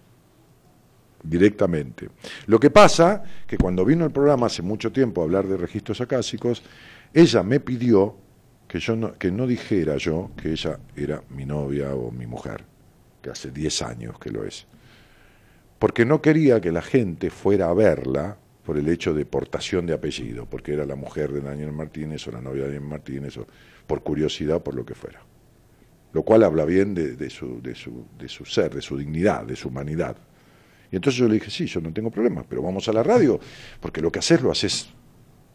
Directamente. Lo que pasa que cuando vino el programa hace mucho tiempo a hablar de registros acásicos, ella me pidió que yo no, que no dijera yo que ella era mi novia o mi mujer, que hace 10 años que lo es. Porque no quería que la gente fuera a verla por el hecho de portación de apellido, porque era la mujer de Daniel Martínez o la novia de Daniel Martínez, o por curiosidad por lo que fuera lo cual habla bien de, su, de, su, de su ser, de su dignidad, de su humanidad. Y entonces yo le dije, sí, yo no tengo problema, pero vamos a la radio, porque lo que haces lo haces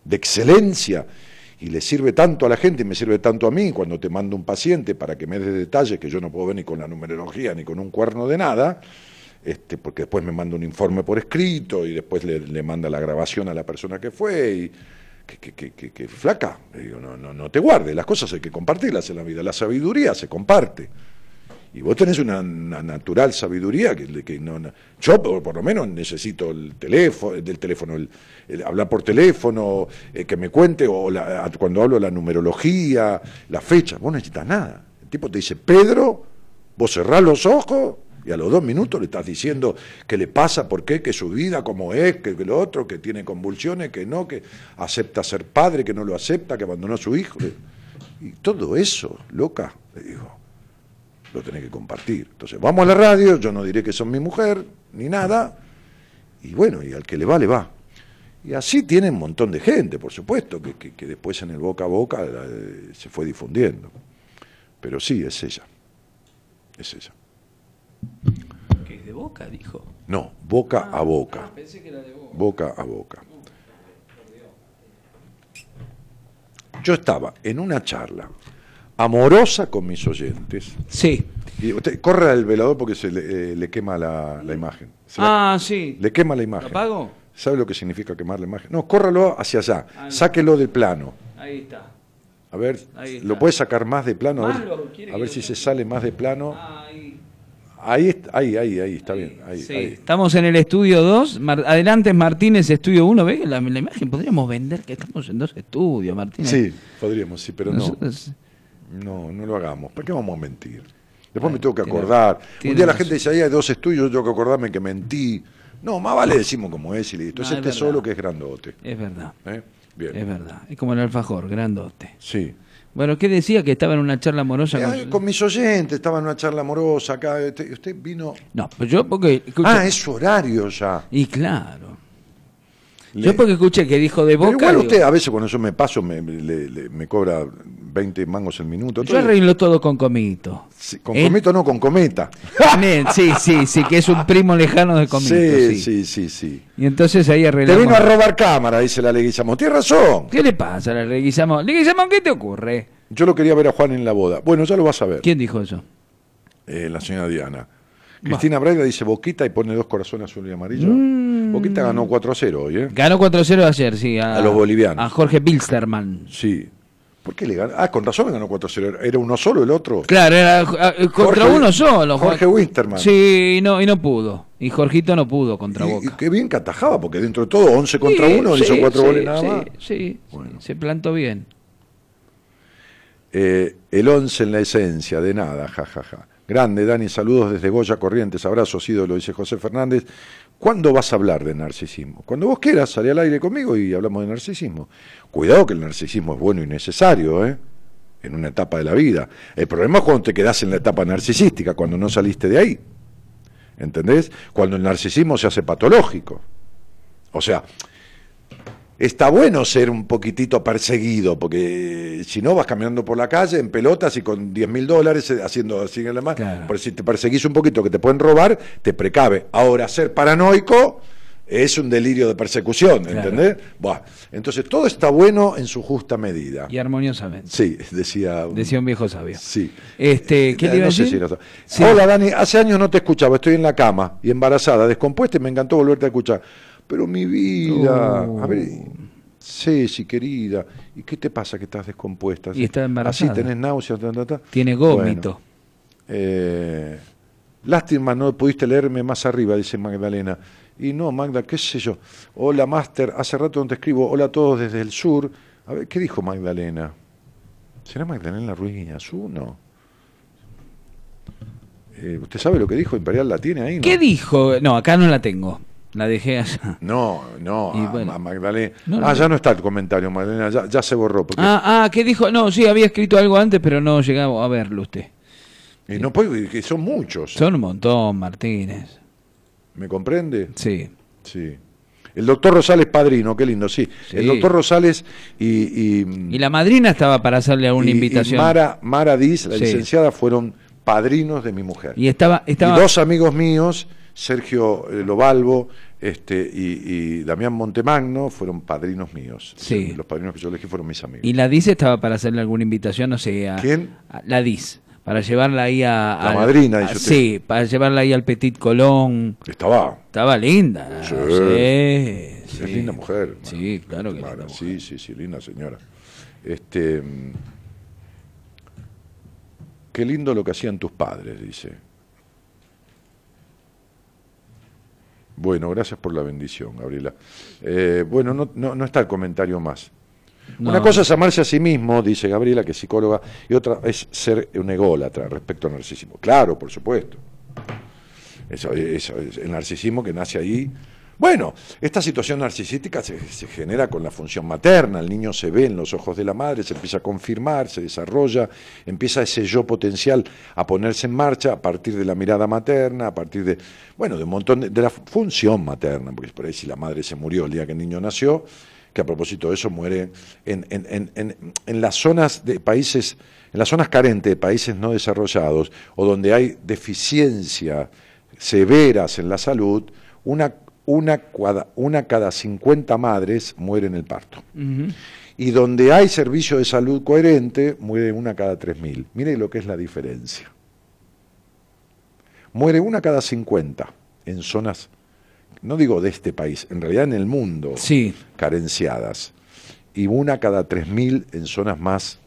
de excelencia y le sirve tanto a la gente y me sirve tanto a mí cuando te mando un paciente para que me dé detalles que yo no puedo ver ni con la numerología ni con un cuerno de nada, este, porque después me manda un informe por escrito y después le, le manda la grabación a la persona que fue y que, que, que, flaca, digo, no, no, no te guardes, las cosas hay que compartirlas en la vida, la sabiduría se comparte. Y vos tenés una, natural sabiduría que, que no, yo por, lo menos necesito el teléfono, del teléfono, el, hablar por teléfono, eh, que me cuente, o cuando hablo la numerología, la fecha, vos no necesitas nada. El tipo te dice, Pedro, vos cerrás los ojos y a los dos minutos le estás diciendo qué le pasa, por qué, que su vida, cómo es, que lo otro, que tiene convulsiones, que no, que acepta ser padre, que no lo acepta, que abandonó a su hijo. Y todo eso, loca, le digo, lo tenés que compartir. Entonces, vamos a la radio, yo no diré que son mi mujer, ni nada, y bueno, y al que le va, le va. Y así tiene un montón de gente, por supuesto, que, que- después en el boca a boca eh, se fue difundiendo. Pero sí, es ella. Es ella. Que es de boca, dijo. No, boca a boca. Pensé que era de boca. Boca a boca. Yo estaba en una charla amorosa con mis oyentes. Sí. Y usted corre al velador porque se le, eh, le quema la, la imagen. Se la- Ah, sí. le quema la ¿Lo imagen. apago? ¿Sabe lo que significa quemar la imagen? No, córralo hacia allá. Ah, no. Sáquelo del plano. Ahí está. A ver. ¿lo puede sacar más de plano? A ver, lo a ver lo si se sale más de plano. Ahí. Ahí, est- ahí, ahí, ahí, está bien. Ahí, Sí. ahí. Estamos en el estudio 2. Mar- Adelante es Martínez, estudio 1. ¿Ves la, la imagen? Podríamos vender que estamos en dos estudios, Martínez. Sí, podríamos, sí, pero no. Nosotros- No, no lo hagamos. ¿Para qué vamos a mentir? Después me tengo que acordar. tiene Un día la gente dice, ahí hay dos estudios, yo tengo que acordarme que mentí. No, más vale decimos como es y listo. No, es es este verdad. solo que es grandote. Es verdad. ¿eh? Bien. Es verdad. Es como el alfajor, grandote. Sí. Bueno, ¿qué decía? Que estaba en una charla amorosa Eh, con... con mis oyentes, estaba en una charla amorosa acá. Usted, usted vino. No, pues yo porque... escucha- Ah, es su horario ya. Y claro. Le- Yo porque escuché que dijo de Pero boca... igual digo, usted a veces cuando yo me paso me, le- le- me cobra 20 mangos el minuto. yo arreglo todo con comito. sí, con ¿Eh? comito no, con cometa. Sí, sí, sí, que es un primo lejano de comito. sí, sí, sí, sí, sí. Y entonces ahí Te arreglamos... vino a robar cámara, dice la Leguizamo. Tienes razón. ¿Qué le pasa, le Leguizamón? Leguizamón, ¿qué te ocurre? Yo lo quería ver a Juan en la boda. Bueno, ya lo vas a ver. ¿Quién dijo eso? Eh, la señora Diana. Cristina Braida dice Boquita y pone dos corazones azul y amarillo. Mm. Boquita ganó 4 a 0 hoy, ¿eh? Ganó 4-0 ayer, sí. A, A los bolivianos. A Jorge Bilsterman. Sí. ¿Por qué le ganó? Ah, con razón ganó 4 a 0. ¿Era uno solo el otro? Claro, era eh, contra Jorge- uno solo. Jorge Winterman. Sí, y no, y no pudo. Y Jorgito no pudo contra Y, y Boca. qué bien que atajaba, porque dentro de todo, 11 contra Sí, 1, sí, hizo 4 sí, goles nada más. Sí, Bueno. se plantó bien. Eh, el 11 en la esencia, de nada, jajaja. Grande, Dani, saludos desde Goya Corrientes, abrazos, ídolo, dice José Fernández. ¿Cuándo vas a hablar de narcisismo? Cuando vos quieras, salí al aire conmigo y hablamos de narcisismo. Cuidado que el narcisismo es bueno y necesario, ¿eh? En una etapa de la vida. El problema es cuando te quedás en la etapa narcisística, cuando no saliste de ahí. ¿Entendés? Cuando el narcisismo se hace patológico. O sea, está bueno ser un poquitito perseguido, porque si no vas caminando por la calle en pelotas y con 10 mil dólares eh, haciendo así en la mano. Claro. Pero si te perseguís un poquito que te pueden robar, te precave. Ahora, ser paranoico es un delirio de persecución, Claro. ¿entendés? Buah. Entonces, todo está bueno en su justa medida. Y armoniosamente. Sí, decía. un- Decía un viejo sabio. Sí. Este, ¿qué Eh, le iba a sé decir? si lo- Sí. Hola Dani, hace años no te escuchaba, estoy en la cama y embarazada, descompuesta y me encantó volverte a escuchar. Pero mi vida, Oh. a ver, Ceci, querida, ¿y qué te pasa que estás descompuesta? Y está embarazada. Así tenés náuseas, ta, ta, ta. Tiene gómito. Bueno, eh, lástima, no pudiste leerme más arriba, dice Magdalena. Y no, Magda, qué sé yo. Hola, Master, hace rato no te escribo. Hola a todos desde el sur. A ver, ¿qué dijo Magdalena? ¿Será Magdalena Ruiz Guiñazú? No. Eh, ¿Usted sabe lo que dijo? Imperial la tiene ahí, ¿no? ¿Qué dijo? No, acá no la tengo. La dejé allá. No, no, Y a, bueno. a Magdalena. No, ah, ya no está el comentario, Magdalena, ya, ya se borró. Porque, Ah, ah, ¿qué dijo? No, sí, había escrito algo antes, pero no llegaba a verlo usted. y no puede, que son muchos. Son un montón, Martínez. ¿Me comprende? Sí. Sí. El doctor Rosales Padrino, qué lindo, sí. Sí. El doctor Rosales y, y, Y la madrina estaba para hacerle alguna y- y invitación. Mara, Mara Diz, la Sí. licenciada, fueron padrinos de mi mujer. Y estaba, estaba Y dos amigos míos, Sergio eh, Lobalvo este, y, y Damián Montemagno, fueron padrinos míos. Sí. Los padrinos que yo elegí fueron mis amigos. y la DIS estaba para hacerle alguna invitación, no sé, a, ¿Quién? a- la DIS, para llevarla ahí a... La madrina, a- dice usted. Sí, para llevarla ahí al Petit Colón. Estaba. Estaba linda. Sí. Sí, Es linda mujer. Sí, claro que linda. Sí, sí, sí, linda señora. Este, mm, qué lindo lo que hacían tus padres, dice. Bueno, gracias por la bendición, Gabriela. Eh, bueno, no, no, no está el comentario más. No. Una cosa es amarse a sí mismo, dice Gabriela, que es psicóloga, y otra es ser un ególatra respecto al narcisismo. Claro, por supuesto. Eso, eso es el narcisismo que nace ahí Bueno, esta situación narcisística se, genera con la función materna, el niño se ve en los ojos de la madre, se empieza a confirmar, se desarrolla, empieza ese yo potencial a ponerse en marcha a partir de la mirada materna, a partir de, bueno, de un montón de, de la función materna, porque por ahí si la madre se murió el día que el niño nació, que a propósito de eso muere en, en, en, en las zonas de países, en las zonas carentes de países no desarrollados o donde hay deficiencias severas en la salud, una una, una cada 50 madres muere en el parto. Uh -huh. Y donde hay servicio de salud coherente, muere una cada 3.000. Mire lo que es la diferencia. Muere una cada 50 en zonas, no digo de este país, en realidad en el mundo, sí. carenciadas. Y una cada 3.000 en zonas más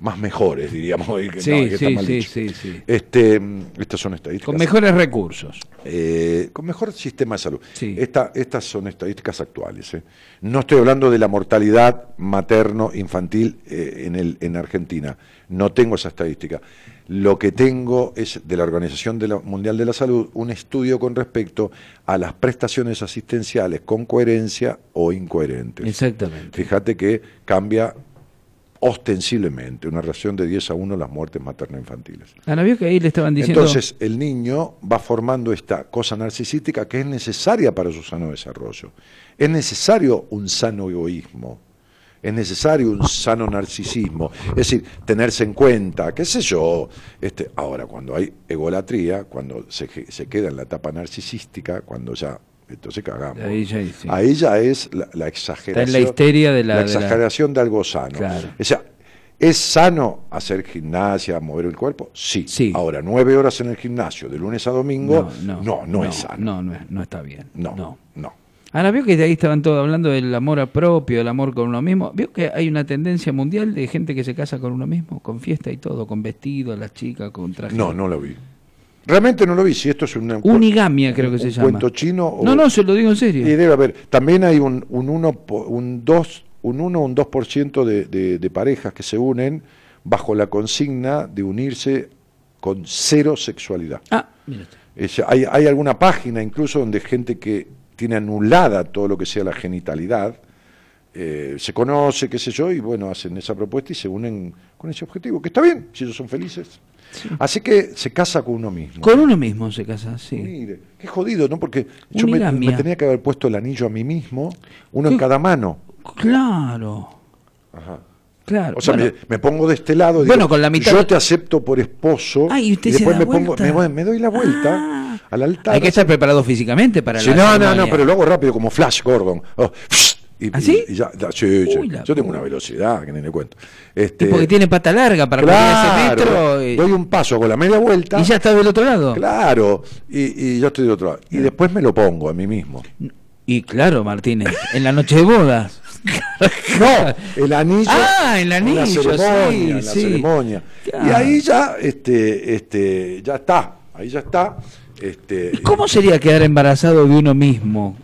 más mejores, diríamos. Que sí, no, que sí, sí, sí, sí, Este, estas son estadísticas. Con mejores recursos. Eh, con mejor sistema de salud. Sí. Esta, estas son estadísticas actuales. ¿eh? No estoy hablando de la mortalidad materno-infantil eh, en, el, en Argentina. No tengo esa estadística. Lo que tengo es de la Organización de la Mundial de la Salud un estudio con respecto a las prestaciones asistenciales con coherencia o incoherentes. Exactamente. Fíjate que cambia ostensiblemente una relación de 10 a 1 las muertes materno-infantiles. Ahora vio que ahí le estaban diciendo... Entonces el niño va formando esta cosa narcisística que es necesaria para su sano desarrollo. Es necesario un sano egoísmo, es necesario un sano narcisismo, es decir, tenerse en cuenta, qué sé yo. Este, ahora, cuando hay egolatría, cuando se, se queda en la etapa narcisística, cuando ya entonces cagamos. Ahí ya, sí. Ahí ya es la, la, exageración. Está en la histeria de la, la exageración de, la... de algo sano. Claro. O sea, ¿es sano hacer gimnasia, mover el cuerpo? Sí. sí. Ahora, nueve horas en el gimnasio, de lunes a domingo, no, no, no, no es sano. No, no, no está bien. No, no. Ahora vio que de ahí estaban todos hablando del amor a propio, del amor con uno mismo. Vio que hay una tendencia mundial de gente que se casa con uno mismo, con fiesta y todo, con vestido, las chicas, con traje. No, no lo vi. Realmente no lo vi, si esto es una, Unigamia creo que un se llama. cuento chino. O, no, no, se lo digo en serio. Y debe haber. También hay un, un 1, un 2, un 1 un 2% de, de, de parejas que se unen bajo la consigna de unirse con cero sexualidad. Ah. Es, hay, hay alguna página incluso donde gente que tiene anulada todo lo que sea la genitalidad, eh, se conoce, qué sé yo, y bueno, hacen esa propuesta y se unen con ese objetivo, que está bien, si ellos son felices. Sí. Así que se casa con uno mismo. Con uno mismo se casa, sí. Mire, qué jodido, ¿no? Porque yo me, me, tenía que haber puesto el anillo a mí mismo, uno ¿Qué? en cada mano. Claro. Ajá. Claro. O sea, bueno, me, me, pongo de este lado. Bueno, digo, con la mitad. Yo te acepto por esposo. Ah, y usted y después se da me, pongo, me, me, doy la vuelta ah. al altar. Hay que estar preparado físicamente para sí, la No, ceremonia. no, no, pero lo hago rápido como Flash Gordon. Oh, y, ¿Ah, sí? Y, y ya, ya, sí, sí. Uy, Yo tengo una velocidad que ni le cuento. Este, y porque tiene pata larga para claro, ese metro. Y... Doy un paso con la media vuelta. Y ya está del otro lado. Claro, y, y yo estoy del otro lado. Y después me lo pongo a mí mismo. Y claro, Martínez, en la noche de bodas. no, el anillo. Ah, el anillo, en la ceremonia, sí, la sí. ceremonia. Claro. Y ahí ya, este, este, ya está, ahí ya está. Este, ¿Y cómo sería quedar embarazado de uno mismo?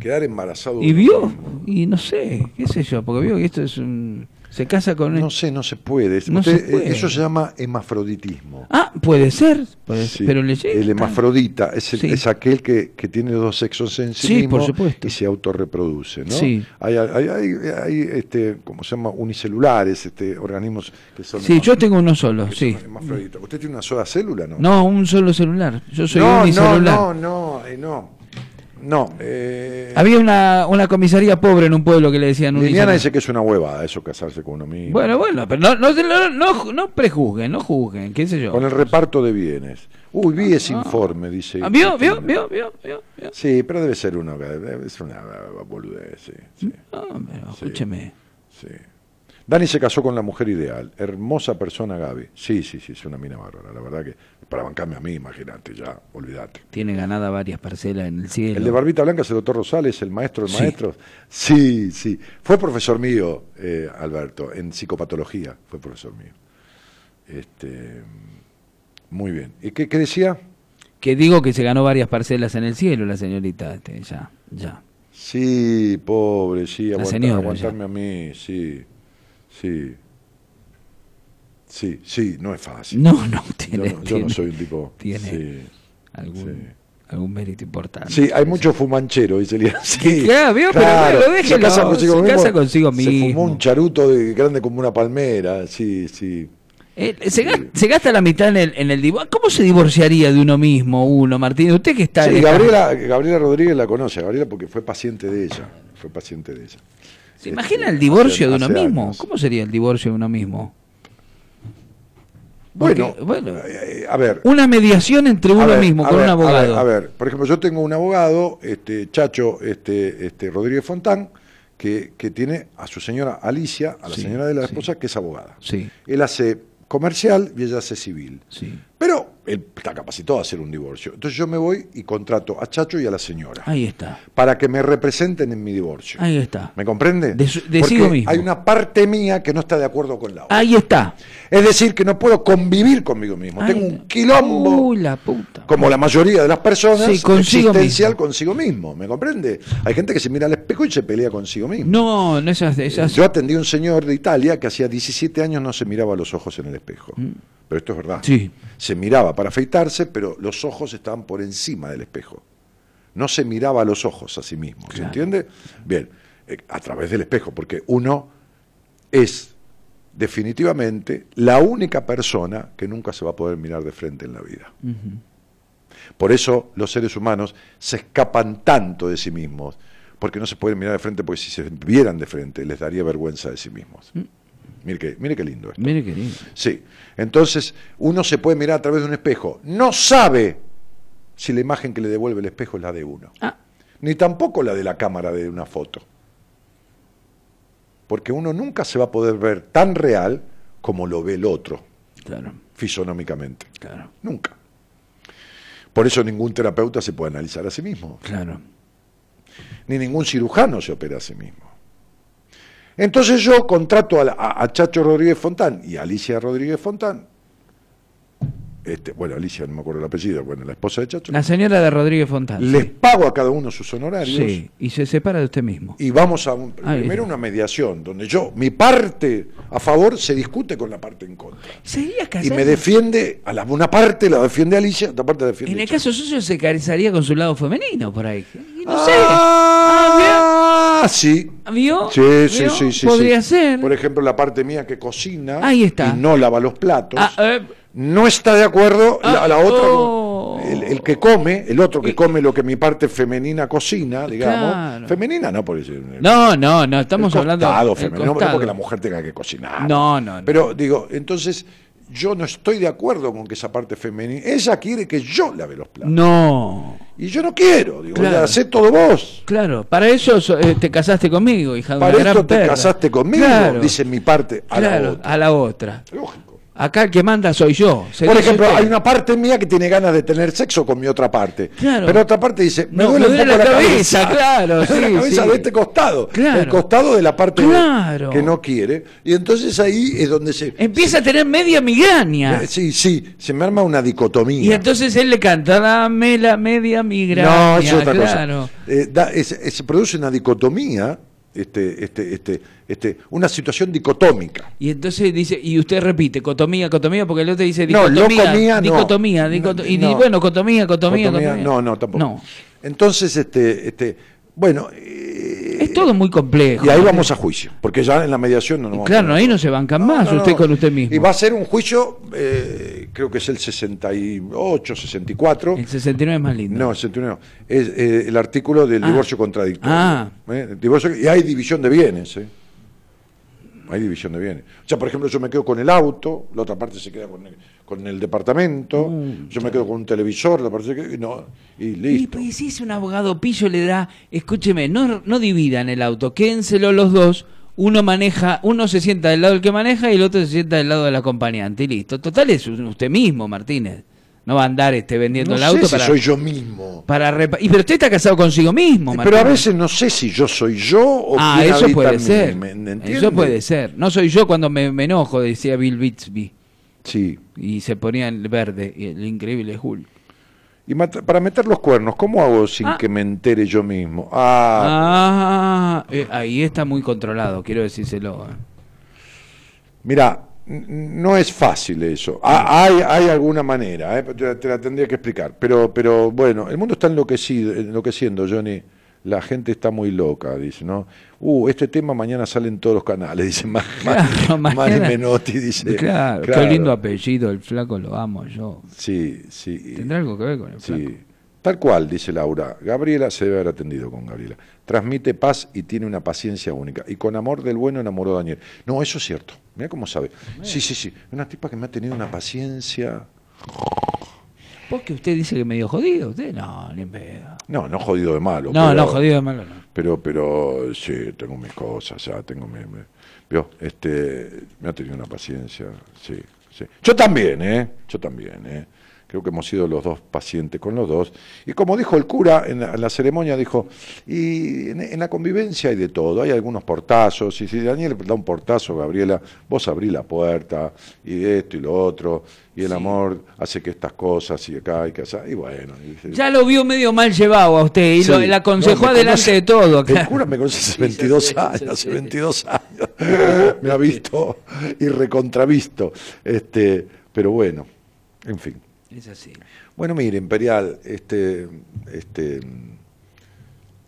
Quedar embarazado. ¿Y vio? Y no sé, qué sé yo, porque vio que esto es un... Se casa con... No sé, no se puede. No Usted, se puede. Eso se llama hemafroditismo. Ah, puede ser, puede Sí, pero le llega. El hemafrodita es, el- Sí. es aquel que, que tiene dos sexos en sí, Sí, mismo por supuesto. y se autorreproduce, ¿no? Sí. Hay, hay, hay, hay, este, ¿cómo se llama? Unicelulares, este, organismos que son... Sí, yo tengo uno solo, sí. ¿Usted tiene una sola célula, no? No, un solo celular. Yo soy no, no, unicelular. no, no, eh, no. No, eh, Había una, una comisaría pobre en un pueblo que le decían Liliana unicelular. dice que es una huevada eso, casarse con uno mismo. Bueno, bueno, pero no, no, no, no, no prejuzguen, no juzguen, qué sé yo. Con el reparto de bienes. Uy, vi ese Ah. informe, dice. Ah, ¿Vio, vio, vio, vio, vio? Sí, pero debe ser uno, debe ser una boludez, sí, sí, No, pero escúcheme. sí. Dani se casó con la mujer ideal, hermosa persona Gaby. Sí, sí, sí, es una mina bárbara, la verdad que para bancarme a mí, imagínate, ya, olvídate. Tiene ganada varias parcelas en el cielo. El de Barbita Blanca es el doctor Rosales, el maestro de Sí. maestros. Sí, sí. Fue profesor mío, eh, Alberto, en psicopatología, fue profesor mío. Este, muy bien. ¿Y qué, qué decía? Que digo que se ganó varias parcelas en el cielo la señorita, este, ya, ya. Sí, pobre, sí, La aguanta- señora, aguantarme a mí, sí, sí. Sí, sí, no es fácil. No, no, tiene, yo, no, yo no soy un tipo... tiene sí, algún, sí. algún mérito importante. Sí, hay mucho fumanchero, dice Elías. Sí, Claro, pero bueno, se déjelo, casa consigo se mismo. casa consigo Se fumó mismo. un charuto de- grande como una palmera, sí, sí. Eh, se, gasta, se gasta la mitad en el, en el divorcio. ¿Cómo se divorciaría de uno mismo, uno, Martín? Usted que está... Sí, en- Gabriela, Gabriela Rodríguez la conoce, Gabriela porque fue paciente de ella, fue paciente de ella. ¿Se imagina el divorcio de uno mismo? años. ¿Cómo sería el divorcio de uno mismo? Porque, Bueno, bueno, eh, a ver, una mediación entre uno ver, mismo con ver, un a ver, abogado. A ver, por ejemplo, yo tengo un abogado, este Chacho este, este Rodríguez Fontán, que, que tiene a su señora Alicia, a la Sí, señora de la sí. esposa, que es abogada. Sí, Él hace comercial y ella hace civil. sí. Pero él está capacitado a hacer un divorcio. Entonces yo me voy y contrato a Chacho y a la señora Ahí está, para que me representen en mi divorcio. ahí está. ¿Me comprende? De su- de Porque mismo. hay una parte mía que no está de acuerdo con la otra. Ahí está. Es decir, que no puedo convivir conmigo mismo. Tengo un quilombo Uy, la puta. como la mayoría de las personas, Sí, consigo existencial mismo. consigo mismo, ¿me comprende? Hay gente que se mira al espejo y se pelea consigo mismo. No, no esas... esas Yo atendí a un señor de Italia que hacía 17 años no se miraba a los ojos en el espejo. Pero esto es verdad. Mm. Sí. Se miraba para afeitarse, pero los ojos estaban por encima del espejo. No se miraba a los ojos a sí mismo, ¿se entiende? Bien, eh, a través del espejo, porque uno es definitivamente la única persona que nunca se va a poder mirar de frente en la vida. Por eso los seres humanos se escapan tanto de sí mismos, porque no se pueden mirar de frente, porque si se vieran de frente les daría vergüenza de sí mismos. Mire qué, mire qué lindo esto. Mire qué lindo. Sí, entonces uno se puede mirar a través de un espejo, no sabe si la imagen que le devuelve el espejo es la de uno, Ah, ni tampoco la de la cámara de una foto, porque uno nunca se va a poder ver tan real como lo ve el otro, claro, fisonómicamente, claro, nunca. Por eso ningún terapeuta se puede analizar a sí mismo, claro. ni ningún cirujano se opera a sí mismo. Entonces yo contrato a- a Chacho Rodríguez Fontán y a Alicia Rodríguez Fontán, este, bueno, Alicia no me acuerdo el apellido, bueno, la esposa de Chacho, La señora de Rodríguez Fontana. les pago a cada uno sus honorarios Sí, y se separa de usted mismo. y vamos a un- Ahí primero está. una mediación donde yo, mi parte a favor se discute con la parte en contra. ¿Sería Y casado? me defiende, a la, una parte la defiende Alicia, otra parte la defiende En el Chacho. caso suyo se casaría con su lado femenino por ahí. Y No sé. Ah, sí. ¿Vio? Sí, sí, ¿Vio? sí, sí. Podría sí. ser. Por ejemplo, la parte mía que cocina Ahí está. y no lava los platos, Ah, eh, no está de acuerdo la, Ah, la otra. oh. El, el que come, el otro que come lo que mi parte femenina cocina, digamos. Claro. Femenina no, por decir. no, no, no, estamos el hablando costado femenino, no porque la mujer tenga que cocinar. No, no, no. Pero digo, entonces yo no estoy de acuerdo con que esa parte femenina, ella quiere que yo lave los platos. No. Y yo no quiero, digo, Claro. hacé todo vos. Claro, para eso so- eh, te casaste conmigo, hija de Para una gran esto te casaste conmigo, Claro, dice mi parte a claro, la otra. a la otra. Lógico. Acá el que manda soy yo. Por ejemplo, usted. hay una parte mía que tiene ganas de tener sexo con mi otra parte. Claro. Pero otra parte dice, me No, duele me un duele poco la la cabeza, claro, Me duele sí, la cabeza sí. de este costado. Claro. El costado de la parte Claro. que no quiere. Y entonces ahí es donde se... Empieza a tener media migraña. Eh, Sí, sí, se me arma una dicotomía. Y entonces él le canta, dame la media migraña. no, es otra claro. cosa. Eh, da- es- es- se produce una dicotomía, este, este, este, este, una situación dicotómica. Y entonces dice, y usted repite, cotomía, cotomía, porque el otro dice No, dicotomía, no. dicotomía, dicoto- y No. bueno, cotomía, cotomía, Cotomía, cotomía. No, no, tampoco. No. Entonces, este, este, bueno, eh, Es todo muy complejo. y ahí vamos a juicio, porque ya en la mediación no nos Y vamos claro, a ahí no se bancan más no, usted no. con usted mismo. Y va a ser un juicio, eh, creo que es el 68, 64. El 69 es más lindo. No, el 69 no. Es eh, el artículo del Ah. divorcio contradictorio. Ah. ¿eh? Divorcio- y hay división de bienes. ¿eh? Hay división de bienes. O sea, por ejemplo, yo me quedo con el auto, la otra parte se queda con el, con el departamento, Mm, yo me quedo con un televisor, la parte se queda, y, no, y Y listo. pues, si es un abogado pillo le da, escúcheme, no, no dividan el auto, quédenselo los dos, uno maneja, uno se sienta del lado del que maneja y el otro se sienta del lado del acompañante y listo. Total es usted mismo, Martínez. No va a andar este vendiendo no el sé auto si para, soy yo mismo. para repa- Y pero usted está casado consigo mismo, Pero a veces no sé si yo soy yo o Ah, quién eso puede ser. ¿me- me entiende? Eso puede ser. No soy yo cuando me, me enojo, decía Bill Bixby. Sí. Y se ponía el verde, el increíble Hulk. Y para meter los cuernos, ¿cómo hago sin Ah. que me entere yo mismo? Ah, Ah, eh, ahí está muy controlado, quiero decírselo. eh. mira, no es fácil eso. Hay, hay alguna manera, eh, te, la tendría que explicar. Pero, pero bueno, el mundo está enloquecido, enloqueciendo, Johnny. La gente está muy loca, dice, ¿no? Uh, este tema mañana sale en todos los canales, dice Ma- Ma- Claro, Mari mañana- Menotti, dice. Claro, qué lindo apellido, el flaco lo amo yo. Sí, sí. ¿Tendrá algo que ver con el flaco? Tal cual, dice Laura. Gabriela se debe haber atendido con Gabriela. Transmite paz y tiene una paciencia única. Y con amor del bueno enamoró a Daniel. No, eso es cierto. Mira cómo sabe. Sí, sí, sí. Una tipa que me ha tenido una paciencia. Porque usted dice que medio jodido, usted no, ni en pedo. No, no jodido de malo. No, pero- no, jodido de malo no. Pero, pero sí, tengo mis cosas, ya tengo mi, mi- vio, este, me ha tenido una paciencia, sí, sí. Yo también, ¿eh? Yo también, ¿eh? Creo que hemos sido los dos pacientes con los dos. Y como dijo el cura en la, en la ceremonia, dijo, y en, en la convivencia hay de todo, hay algunos portazos, y si Daniel da un portazo, Gabriela, vos abrí la puerta, y esto y lo otro, y el amor hace que estas cosas, y acá y que allá, y bueno. y- Ya lo vio medio mal llevado a usted y Sí. lo, le aconsejó No, adelante conoce- de todo. El claro. cura me conoce hace Sí, 22 ya sé, años, hace sé. 22 años. me ha visto y recontravisto. Este, pero bueno, en fin. Es así. Bueno, mire, Imperial, este, este,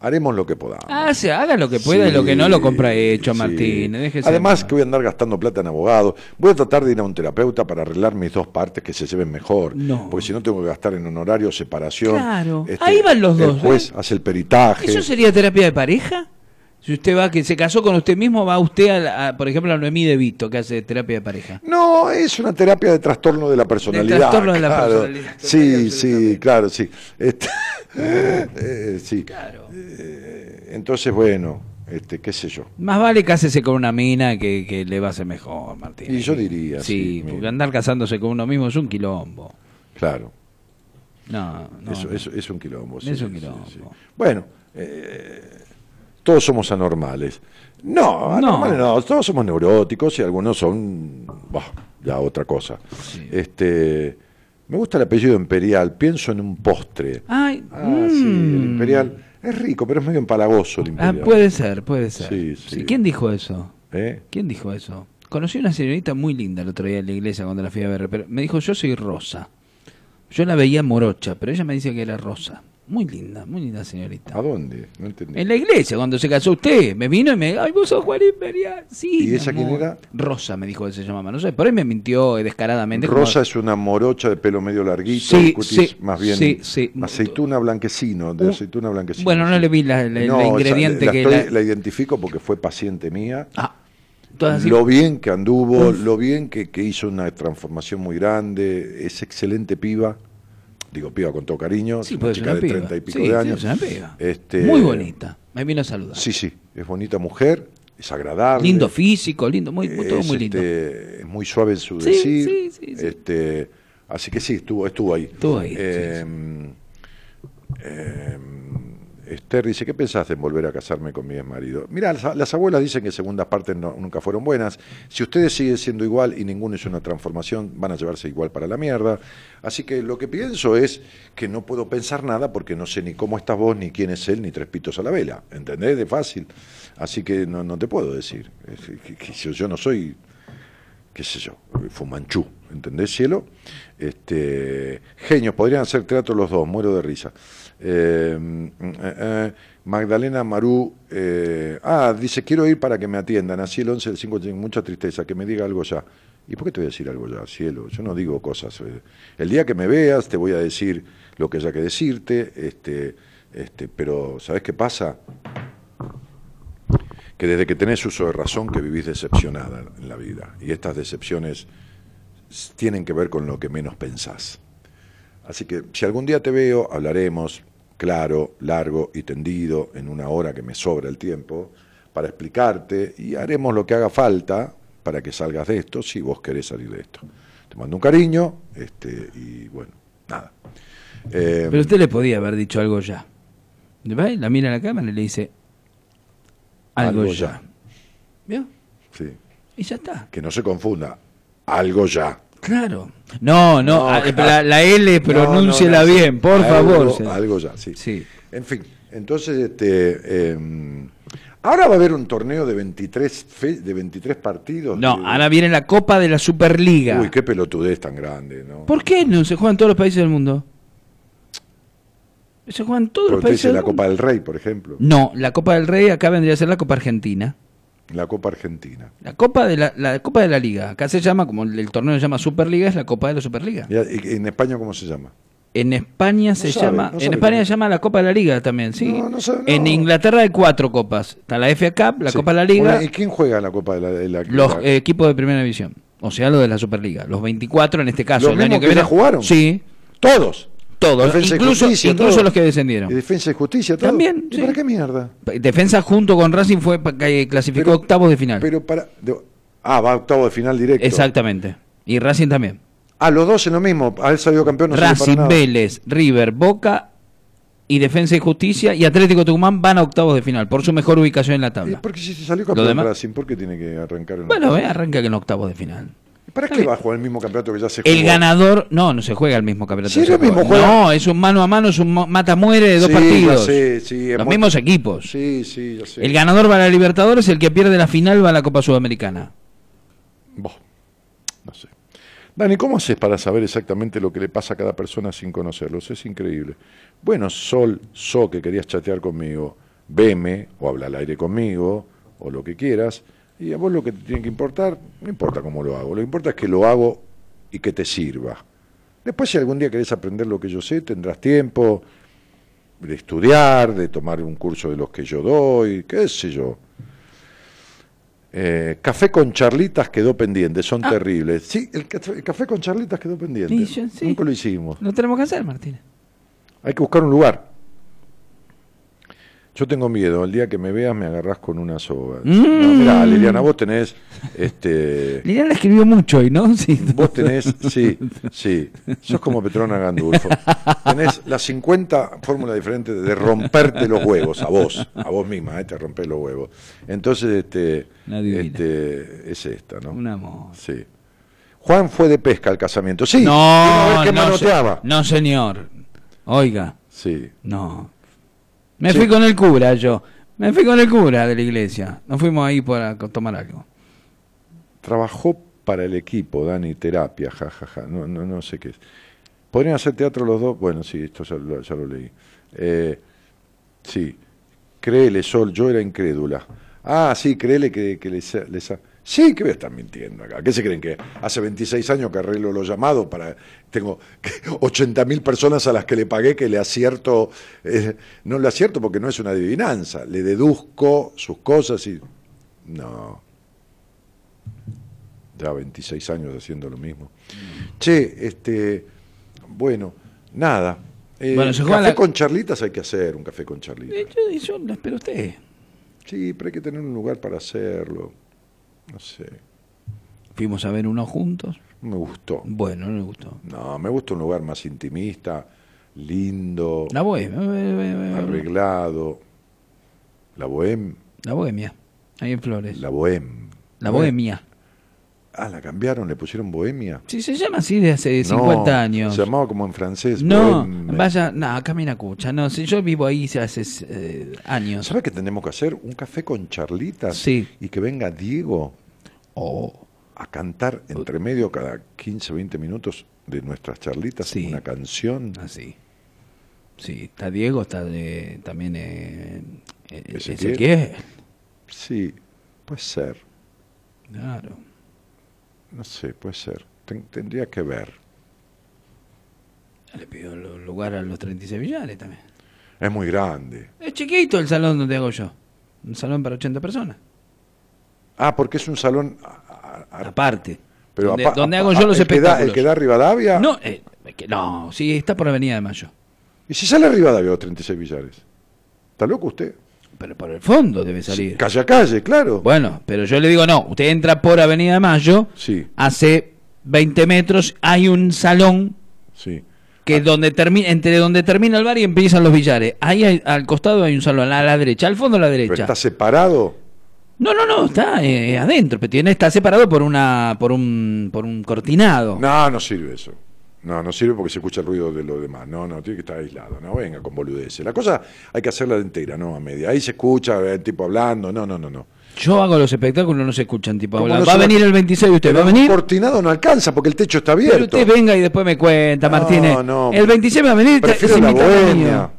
haremos lo que podamos. Ah, se haga lo que pueda y Sí, lo que no lo compra hecho, sí. Martín. Déjese Además de- que voy a andar gastando plata en abogados. Voy a tratar de ir a un terapeuta para arreglar mis dos partes que se lleven mejor. No. Porque si no tengo que gastar en honorario, separación. Claro. Ahí van los El dos, juez ¿eh? hace el peritaje. ¿Eso sería terapia de pareja? Si usted va, que se casó con usted mismo, va usted, a, la- a, por ejemplo, a Noemí de Vito, que hace terapia de pareja. No, es una terapia de trastorno de la personalidad. trastorno de la personalidad, Sí, sí, claro, sí. Este, eh, sí. Claro. Eh, entonces, bueno, este, qué sé yo. Más vale cásese con una mina que, que le va a hacer mejor, Martín. Y yo diría, Sí, sí, porque mira. andar casándose con uno mismo es un quilombo. Claro. No, no. eso, no. es un quilombo. sí, Es un quilombo. sí. Bueno, eh, todos somos anormales. No, anormales no. todos somos neuróticos y algunos son bah, ya otra cosa. Este, me gusta el apellido imperial, pienso en un postre. Ay, Ah, sí, el mm. imperial. Es rico, pero es medio empalagoso el Ah, imperial. puede ser, puede ser. Sí, sí. ¿Quién dijo eso? ¿Eh? ¿Quién dijo eso? Conocí una señorita muy linda el otro día en la iglesia cuando la fui a ver, pero me dijo, yo soy rosa. Yo la veía morocha, pero ella me dice que era rosa. Muy linda, muy linda señorita. ¿A dónde? No entendí. En la iglesia, cuando se casó usted, me vino y me ay, vos sos Juan Imperial. Sí, ¿Y mi esa quién amor. era? Rosa, me dijo que se llamaba. No sé, por ahí me mintió descaradamente. como- Rosa es una morocha de pelo medio larguito, Sí, el cutis sí, más bien sí, sí. aceituna blanquecino, de aceituna blanquecino. Bueno, no le vi la, la- No, ingrediente la, que estoy- la- identifico porque fue paciente mía. Ah, así- Lo bien que anduvo, Uf. lo bien que, que hizo una transformación muy grande, es excelente piba, digo piba con todo cariño, Sí, una chica una de treinta y pico Sí, de sí, años. es una piba. Este, Muy bonita. Me vino a saludar. Sí, sí, es bonita mujer, es agradable. Lindo físico, lindo, muy, todo muy lindo. este, es muy suave en su Sí, decir. sí, sí, sí. Este, así que sí, estuvo, estuvo ahí. Estuvo ahí, sí, Eh, eh, Esther dice, ¿qué pensaste en volver a casarme con mi ex marido? Mira, las, las abuelas dicen que segundas partes nunca fueron buenas. Si ustedes siguen siendo igual y ninguno hizo una transformación, van a llevarse igual para la mierda. Así que lo que pienso es que no puedo pensar nada porque no sé ni cómo estás vos, ni quién es él, ni tres pitos a la vela. ¿Entendés? De fácil. Así que no, te puedo decir. Que- yo no soy qué sé yo, Fumanchú, ¿entendés, cielo? Este, genios, podrían hacer teatro los dos, muero de risa. Mm, eh, eh, Magdalena Marú, eh, ah, dice, quiero ir para que me atiendan, así el 11 del 5, tengo mucha tristeza, que me diga algo ya. ¿Y por qué te voy a decir algo ya, cielo? Yo no digo cosas. El día que me veas te voy a decir lo que haya que decirte, este, este, pero ¿sabes qué pasa? que desde que tenés uso de razón que vivís decepcionada en la vida. Y estas decepciones tienen que ver con lo que menos pensás. Así que si algún día te veo, hablaremos claro, largo y tendido en una hora que me sobra el tiempo para explicarte y haremos lo que haga falta para que salgas de esto si vos querés salir de esto. Te mando un cariño este, y bueno, nada. Eh, Pero usted le podía haber dicho algo ya. La mira a la cámara y le dice algo, Algo ya. ya. ¿Vio? sí, Y ya está. que no se confunda, algo ya. Claro. No, no, No, ah, claro. la, la L pronúnciela No, no, no, bien, por algo- favor. Algo ya, sí. Sí. En fin, entonces, este, eh, Ahora va a haber un torneo de 23, fe- de 23 partidos. No, de- ahora viene la Copa de la Superliga. Uy, qué pelotudez tan grande, ¿no? ¿Por qué no se juegan todos los países del mundo? Se juegan todos los países dice del la mundo. Copa del Rey, por ejemplo. No, la Copa del Rey acá vendría a ser la Copa Argentina. La Copa Argentina. La Copa de la, la Copa de la Liga. Acá se llama, como el, el torneo se llama Superliga, es la Copa de la Superliga. ¿Y en España cómo se llama? En España se sabe, llama, no en España se llama la Copa de la Liga también, sí. No, sabe. En Inglaterra hay cuatro copas. Está la FA Cup, la Sí. Copa de la Liga, ¿Y quién juega en la Copa de la, de la- los eh, equipos de primera división. O sea, lo de la Superliga. Los 24 en este caso. ¿Los el año que que viene jugaron? Sí, Todos. Todos. Defensa incluso Justicia, incluso todo. los que descendieron. ¿Y Defensa y Justicia? todo? También, ¿Y sí. para qué mierda? Defensa junto con Racing fue que clasificó Pero- octavos de final. Pero para. ah, va a octavo de final directo. Exactamente. Y Racing también. Ah, los dos en lo mismo. Haber salido campeón no sirve para Racing, nada. Vélez, River, Boca y Defensa y Justicia y Atlético Tucumán van a octavos de final por su mejor ubicación en la ¿Y tabla. por qué si se salió campeón Racing? ¿Por qué tiene que arrancar en Bueno, eh, arranca en octavos de final. ¿Y ¿Para qué va a jugar el mismo campeonato que ya se jugó? El ganador, no, no se juega el mismo campeonato. Sí, se lo mismo juega. No, es un mano a mano, es un mata-muere de dos Sí, partidos. ya sé, sí, Los muy- mismos equipos. Sí, sí, ya sé. El ganador va a la Libertadores, el que pierde la final va a la Copa Sudamericana. Boh, no sé. Dani, ¿cómo haces para saber exactamente lo que le pasa a cada persona sin conocerlos? Es increíble. Bueno, Sol, So, que querías chatear conmigo, veme o habla al aire conmigo o lo que quieras. Y a vos lo que te tiene que importar, no importa cómo lo hago, lo que importa es que lo hago y que te sirva. Después, si algún día querés aprender lo que yo sé, tendrás tiempo de estudiar, de tomar un curso de los que yo doy, qué sé yo. Eh, café con charlitas quedó pendiente, son terribles. Sí, el café, el café con charlitas quedó pendiente. Ah. Yo- sí. Nunca lo hicimos. Lo tenemos que hacer, Martín. Hay que buscar un lugar. Yo tengo miedo, el día que me veas me agarrás con una soga. Mm. No, mirá, Liliana, vos tenés, este, Liliana escribió mucho hoy, ¿no? Sí. vos tenés, sí, sí, sos como Petrona Gandulfo. Tenés las 50 fórmulas diferentes de romperte los huevos, a vos, a vos misma, eh, te rompés los huevos. Entonces, este, este, es esta, ¿no? Un amor. Sí. Juan fue de pesca al casamiento. Sí, No, que no, manoteaba. se- no, señor. Oiga, Sí. no. Me Sí. fui con el cura yo. Me fui con el cura de la iglesia. Nos fuimos ahí para tomar algo. Trabajó para el equipo, Dani, terapia, jajaja, no, no, no sé qué es. ¿Podrían hacer teatro los dos? Bueno, sí, esto ya, lo- ya lo leí. Eh, sí, créele, Sol, yo era incrédula. Ah, sí, créele que, que les, les ha- Sí, que voy a estar mintiendo acá. ¿Qué se creen que hace 26 años que arreglo los llamados para... Tengo 80 mil personas a las que le pagué que le acierto... eh, no le acierto porque no es una adivinanza. Le deduzco sus cosas y... No, ya 26 años haciendo lo mismo. Che, este, bueno, nada. Eh, Bueno, se juega café la- con charlitas hay que hacer, un café con charlitas. Eh, Yo, yo lo espero a usted. Sí, pero hay que tener un lugar para hacerlo. No sé, Fuimos a ver uno juntos. me gustó. Bueno, no me gustó. No, me gusta un lugar más intimista, lindo, La bohemia. eh, arreglado. La bohem, La bohemia. Ahí en Flores. la bohem. La bohemia. Ah, la cambiaron, le pusieron bohemia. Sí, se llama así de hace No, 50 años. Se llamaba como en francés. No, vaya, no, camina cucha. No, si yo vivo ahí hace eh, años. ¿Sabes qué tenemos que hacer? Un café con charlitas. Sí. Y que venga Diego Oh, a cantar entre medio cada 15 o 20 minutos de nuestras charlitas Sí. una canción. así. Sí, está Diego, está de, también eh, eh, Ezequiel. Ezequiel. Sí, puede ser. Claro. No sé, puede ser. Ten- tendría que ver. Le pido lu- lugar a los 36 billares también. Es muy grande. Es chiquito el salón donde hago yo. Un salón para 80 personas. Ah, porque es un salón. a- a- a- Aparte. pero donde, apa- donde apa- hago yo los el que da- espectáculos. ¿El que da Rivadavia? No, eh, que no, sí, está por Avenida de Mayo. ¿Y si sale a Rivadavia los 36 billares? ¿Está loco usted? Pero por el fondo debe salir. Calle a calle, claro. Bueno, pero yo le digo, no, usted entra por Avenida de Mayo, Sí, hace 20 metros, hay un salón sí. que donde termina, entre donde termina el bar y empiezan los billares. Ahí hay- al costado hay un salón, a la derecha, al fondo a la Pero derecha. está separado. No, no, no, está eh, adentro, pero tiene, está separado por una, por un, por un cortinado. No, no sirve eso. No, no sirve porque se escucha el ruido de lo demás. No, no, tiene que estar aislado. No, venga con boludeces. La cosa hay que hacerla de entera, no a media. Ahí se escucha el tipo hablando. No, no, no, no. Yo hago los espectáculos, no se escuchan tipo ¿Cómo hablar. no Va a venir el 26 usted, Pero va a venir. Cortinado no alcanza porque el techo está Pero abierto. usted venga y después me cuenta, No, Martínez. no. El 26 va a venir. Prefiero la bohemia.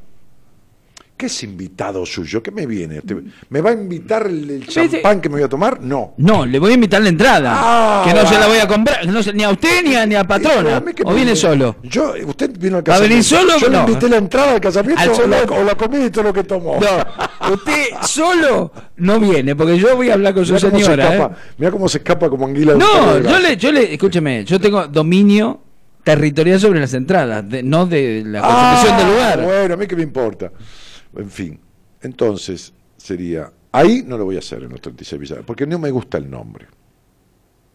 ¿Qué es invitado suyo? ¿Qué me viene? ¿Te- ¿Me va a invitar el, el champán que me voy a tomar? No. No, le voy a invitar la entrada. Ah, que no se la voy a comprar. no se- ni a usted ni a, ni a patrona. ¿O me- viene solo? Yo, usted vino al ¿Va a venir casamiento. solo Yo le no? invité la entrada al casamiento Al o, la, o la comida y todo lo que tomó. No, usted solo no viene, porque yo voy a hablar con su Mirá se señora. escapa, ¿eh? mirá cómo se escapa como anguila No, de yo le, yo le, escúcheme, yo tengo dominio territorial sobre las entradas, de- no de la constitución Ah, del lugar. Bueno, a mí que me importa. En fin, entonces sería. Ahí no lo voy a hacer en los 36 Villares, porque no me gusta el nombre.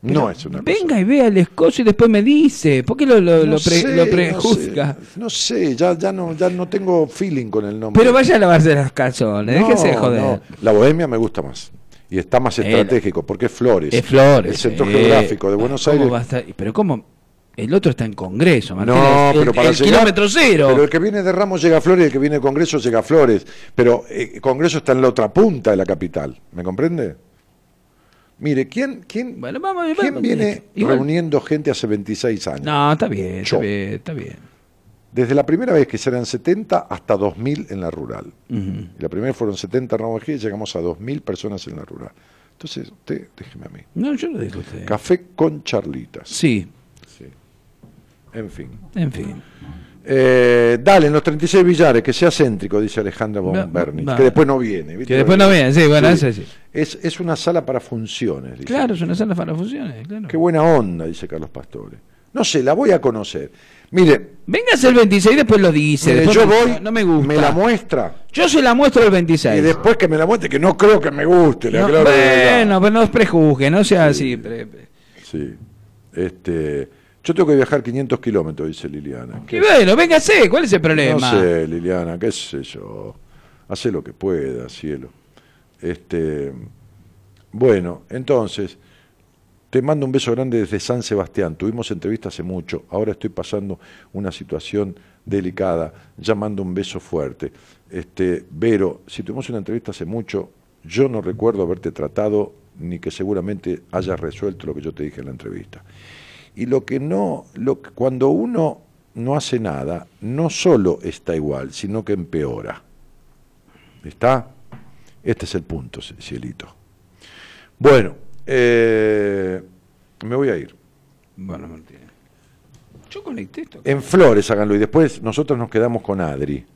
no es una cosa. Venga y vea el escocio y después me dice. ¿Por qué lo, lo, No lo, pre- sé, lo no prejuzga? sé, No sé, ya, ya, no, ya no tengo feeling con el nombre. Pero vaya a lavarse los calzones, No, déjese de joder. no. La bohemia me gusta más. Y está más Eh, estratégico, porque es Flores. Es Flores. El centro eh. geográfico de Buenos ¿Cómo Aires. va a estar? Pero ¿cómo? El otro está en Congreso, Martínez. No, el, pero para el llegar- kilómetro cero. Pero el que viene de Ramos llega a Flores y el que viene de Congreso llega a Flores. Pero eh, Congreso está en la otra punta de la capital. ¿Me comprende? Mire, ¿quién, quién, Bueno, vamos, ¿quién vamos, viene igual. reuniendo gente hace 26 años? No, está bien, Yo. está bien, está bien. Desde la primera vez que serán 70 hasta 2.000 en la rural. La primera fueron 70 en Ramos y llegamos a 2.000 personas en la rural. Entonces, usted, déjeme a mí. No, yo lo digo a usted. Café con charlitas. Sí. En fin. en fin. Eh, dale, en los 36 billares, que sea céntrico, dice Alejandra von que después no viene. ¿viste? Que después no viene, sí, bueno, ese sí. Es, es una sala para funciones. dice. Claro, es una sala para funciones, claro. Qué buena onda, dice Carlos Pastore. No sé, la voy a conocer. Mire, Véngase el 26 y después lo dice. mire, después yo voy, No me gusta. me la muestra, Yo se la muestro el 26. y después que me la muestre, que no creo que me guste. No, bueno, pero no prejuzgue, no sea así. Sí. Este, yo tengo que viajar 500 kilómetros, dice Liliana. Y bueno, véngase, ¿cuál es el problema? No sé, Liliana, qué sé yo. Hace lo que pueda, cielo. Este, bueno, entonces, te mando un beso grande desde San Sebastián. Tuvimos entrevista hace mucho. Ahora estoy pasando una situación delicada. Ya mando un beso fuerte. Este, Vero, si tuvimos una entrevista hace mucho, yo no recuerdo haberte tratado ni que seguramente hayas resuelto lo que yo te dije en la entrevista. Y lo que no, lo que- cuando uno no hace nada, no solo está igual, sino que empeora. ¿Está? Este es el punto, cielito. Bueno, eh, me voy a ir. Bueno, Martínez. Yo conecté esto. En Flores háganlo y después nosotros nos quedamos con Adri.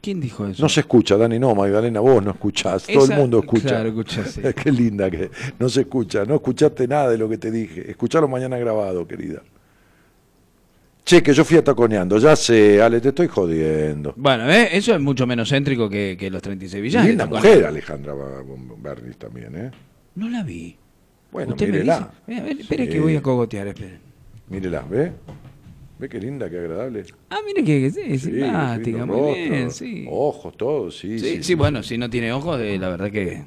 ¿Quién dijo eso? No se escucha, Dani, no, Magdalena, vos no escuchás, todo el mundo escucha. claro, escucha, sí. Qué linda que no se escucha, no escuchaste nada de lo que te dije. Escuchalo mañana grabado, querida. Che, que yo fui ataconeando, ya sé, Ale, te estoy jodiendo. Bueno, ¿eh? eso es mucho menos céntrico que, que los 36 villanos. Linda mujer, Alejandra Bernis también, ¿eh? No la vi. Bueno, mírela. dice. A ver, espere Sí. que voy a cogotear, espere. Mírela, ¿ve? ¿Ve qué linda, qué agradable? Ah, mire que, sí, Sí, simpática, muy rostro, bien, sí. Ojos, todo, sí. Sí, sí, bueno, si no tiene ojos, eh, la verdad que...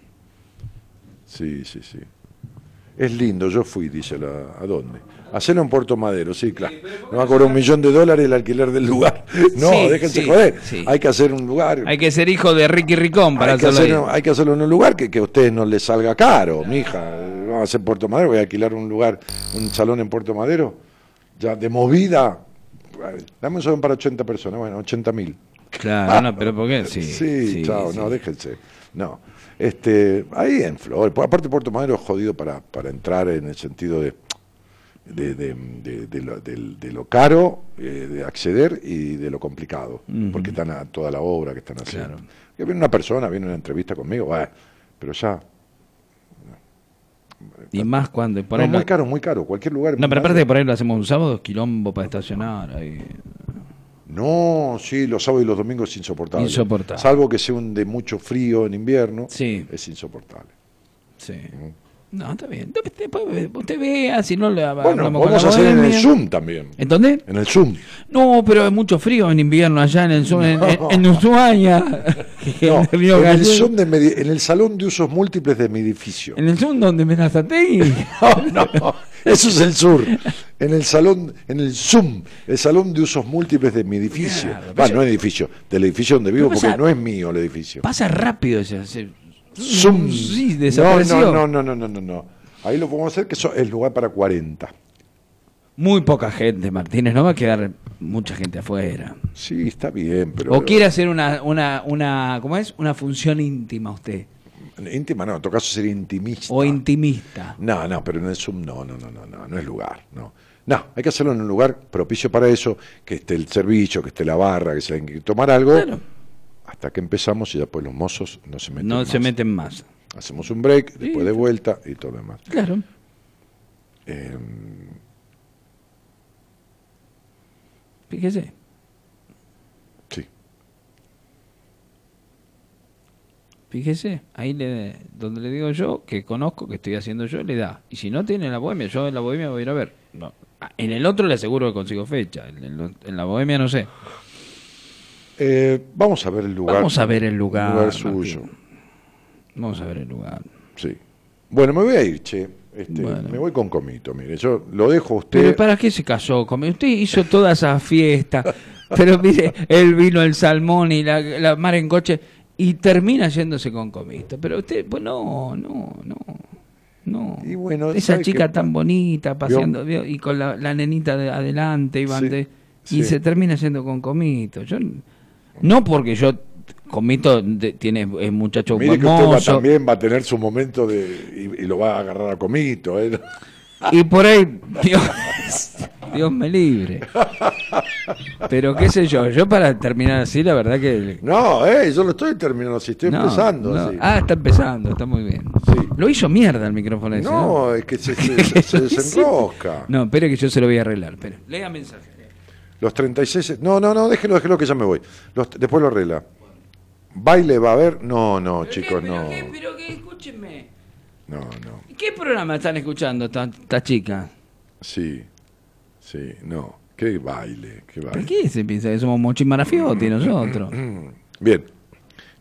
Sí, sí, sí. Es lindo, yo fui, dice la. ¿A dónde? Hacerlo en Puerto Madero, sí, claro. No va a cobrar un millón de dólares el alquiler del lugar. No, Sí, déjense sí, joder. sí. Hay que hacer un lugar. Hay que ser hijo de Ricky Ricón para hay, que hacerlo hay que hacerlo en un lugar que, que a ustedes no les salga caro, mija. Vamos a hacer Puerto Madero, voy a alquilar un lugar, un salón en Puerto Madero, ya de movida. Dame un salón para 80 personas, bueno, 80 mil. Claro, no, pero ¿por qué? Sí, Sí, chao, sí. no, déjense. No. Este, ahí en Flores. Aparte, Puerto Madero es jodido para, para entrar en el sentido de, de, de, lo, caro eh, de acceder y de lo complicado. Porque están a toda la obra que están haciendo. Claro. Que viene una persona, viene una entrevista conmigo, bueno, pero ya. Y más cuando... Por No, ahí muy lo- caro, muy caro. Cualquier lugar. No, pero aparte de por ahí lo hacemos un sábado, quilombo para estacionar. Ahí. No, sí, los sábados y los domingos es insoportable. Insoportable. Salvo que sea un de mucho frío en invierno, Sí. es insoportable. Sí. No, está bien. Usted vea, si no le Bueno, vamos la a hacer en el. Zoom también. ¿En dónde? En el Zoom. No, pero es mucho frío en invierno allá en el Zoom, en, en, en Ushuaia. No, en el. Zoom de Medi- en el salón de usos múltiples de mi edificio. En el Zoom donde me. No, no, eso es el sur. En el salón, en el Zoom, el salón de usos múltiples de mi edificio. Claro, Va, no edificio, del edificio donde vivo, porque pasa- no es mío el edificio. Pasa rápido ese- Zoom. Sí, no, no, no, no, no, no, no. Ahí lo podemos hacer que eso es lugar para 40. Muy poca gente, Martínez. No va a quedar mucha gente afuera. Sí, está bien, pero. O quiere hacer una, una, una, ¿cómo es? Una función íntima usted. Íntima, no, en todo caso sería intimista. O intimista. No, no, pero en el Zoom no, no, no, no, no, no es lugar, no. No, hay que hacerlo en un lugar propicio para eso, que esté el servicio, que esté la barra, que se tenga que tomar algo, Claro. Hasta que empezamos y después los mozos no se meten No más. se meten más. Hacemos un break, después de vuelta y todo lo demás. Claro. Eh, Fíjese. sí, Fíjese, ahí le, donde le digo yo, que conozco, que estoy haciendo yo, le da. Y si no tiene la bohemia, yo en la bohemia voy a ir a ver. No. En el otro le aseguro que consigo fecha. En, el- en la bohemia no sé. Eh, vamos a ver el lugar. Vamos a ver el lugar, lugar suyo. Vamos a ver el lugar. Sí. Bueno, me voy a ir, che. Este, Bueno. Me voy con comito, mire. Yo lo dejo a usted. Pero ¿para qué se casó conmigo? Usted hizo toda esa fiesta. Pero mire, él vino el salmón y la, la mar en coche y termina yéndose con comito. Pero usted, pues no, no, no. No. Y bueno, Esa ¿sabe chica tan bonita paseando ¿vio? y con la, la nenita de adelante iban Sí, de- sí. y se termina yendo con comito. Yo no porque yo comito de- tiene es muchacho Mire que usted va, también va a tener su momento de y, y lo va a agarrar a comito. ¿eh? y por ahí Dios, Dios me libre. Pero qué sé yo, yo para terminar así la verdad que No, eh, yo lo estoy terminando así, estoy no, empezando. no. así. Ah, está empezando, está muy bien. Sí. Lo hizo mierda el micrófono ese. ¿no? no, es que se, se- se desenrosca. No, espere que yo se lo voy a arreglar. Espere. Lea mensaje. Los 36. No, no, no, déjelo, déjelo que ya me voy. Los- después lo arregla. ¿Baile va a haber? No, no, chicos, pero no. qué, pero qué, escúchenme. No, no. ¿Qué programa están escuchando esta, esta chica? Sí, sí, no. ¿Qué baile? ¿Qué ¿Por baile? qué se piensa que somos mochimarafiotti nosotros? Bien,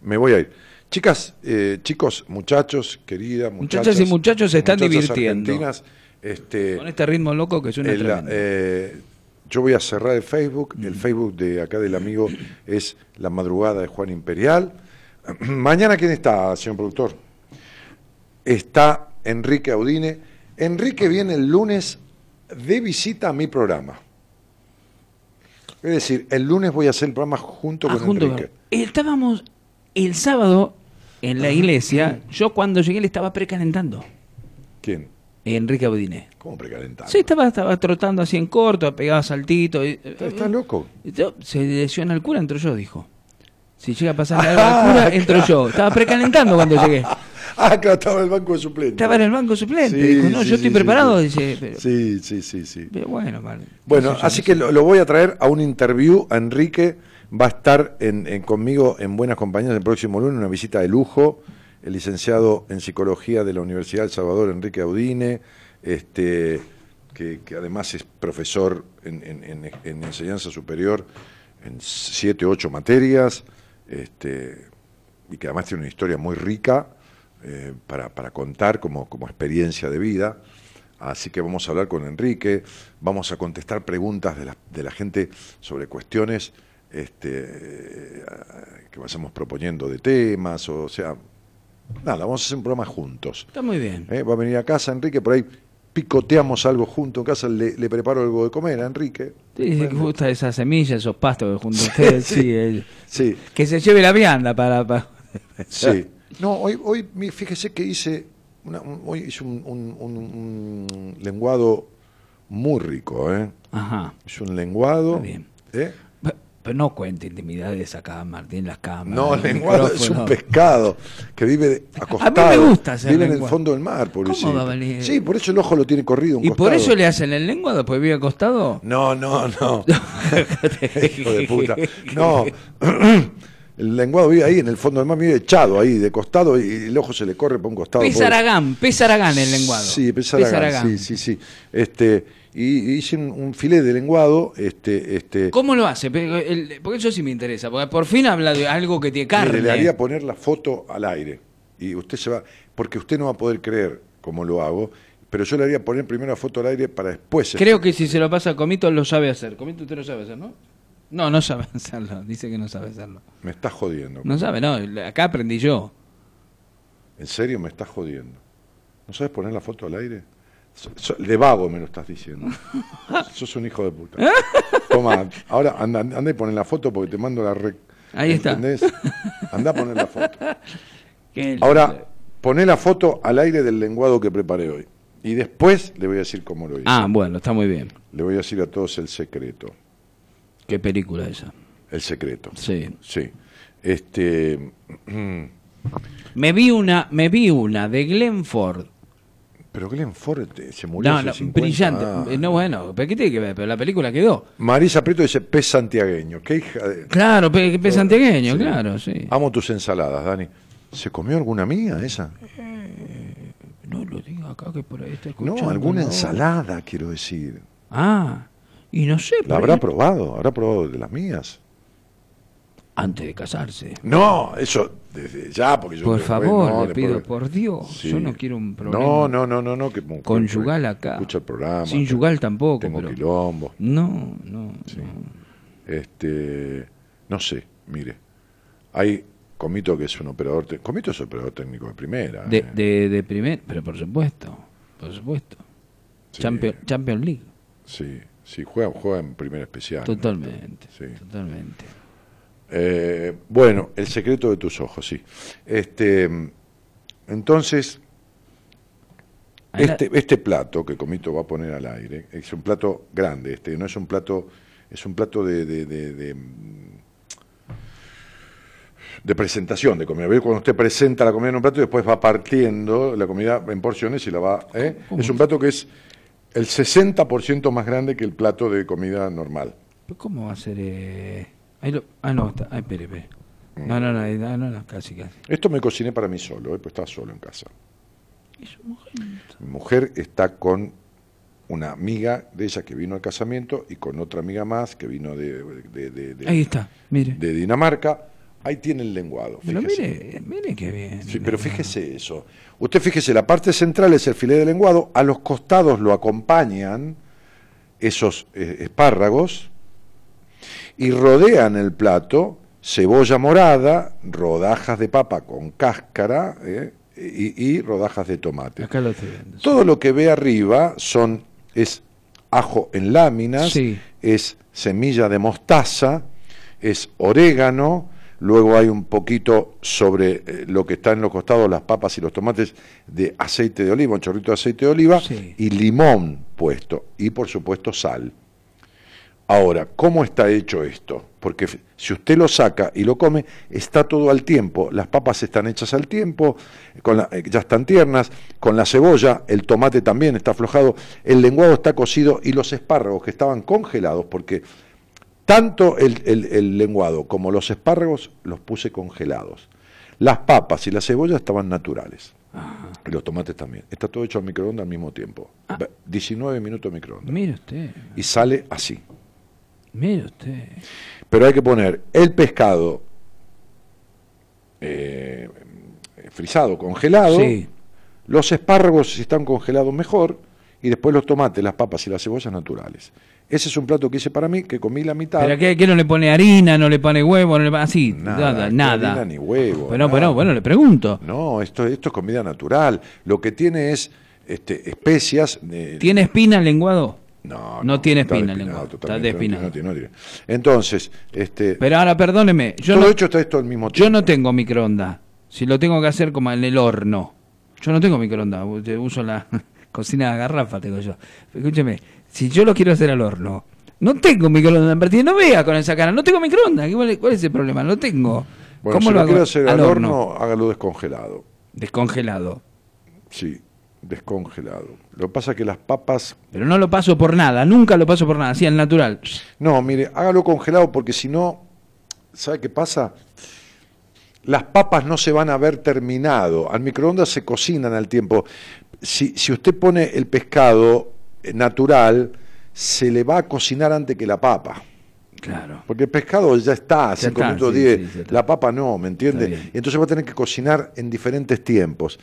me voy a ir. Chicas, eh, chicos, muchachos, queridas, muchachas. Muchachas y muchachos se están divirtiendo. este, Con este ritmo loco que suena el, tremendo. eh, yo voy a cerrar el Facebook. El Facebook de acá del amigo es La Madrugada de Juan Imperial. Mañana, ¿quién está, señor productor? Está Enrique Audine. Enrique viene el lunes de visita a mi programa. Es decir, el lunes voy a hacer el programa junto Ah, con junto Enrique. con- Estábamos el sábado en la iglesia. Yo cuando llegué le estaba precalentando. ¿Quién? Enrique Audiné. ¿Cómo precalentado? Sí, estaba, estaba trotando así en corto, pegaba saltitos. y- ¿Está, está loco? Se lesiona el cura, entro yo, dijo. Si llega a pasar algo al cura, entro yo. Estaba precalentando cuando llegué. Ah, claro, estaba en el banco de suplentes. Estaba en el banco suplente. Sí, dijo, no, sí, yo estoy sí, preparado. sí. Dice, pero, Sí, sí, sí, sí. pero bueno, vale. Bueno, sé así no que lo, lo voy a traer a un interview a Enrique. Va a estar en, en- conmigo en Buenas Compañías el próximo lunes, una visita de lujo. El licenciado en psicología de la Universidad del Salvador, Enrique Audine, este, que, además es profesor en, en- en- en enseñanza superior en siete, ocho materias, este, y que además tiene una historia muy rica eh, para, contar como, como experiencia de vida. Así que vamos a hablar con Enrique, vamos a contestar preguntas de la, de la gente sobre cuestiones este, eh, que vayamos proponiendo de temas, o, sea, nada, vamos a hacer un programa juntos. Está muy bien. ¿eh? Va a venir a casa Enrique, por ahí picoteamos algo junto en casa, le, le preparo algo de comer a Enrique. Sí, que gusta esas semillas, esos pastos que junto a ustedes. sí, el- Sí, que se lleve la vianda para. para- sí. No, hoy, hoy fíjese que hice, una- un- hoy hice un, un- un- un lenguado muy rico, ¿eh? Ajá. Es un lenguado. Está bien. ¿eh? Pe- Pero no cuente intimidades acá, Martín, las cámaras. No, el lenguado es un pescado que vive acostado. me gusta hacer Vive en el fondo del mar, pobrecito. ¿Cómo va a venir? Sí, por eso el ojo lo tiene corrido. un ¿Y por eso le hacen el lenguado? ¿Pues vive acostado? No, no, no. Hijo de puta. No. El lenguado vive ahí en el fondo del mar, vive echado ahí, de costado, y el ojo se le corre por un costado. Pez pobre. Aragán, pez Aragán el lenguado. Sí, pez Aragán, sí, sí, sí. Este, y, hice un, un filé de lenguado, este, este, ¿Cómo lo hace? Porque eso sí me interesa, porque por fin habla de algo que tiene carne. Mire, le haría poner la foto al aire. Y usted se va, porque usted no va a poder creer cómo lo hago, pero yo le haría poner primero la foto al aire para después. Creo que si se lo pasa a Comito lo sabe hacer. Comito usted lo sabe hacer, ¿no? No, no sabe hacerlo. Dice que no sabe hacerlo. Me está jodiendo. No sabe, no. Acá aprendí yo. En serio, me está jodiendo. ¿No sabes poner la foto al aire? De vago me lo estás diciendo. Sos un hijo de puta. Toma, ahora anda, anda y poné la foto porque te mando la rec. Ahí está. ¿Entendés? Anda a poner la foto. Qué Ahora, poné la foto al aire del lenguado que preparé hoy. Y después le voy a decir cómo lo hice. Ah, bueno, está muy bien. Le voy a decir a todos el secreto. Qué película esa. El secreto. Sí. Sí. Este. Me vi una, me vi una de Glenn Ford. Pero Glenn Ford eh, se murió. No, hace no, 50 brillante. años. Eh, No, bueno, pero ¿qué tiene que ver? Pero la película quedó. Marisa Prieto dice pez santiagueño. Qué hija de. Claro, pe, santiagueño, Sí. claro, sí. Amo tus ensaladas, Dani. ¿Se comió alguna mía esa? No lo diga acá que por ahí está escuchando. No, alguna ¿no? ensalada, quiero decir. Ah, y no sé. ¿La por habrá ahí- probado? ¿Habrá probado de las mías? Antes de casarse. No, eso desde ya, porque yo. Por después, favor, no, le después- pido, por Dios. Sí. Yo no quiero un problema. No, no, no, no, no. Que, Conyugal acá. Escucha el programa. Sin yugal tampoco, Tengo pero- quilombo. No, no. Sí. no. Este, no sé, mire. Hay Comito que es un operador. te- Comito es operador técnico de primera. De, eh. de, de primer, pero por supuesto, por supuesto. Sí. Champion, Champions League, Sí, sí, juega, juega en primera especial. totalmente, Sí. totalmente. Eh, bueno, el secreto de tus ojos, sí. Este, entonces, este, este plato que Comito va a poner al aire es un plato grande. Este no es un plato, es un plato de, de, de, de, de presentación de comida. Cuando usted presenta la comida en un plato y después va partiendo la comida en porciones y la va. ¿eh? Es un plato que es el 60% más grande que el plato de comida normal. ¿Pero ¿Cómo va a ser? Eh... Ahí lo... Ah, no, está. Ay, espere, espere. No, no, no, no, no, no, casi, casi. Esto me cociné para mí solo, ¿eh? pues estaba solo en casa. ¿Y su mujer? Mi mujer está con una amiga de ella que vino al casamiento y con otra amiga más que vino de, de- de- de- Ahí está, mire. de Dinamarca. Ahí tiene el lenguado. Pero fíjese. mire, mire qué bien. Sí, pero fíjese eso. Usted fíjese, la parte central es el filé de lenguado, a los costados lo acompañan esos eh, espárragos y rodean el plato cebolla morada, rodajas de papa con cáscara eh, y, y rodajas de tomate. Acá lo estoy viendo. sí. Todo lo que ve arriba son es ajo en láminas, Sí. es semilla de mostaza, es orégano, luego hay un poquito sobre eh, lo que está en los costados, las papas y los tomates, de aceite de oliva, un chorrito de aceite de oliva Sí. y limón puesto, y por supuesto sal. Ahora, ¿cómo está hecho esto? Porque si usted lo saca y lo come, está todo al tiempo. Las papas están hechas al tiempo, con la- eh, ya están tiernas, con la cebolla, el tomate también está aflojado, el lenguado está cocido y los espárragos que estaban congelados, porque tanto el, el- el lenguado como los espárragos los puse congelados. Las papas y la cebolla estaban naturales. Y los tomates también. Está todo hecho al microondas al mismo tiempo. Ah. Va- 19 minutos de microondas. Mire usted, Y sale así. Mire usted. Pero hay que poner el pescado eh, frisado, congelado, Sí. los espárragos si están congelados mejor, y después los tomates, las papas y las cebollas naturales. Ese es un plato que hice para mí, que comí la mitad. ¿Pero qué, qué no le pone harina, no le pone huevo, no le pone así? Nada, Nada, ni nada. harina ni huevo, Bueno, nada. bueno, bueno, le pregunto. No, esto, esto es comida natural. Lo que tiene es este, especias. eh, ¿Tiene espina el lenguado? No, No tiene espina el lenguado, está despinado. no tiene- no tiene. Entonces, este, Pero ahora perdóneme, yo todo no, hecho está esto al mismo tiempo. yo no tengo microondas. Si lo tengo que hacer como en el horno. Yo no tengo microondas, u- uso la cocina de garrafa, tengo yo. Escúcheme, si yo lo quiero hacer al horno, no tengo microondas. partida, No vea con esa cara, no tengo microondas. ¿Cuál, es el problema? No tengo. Bueno, ¿Cómo si lo quiere hacer al al horno, hágalo descongelado. Descongelado. Sí, descongelado. Lo que pasa es que las papas... Pero no lo paso por nada, nunca lo paso por nada, así al natural. No, mire, hágalo congelado porque si no, ¿sabe qué pasa? las papas no se van a ver terminado. Al microondas se cocinan al tiempo. Si, si usted pone el pescado eh, natural, se le va a cocinar antes que la papa. Claro. Porque el pescado ya está, 5 está, minutos sí, 10, sí, ya está. la papa no, ¿me entiende? Entonces va a tener que cocinar en diferentes tiempos.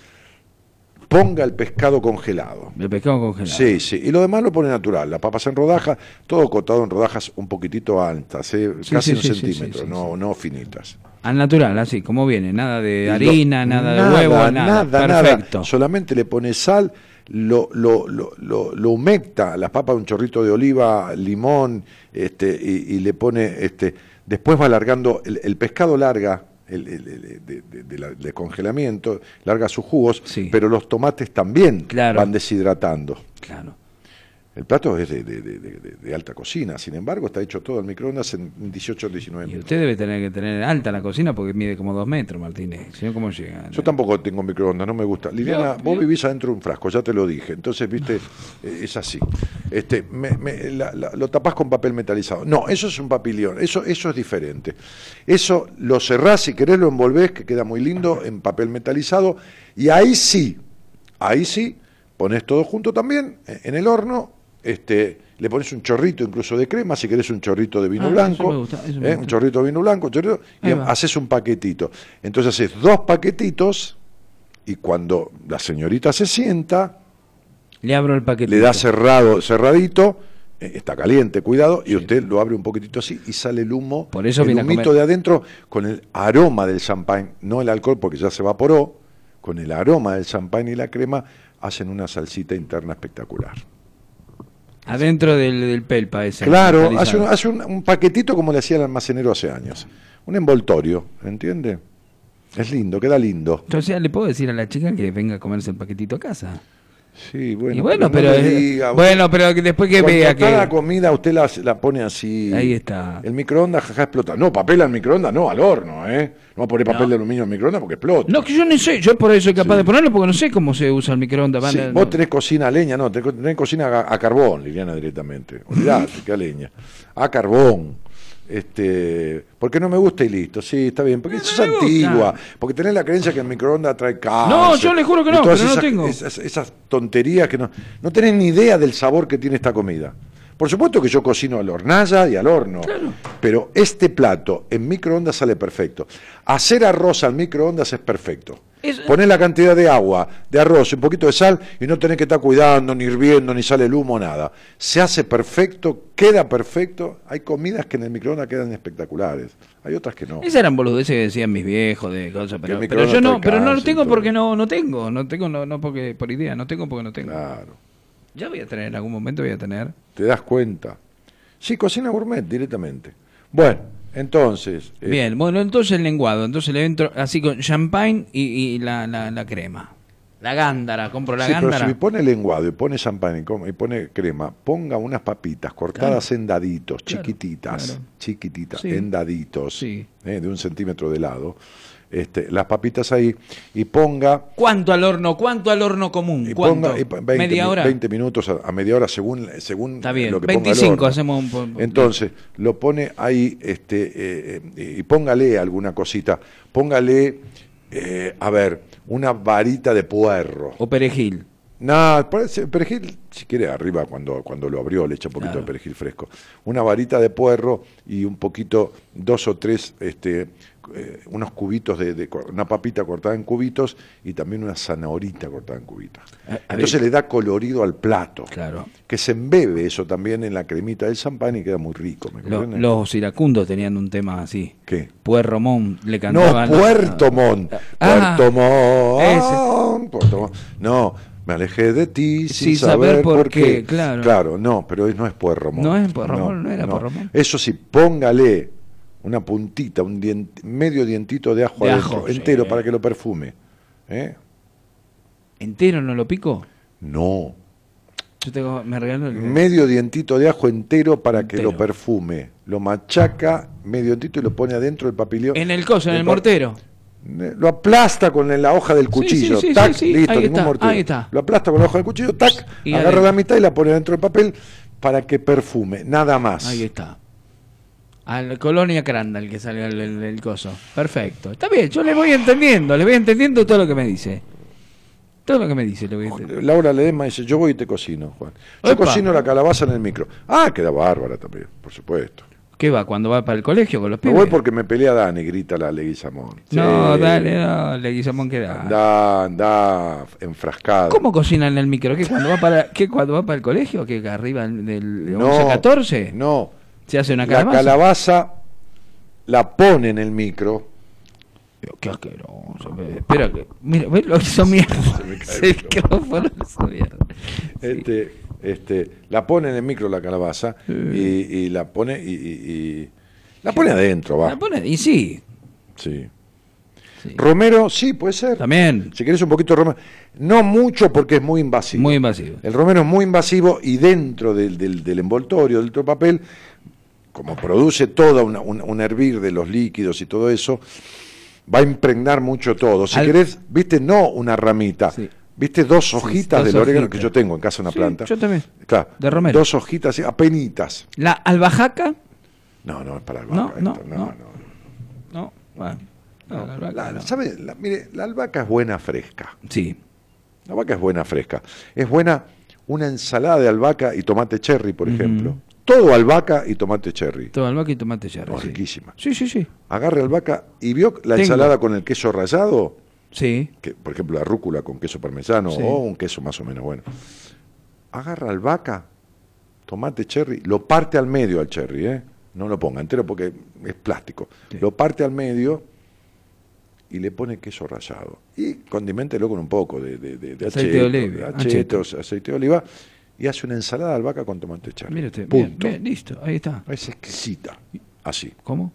Ponga el pescado congelado. El pescado congelado. Sí, sí. Y lo demás lo pone natural. Las papas en rodajas, todo cortado en rodajas un poquitito altas, ¿eh? Sí, casi sí, un sí, centímetro, no, no finitas. Al natural, así, como viene. Nada de lo- harina, nada de huevo, nada. nada, Perfecto. Solamente le pone sal, lo, lo, lo, lo, lo humecta, las papas, un chorrito de oliva, limón, este, y, y le pone, este, después va alargando, el, el pescado larga, el, el- el- de, de- de la- de congelamiento, larga sus jugos, Sí. pero los tomates también Claro. van deshidratando. Claro. El plato es de, de- de- de- de alta cocina, sin embargo está hecho todo al microondas en 18 o 19 Y minutos. usted debe tener que tener alta la cocina porque mide como dos metros, Martínez. Si no, ¿cómo llega? Yo tampoco tengo microondas, no me gusta. Liliana, Yo- vos yo- vivís adentro de un frasco, ya te lo dije. Entonces, viste, eh, es así. Este, me- me- la- la- lo tapás con papel metalizado. No, eso es un papilión, eso, eso es diferente. Eso lo cerrás, si querés lo envolvés, que queda muy lindo, en papel metalizado. Y ahí sí, ahí sí, pones todo junto también eh, en el horno. Este, le pones un chorrito incluso de crema, si querés un chorrito de vino Ah, blanco, me gusta, eso me eh, un chorrito de vino blanco, un chorrito, y haces un paquetito. Entonces haces dos paquetitos y cuando la señorita se sienta, Le abro el paquete. le da cerrado, cerradito, eh, está caliente, cuidado, y usted lo abre un poquitito así y sale el humo, Por eso el humito de adentro con el aroma del champán, no el alcohol porque ya se evaporó, con el aroma del champán y la crema hacen una salsita interna espectacular. Adentro del, del pelpa ese. Claro, hace, un, hace un- un paquetito como le hacía el almacenero hace años, un envoltorio, ¿entiende? Es lindo, queda lindo. Entonces, ¿le puedo decir a la chica que venga a comerse el paquetito a casa? Sí, bueno, y bueno, no pero, diga, bueno, pero después que vea que comida usted la, la pone así. Ahí está. El microondas jaja explota. No, papel al microondas, no, al horno, ¿eh? No va a poner papel No. de aluminio al microondas porque explota. No, que yo no sé, yo por eso soy capaz Sí. de ponerlo porque no sé cómo se usa el microondas. Sí, vos tenés cocina a leña, no, tenés, tenés cocina a, a carbón, Liliana, directamente. Olvidate, que a leña. A carbón. Este, porque no me gusta y listo, sí, está bien, porque No, eso no gusta. antigua, porque tenés la creencia que el microondas trae cáncer. No, yo le juro que no, esas, tengo. Esas, esas tonterías que no, no tenés ni idea del sabor que tiene esta comida. Por supuesto que yo cocino a la hornalla y al horno, pero este plato en microondas sale perfecto. Hacer arroz al microondas es perfecto. Es- Poner la cantidad de agua, de arroz, un poquito de sal y no tenés que estar cuidando, ni hirviendo, ni sale el humo, nada. Se hace perfecto, queda perfecto. Hay comidas que en el microondas quedan espectaculares. Hay otras que no. Esas eran boludeces que decían mis viejos de cosas, pero, pero yo no, pero no lo tengo porque no, no tengo, no tengo, no, no porque por idea, no tengo porque no tengo. Claro. Ya voy a tener, en algún momento voy a tener. Te das cuenta. Sí, cocina gourmet directamente. Bueno, entonces. eh, Bien, bueno, entonces el lenguado, entonces le entro así con champagne y, y la, la, la crema. La gándara, compro la sí, pero gándara. si pone lenguado y pone champán y, pone crema, ponga unas papitas cortadas en daditos, Claro, chiquititas, claro. chiquititas, Sí. en daditos, Sí. eh, de un centímetro de lado. Este, las papitas ahí y ponga ¿Cuánto al horno? ¿Cuánto al horno común? y ¿Cuánto? ponga y pa- 20, ¿Media hora? 20 minutos a, a media hora según según Está bien, lo que ponga el 25 horno. hacemos un Entonces, lo pone ahí este eh, eh, y póngale alguna cosita. Póngale eh, a ver, una varita de puerro. O perejil. No, perejil, si quiere, arriba cuando, cuando lo abrió le echa un poquito Claro. de perejil fresco. Una varita de puerro y un poquito, dos o tres, este, eh, unos cubitos de, una papita cortada en cubitos y también una zanahorita cortada en cubitos. A- a Entonces le da colorido al plato. Claro. Que se embebe eso también en la cremita del champán y queda muy rico. ¿me Lo- comprende? los iracundos tenían un tema así. ¿Qué? Puerto Montt le No, cantaban. Puerto Montt. Ah, Puerto Montt. ese. Puerto Montt. No, me alejé de ti sin, Sin saber por qué, claro. Claro, no, pero no es Puerto Montt. No es Puerto Montt, no era Puerto Montt. Eso sí, póngale una puntita, un dient- medio dientito de ajo De adentro, ajo, sí. entero, para que lo perfume. ¿Eh? ¿Entero no lo pico? No, Yo tengo, me regalo el... medio dientito de ajo entero para que lo perfume. Lo machaca, medio dientito y lo pone adentro del papilio. En el coso, en el mortero. Lo aplasta con la hoja del cuchillo, sí, sí, tac, sí, sí, listo, ahí ningún está, mortero. ahí está. Lo aplasta con la hoja del cuchillo, tac, Y agarra adentro. la mitad y la pone dentro del papel para que perfume, nada más. Ahí está. A la colonia Crandall que sale el, el- el coso. Perfecto. Está bien, yo le voy entendiendo, le voy entendiendo todo lo que me dice. Todo lo que me dice le voy entendiendo. Laura Ledesma dice, yo voy y te cocino, Juan. Yo cocino la calabaza en el micro. Ah, queda bárbara también, por supuesto. ¿Qué va? ¿Cuando va para el colegio con los Me pibes? voy porque me pelea Dani, grita la Leguizamón. No, Sí. dale, dale, Guillermo, que da. Anda, anda enfrascado. ¿Cómo cocina en el micro? ¿Qué cuando va para, qué, cuando va para el colegio? ¿Qué arriba del 11 14? No. ¿Se hace una La calabaza? calabaza la pone en el micro. Qué asqueroso. Espera que. Mira, ¿ves lo hizo mierda? cae El micrófono lo hizo mierda. Este, este, la pone en el micro la calabaza y, y la pone y, y- y- la pone adentro, va. La pone- y sí, Sí. Sí. Romero, sí, puede ser. también. Si querés un poquito de romero. No mucho porque es muy invasivo. Muy invasivo. El romero es muy invasivo y dentro del, del- del envoltorio, del papel, como produce todo una- un, un hervir de los líquidos y todo eso, va a impregnar mucho todo. Si Al- querés, viste, no una ramita, Sí. Viste dos hojitas dos del orégano que yo tengo en casa una Sí, planta. yo también. Claro, De romero. Dos hojitas, apenitas. La albahaca, No, no es para el No, no, esto, no. no, no. no. Bueno, no, la albahaca La- no. ¿sabe? La- mire, la albahaca es buena fresca. Sí. La albahaca es buena fresca. Es buena una ensalada de albahaca y tomate cherry, por ejemplo. Todo albahaca y tomate cherry. Todo albahaca y tomate cherry. Oh, sí. riquísima. Sí, sí, sí. Agarre albahaca y vio la Tengo. ensalada con el queso rallado, Sí. que por ejemplo la rúcula con queso parmesano Sí. o un queso más o menos bueno. Agarra albahaca, tomate cherry, lo parte al medio al cherry, ¿eh? No lo ponga entero porque es plástico. Sí. Lo parte al medio y le pone queso rallado. Y condiméntelo con un poco de, de, de- de Aceite de oliva, achetos, aceite de oliva y hace una ensalada de albahaca con tomate cherry. Mire usted. Bien, Punto. bien, listo. Ahí está. Es exquisita. Así. ¿Cómo?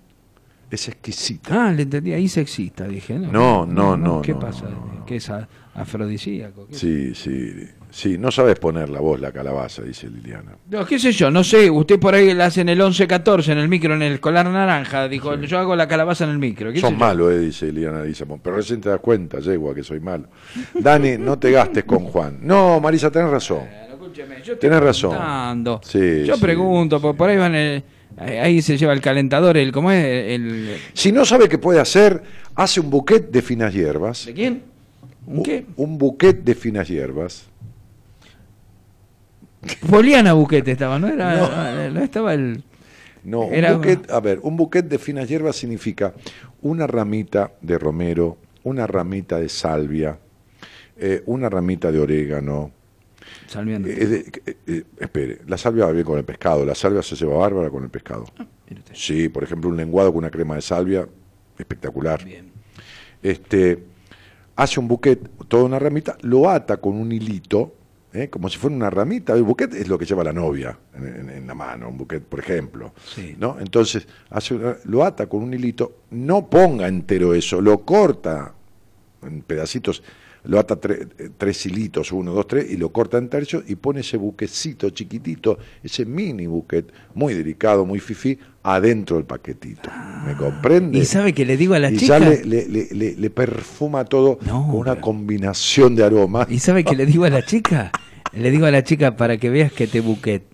Es exquisita. Ah, le entendí. Ahí sexista, dije. No, No, no, no, ¿Qué no, pasa? ¿Qué es afrodisíaco? ¿Qué- Sí, sí, sí, no sabes poner la voz la calabaza, dice Liliana. No, qué sé yo, no sé, usted por ahí la hace en el 11-14, en el micro, en el colar naranja, dijo, yo hago la calabaza en el micro. ¿qué Sos malo, eh, dice Liliana Lizamón, pero recién te das cuenta, yegua, que soy malo. Dani, no te gastes con Juan. No, Marisa, tenés razón. Bueno, escúcheme, yo estoy Tenés razón. Sí, yo sí, pregunto, por ahí van el- ahí se lleva el calentador, el ¿cómo es? El, Si no sabe qué puede hacer, hace un buquet de finas hierbas. ¿De quién? ¿Un qué? Un buquet de finas hierbas. Poliana Buquete estaba, ¿no? Era, no estaba el... No, Era- un buquet, a ver, un buquet de finas hierbas significa una ramita de romero, una ramita de salvia, eh, una ramita de orégano. Salviando. Eh, eh, eh, espere, la salvia va bien con el pescado, la salvia se lleva bárbara con el pescado. Usted. Sí, por ejemplo, un lenguado con una crema de salvia, espectacular. Bien. Este, hace un buquet, toda una ramita, lo ata con un hilito, ¿eh? como si fuera una ramita. El buquet es lo que lleva la novia en, en- en la mano, un buquet, por ejemplo. Sí. ¿no? Entonces, hace lo ata con un hilito, no ponga entero eso, lo corta en pedacitos, lo ata tre- tres hilitos, uno, dos, tres, y lo corta en tercios y pone ese buquecito chiquitito, ese mini buquet, muy delicado, muy fifí, adentro del paquetito. ¿Me comprende? ¿Y sabe que le digo a la y chica? ya le, le- le- perfuma todo No, con una pero- combinación de aromas. ¿Y sabe que le digo a la chica? Le digo a la chica para que veas que te buquet.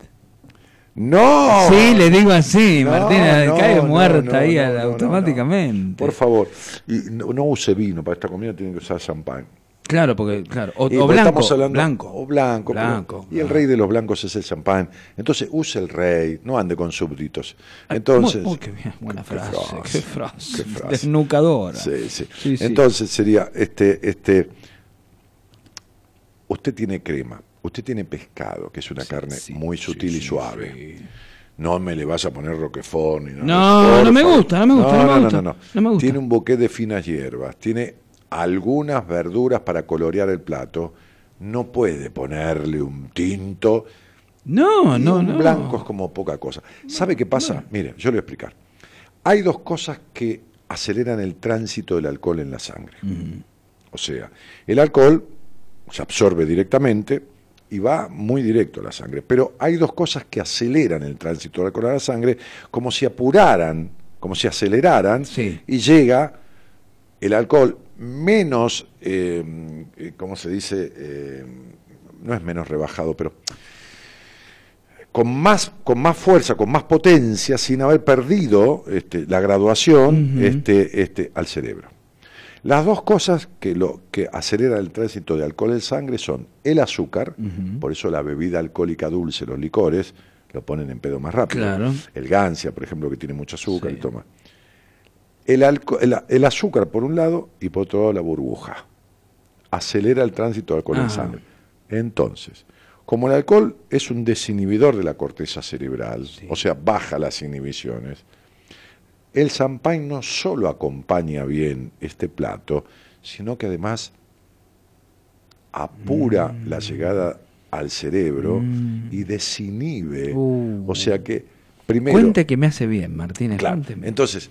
¡No! Sí, le digo así, No, Martina, no, cae muerta no, ahí automáticamente. Por favor, y no, no use vino para esta comida, tiene que usar champán. Claro, porque, claro, o, Y o blanco, estamos hablando- blanco. O blanco. Blanco, y el rey de los blancos es el champán. Entonces use el rey, no ande con súbditos. Entonces, qué bien, buena qué frase, qué frase, qué frase. desnucadora. Sí, sí. Sí. Entonces sería, este, este, usted tiene crema, usted tiene pescado, que es una carne muy sutil y suave. No me le vas a poner roquefort ni nada. No, Por no me gusta, no me gusta, no me gusta, no me gusta. Tiene un buquet de finas hierbas, tiene algunas verduras para colorear el plato. No puede ponerle un tinto. No, no, un no. blanco es como poca cosa. ¿Sabe qué pasa? Mire, yo le voy a explicar. Hay dos cosas que aceleran el tránsito del alcohol en la sangre. O sea, el alcohol se absorbe directamente y va muy directo a la sangre. Pero hay dos cosas que aceleran el tránsito del alcohol a la sangre, como si apuraran, como si aceleraran, Sí. y llega el alcohol menos, eh, eh, ¿cómo se dice? Eh, no es menos rebajado, pero con más, con más fuerza, con más potencia, sin haber perdido este, la graduación este, este, al cerebro. Las dos cosas que, lo, que aceleran el tránsito de alcohol en sangre son el azúcar, por eso la bebida alcohólica dulce, los licores, lo ponen en pedo más rápido. Claro. El gancia, por ejemplo, que tiene mucho azúcar y toma. El, alco- el- el azúcar por un lado y por otro lado la burbuja. Acelera el tránsito de alcohol Ah. en sangre. Entonces, como el alcohol es un desinhibidor de la corteza cerebral, o sea, baja las inhibiciones, el champagne no solo acompaña bien este plato, sino que además apura Mm. la llegada al cerebro y desinhibe. Uh. O sea que, primero... Cuente que me hace bien, Martínez. Claro, entonces,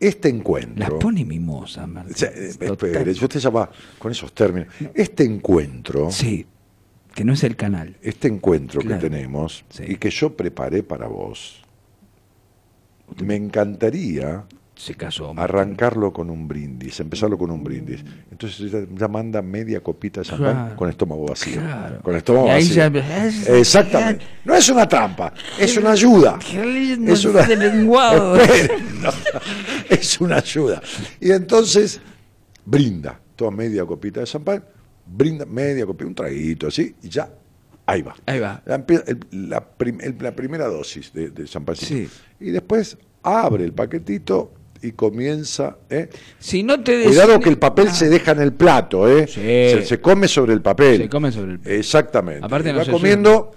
este Las encuentro... pone mimosa, O sea, eh, espere, yo ya va con esos términos. Este encuentro, Sí, que no es el canal. este encuentro Claro. que tenemos Sí. y que yo preparé para vos, me encantaría Se casó. arrancarlo con un brindis, empezarlo con un brindis. Entonces ya, ya manda media copita de champán Claro. con estómago vacío. Claro. Con estómago vacío. ya- Exactamente. No es una trampa, es una ayuda. Qué lindo Es una- no, es ayuda. Y entonces brinda, toma media copita de champán, brinda media copita, un traguito así, y ya, ahí va. Ahí va. La, prim- primera dosis de, de champancito. Sí. Y después abre el paquetito y comienza. ¿eh? Si no te Cuidado que el papel Ah, se deja en el plato, ¿eh? Sí. Se, se come sobre el papel. Se come sobre el papel. Exactamente. Aparte Y no va comiendo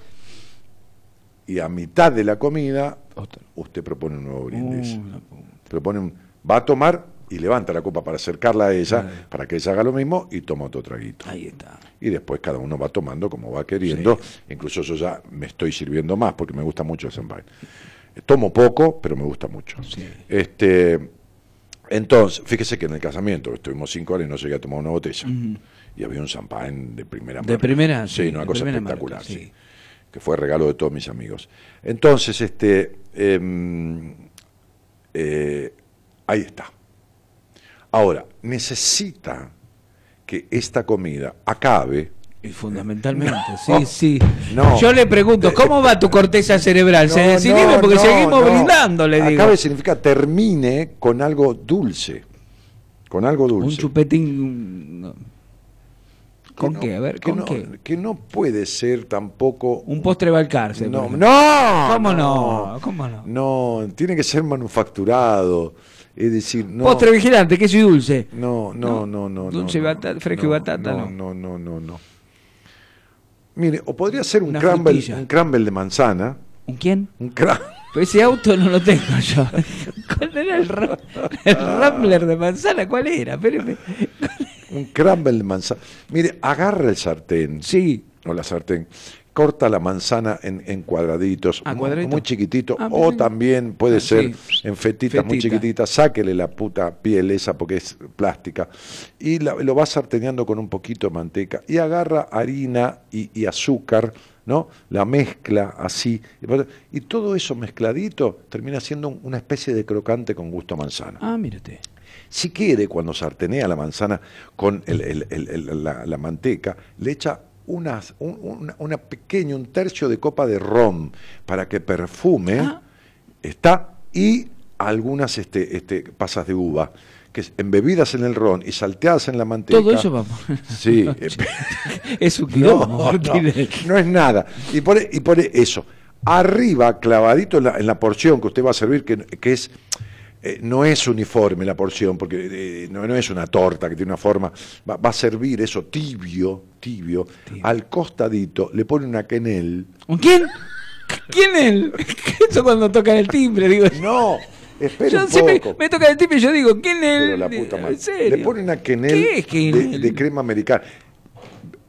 y a mitad de la comida Otra. usted propone un nuevo brindis. Uh, propone un, va a tomar y levanta la copa para acercarla a ella, para que ella haga lo mismo y toma otro traguito. Ahí está. Y después cada uno va tomando como va queriendo. Incluso yo ya me estoy sirviendo más porque me gusta mucho el champagne. Tomo poco, pero me gusta mucho. Este, entonces, fíjese que en el casamiento estuvimos cinco horas y no llegué a tomar una botella. Y había un champán de primera De primera, Sí, sí, una cosa espectacular, marca, sí. sí. Que fue regalo de todos mis amigos. Entonces, este, em, eh, ahí está. Ahora, necesita que esta comida acabe. Y fundamentalmente, No. sí, sí. No. Yo le pregunto, ¿cómo va tu corteza cerebral? ¿Se No, no, Porque seguimos brindando, le digo. Acabe significa termine con algo dulce. Con algo Un dulce. chupetín. no. ¿Con Que qué? A ver, que ¿con no, qué? Que no puede ser tampoco. Un postre Balcarce. No, no. ¿Cómo no? ¿Cómo no? No, tiene que ser manufacturado. Es decir, no. Postre vigilante, queso y dulce. No, no, no, no. Dulce batata, fresco y batata, No, no. no, no, no, no. Mire, o podría ser un crumble, frutilla. un crumble de manzana. ¿Un quién? Un cra- Pues ese auto no lo tengo yo. ¿Cuál era el, el Rambler de manzana? ¿Cuál era? Espéreme. un crumble de manzana. Mire, agarra el sartén. Sí. o la sartén, corta la manzana en, en cuadraditos, Ah, muy, muy chiquitito, Ah, o también puede Ah, ser sí. en fetitas muy chiquititas, sáquele la puta piel esa porque es plástica, y la- lo va sarteneando con un poquito de manteca, y agarra harina y, y azúcar, ¿no? La mezcla así, y todo eso mezcladito termina siendo un- una especie de crocante con gusto a manzana. Ah, usted. Si quiere, cuando sartenea la manzana con el- el- el- el- la, la manteca, le echa unas, un, una, una pequeña, un tercio de copa de ron para que perfume, Ah. está, y algunas este, este, pasas de uva, que embebidas en el ron y salteadas en la manteca. Todo eso vamos. Sí, eh, es un quilombo, no, no es nada. Y pone, y pone eso. Arriba, clavadito en la, en la porción que usted va a servir, que, que es eh, no es uniforme la porción, porque eh, no, no es una torta que tiene una forma. Va, va a servir eso tibio, tibio, Al costadito le pone una quenel. ¿Un quién? ¿Quién él? Eso cuando tocan el timbre, digo. No, espere Yo un siempre poco. me toca el timbre y yo digo, ¿quién Pero él? la puta madre. ¿En serio? Le pone una quenel ¿Qué es de, quenel? de crema americana.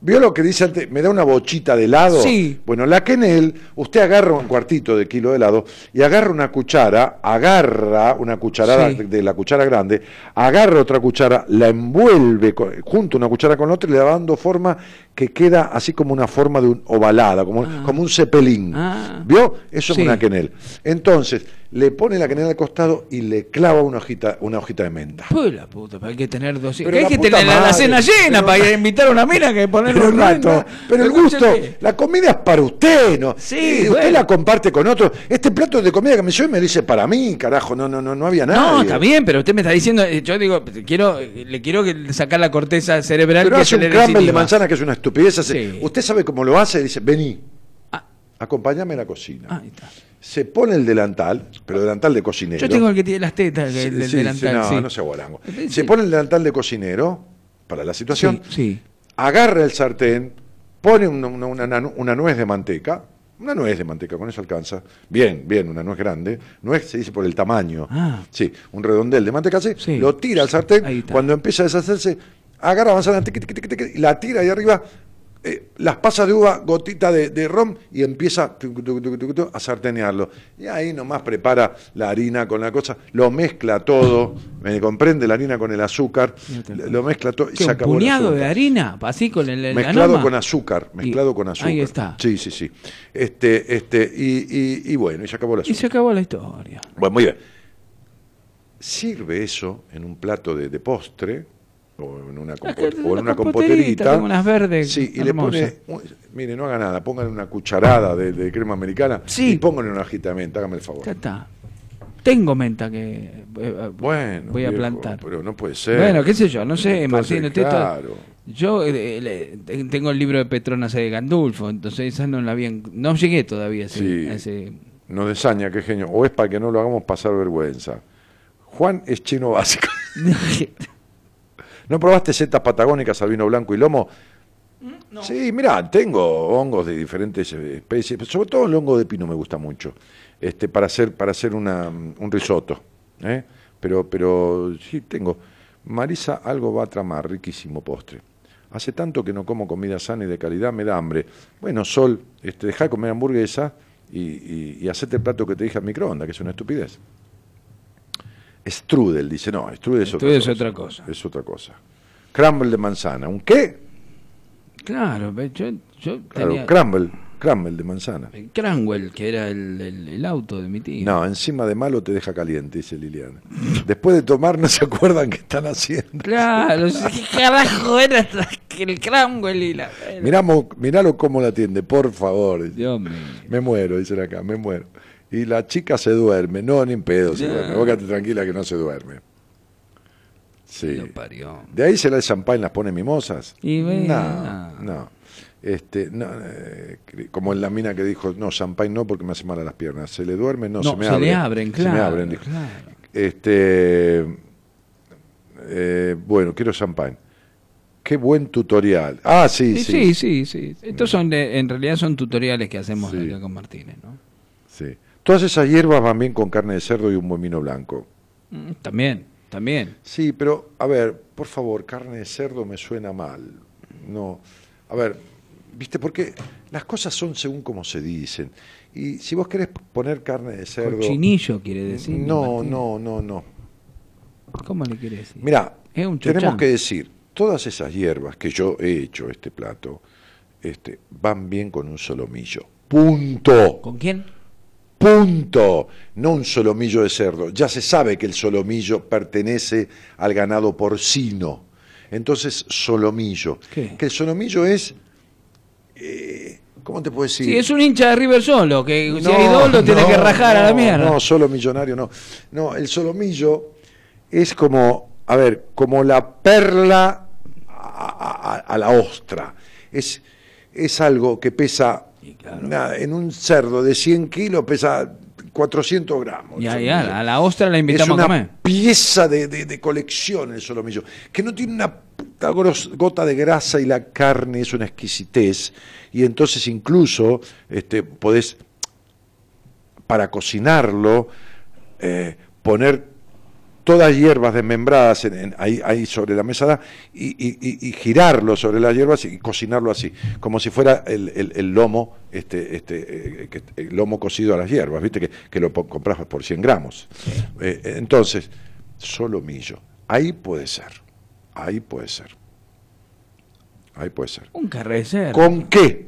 ¿Vio lo que dice antes? ¿Me da una bochita de helado? Sí. Bueno, la quenel, usted agarra un cuartito de kilo de helado y agarra una cuchara, agarra una cucharada Sí. de, la cuchara grande, agarra otra cuchara, la envuelve junto una cuchara con la otra y le va dando forma que queda así como una forma de un ovalada, como, Ah. como un cepelín. Ah. ¿Vio? Eso Sí. es una quenel. Entonces, le pone la quenel al costado y le clava una hojita, una hojita de menta. Pues la puta, hay que tener dos Pero hay la que tener la- cena llena pero- para invitar a una mina que ponerle un el rato, pero el gusto, la comida es para usted, ¿no? Sí, Y usted bueno. la comparte con otro. Este plato de comida que me llevo me dice para mí, carajo, no, no, no, no había nada. No, está bien, pero usted me está diciendo, eh, yo digo, quiero, le quiero sacar la corteza cerebral Pero que hace se le un crumble de manzana que es una estupidez. hace- Sí. Usted sabe cómo lo hace, dice, vení, Ah, acompáñame a la cocina. ahí está. Se pone el delantal, pero delantal de cocinero. Yo tengo el que tiene las tetas, el, Sí, del sí, delantal. sí, no, sí. no sea guarango. Sí. Se pone el delantal de cocinero para la situación, Sí, sí. agarra el sartén, pone una, nuez de manteca, una nuez de manteca, con eso alcanza. Bien, bien, una nuez grande. Nuez se dice por el tamaño. Ah. Sí, un redondel de manteca así, Sí. lo tira al sartén, cuando empieza a deshacerse, agarra manzana, tiqui, tiqui, tiqui, la tira ahí arriba, eh, las pasas de uva, gotita de, de rom, y empieza tuc, tuc, tuc, tuc, tuc, a sartenearlo. Y ahí nomás prepara la harina con la cosa, lo mezcla todo, me comprende la harina con el azúcar, lo mezcla todo y ¿Qué, se un acabó el puñado de harina? Así con el, el- la Mezclado noma? con azúcar, mezclado Y- con azúcar. Ahí está. Sí, sí, sí. Este, este, y, y- y bueno, y se acabó el Y se acabó la historia. Bueno, muy bien. Sirve eso en un plato de, de postre o en una, compo- o en una compoterita, unas verdes Sí, y le pone, mire, no haga nada, póngale una cucharada de, de crema americana Sí. y póngale una hojita de menta, hágame el favor. Ya está. Tengo menta que eh, eh, Bueno, voy a viejo, plantar. Pero no puede ser. Bueno, qué sé yo, no sé, Entonces, Martín. claro. Yo eh, le- tengo el libro de Petronas de Gandulfo, entonces esa no la habían, no llegué todavía a ese, Sí. a ese- Nos desaña, qué genio. O es para que no lo hagamos pasar vergüenza. Juan es chino básico. ¿No probaste setas patagónicas al vino blanco y lomo? Sí, mira, tengo hongos de diferentes eh, especies, pero sobre todo el hongo de pino me gusta mucho, este, para hacer, para hacer una, un risotto. ¿eh? Pero, pero sí tengo. Marisa algo va a tramar, riquísimo postre. Hace tanto que no como comida sana y de calidad, me da hambre. Bueno, Sol, este, deja de comer hamburguesa y, y, y hacete el plato que te dije al microondas, que es una estupidez. Strudel, dice, no, strudel es, Strudel es otra, otra cosa, cosa. Es otra cosa. Crumble de manzana. ¿Un qué? Claro, yo, yo Claro, tenía crumble, crumble de manzana. el Cranwell, que era el, el- el auto de mi tío. No, encima de malo te deja caliente, dice Liliana. Después de tomar no se acuerdan qué están haciendo. Claro, ¿qué carajo era el Cranwell y la... Miramos, miralo cómo la atiende, por favor. Dios mío. Me muero, dicen acá, me muero. Y la chica se duerme, no, ni en pedo se No. duerme. Vos quedate tranquila que no se duerme. Sí. Lo parió. ¿De ahí se la el champán las pone mimosas? Y no, no. Este, no, eh, como en la mina que dijo, no, champán no porque me hace mal a las piernas. ¿Se le duerme? No, No, se me se abren. le abren, Se me claro, abren, claro. Este, eh, bueno, quiero champán. Qué buen tutorial. Ah, sí, Sí, sí. sí, sí, sí. Estos son, de- en realidad son tutoriales que hacemos Sí. acá con Martínez, ¿no? sí. Todas esas hierbas van bien con carne de cerdo y un buen vino blanco. Mm, También, también. Sí, pero, a ver, por favor, carne de cerdo me suena mal. No, a ver, ¿viste? Porque las cosas son según como se dicen. Y si vos querés poner carne de cerdo... Cochinillo quiere decir. No, no, no, no. ¿Cómo le quiere decir? Mira, tenemos que decir, todas esas hierbas que yo he hecho este plato, este, van bien con un solomillo. Punto. ¿Con quién? Punto. No un solomillo de cerdo. Ya se sabe que el solomillo pertenece al ganado porcino. Entonces, solomillo. ¿Qué? Que el solomillo es. eh, ¿Cómo te puedo decir? Sí, es un hincha de River solo, que si hay dos lo tiene que rajar a la mierda. No, solo millonario no. No, el solomillo es como, a ver, como la perla a, a- a la ostra. Es, es algo que pesa, Y claro. nada, en un cerdo de 100 kilos pesa 400 gramos. Ya, ya, a la ostra la Es invitamos una a comer. pieza de, de- de colección el solomillo, que no tiene una puta gota de grasa y la carne es una exquisitez. Y entonces incluso este, podés, para cocinarlo, eh, poner todas hierbas desmembradas en- en- ahí, ahí sobre la mesa y, y- girarlo sobre las hierbas y cocinarlo así, como si fuera el, el- el lomo, este, este, eh, el lomo cocido a las hierbas, viste que, que lo compras por 100 gramos. Eh, entonces, solomillo, ahí puede ser, ahí puede ser. ahí puede ser. Un cerdo. ¿Con qué?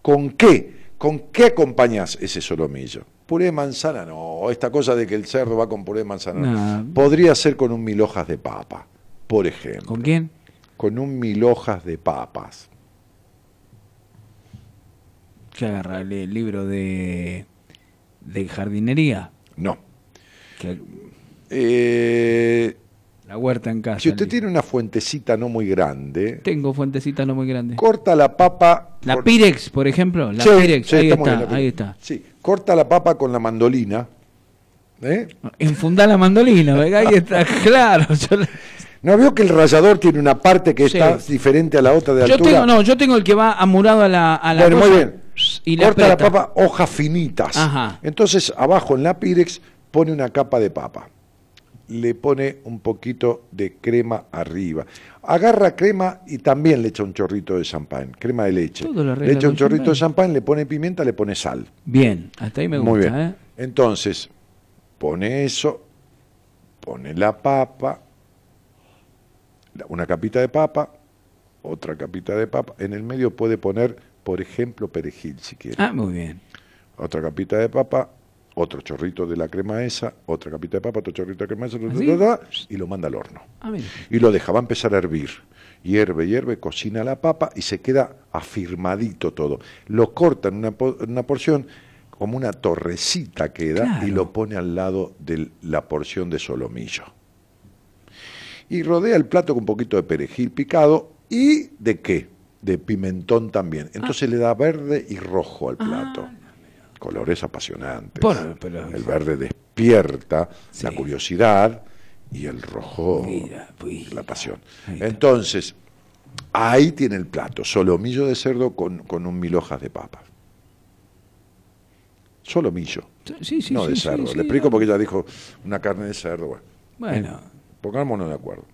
¿Con qué? ¿Con qué acompañas ese solomillo? Puré de manzana, no. Esta cosa de que el cerdo va con puré de manzana. no. No. Podría ser con un mil hojas de papa, por ejemplo. ¿Con quién? Con un mil hojas de papas. Que agarra el, libro de, de jardinería. No. Eh, la huerta en casa. si usted tiene una fuentecita no muy grande, Tengo fuentecita no muy grande. corta la papa. La Pirex, por ejemplo. La Sí, Pirex. sí, ahí está la ahí está. Sí, corta la papa con la mandolina. ¿eh? Enfundar la mandolina, ¿verdad? ahí está, claro. Yo, la- ¿No vio que el rallador tiene una parte que Sí. está diferente a la otra de yo altura? tengo, no, yo tengo el que va amurado a la, a la bueno, cosa muy bien. y Corta la aprieta. papa hojas finitas. Ajá. Entonces, abajo en la Pirex pone una capa de papa. Le pone un poquito de crema arriba. Agarra crema y también le echa un chorrito de champán, crema de leche. Le echa un chorrito de champán. le pone pimienta, le pone sal. Bien, hasta ahí me gusta, Muy bien. ¿eh? Entonces, pone eso, pone la papa, una capita de papa, otra capita de papa. En el medio puede poner, por ejemplo, perejil si quiere. Ah, muy bien. Otra capita de papa, otro chorrito de la crema esa, otra capita de papa, otro chorrito de crema esa, ta, y lo manda al horno. Ah. Y lo deja, va a empezar a hervir. Hierve, hierve, cocina la papa y se queda afirmadito todo. Lo corta en una, una porción, como una torrecita queda, Claro. y lo pone al lado de la porción de solomillo. Y rodea el plato con un poquito de perejil picado y de qué? De pimentón también. Entonces le da verde y rojo al plato. Colores apasionantes. Pero- el verde despierta Sí. la curiosidad y el rojo Mira, pues. la pasión. Entonces, ahí tiene el plato, solomillo de cerdo con, con un mil hojas de papas. Solomillo, Sí, sí, no de cerdo. Le explico porque ella dijo una carne de cerdo. Bueno, Bueno, pongámonos de acuerdo.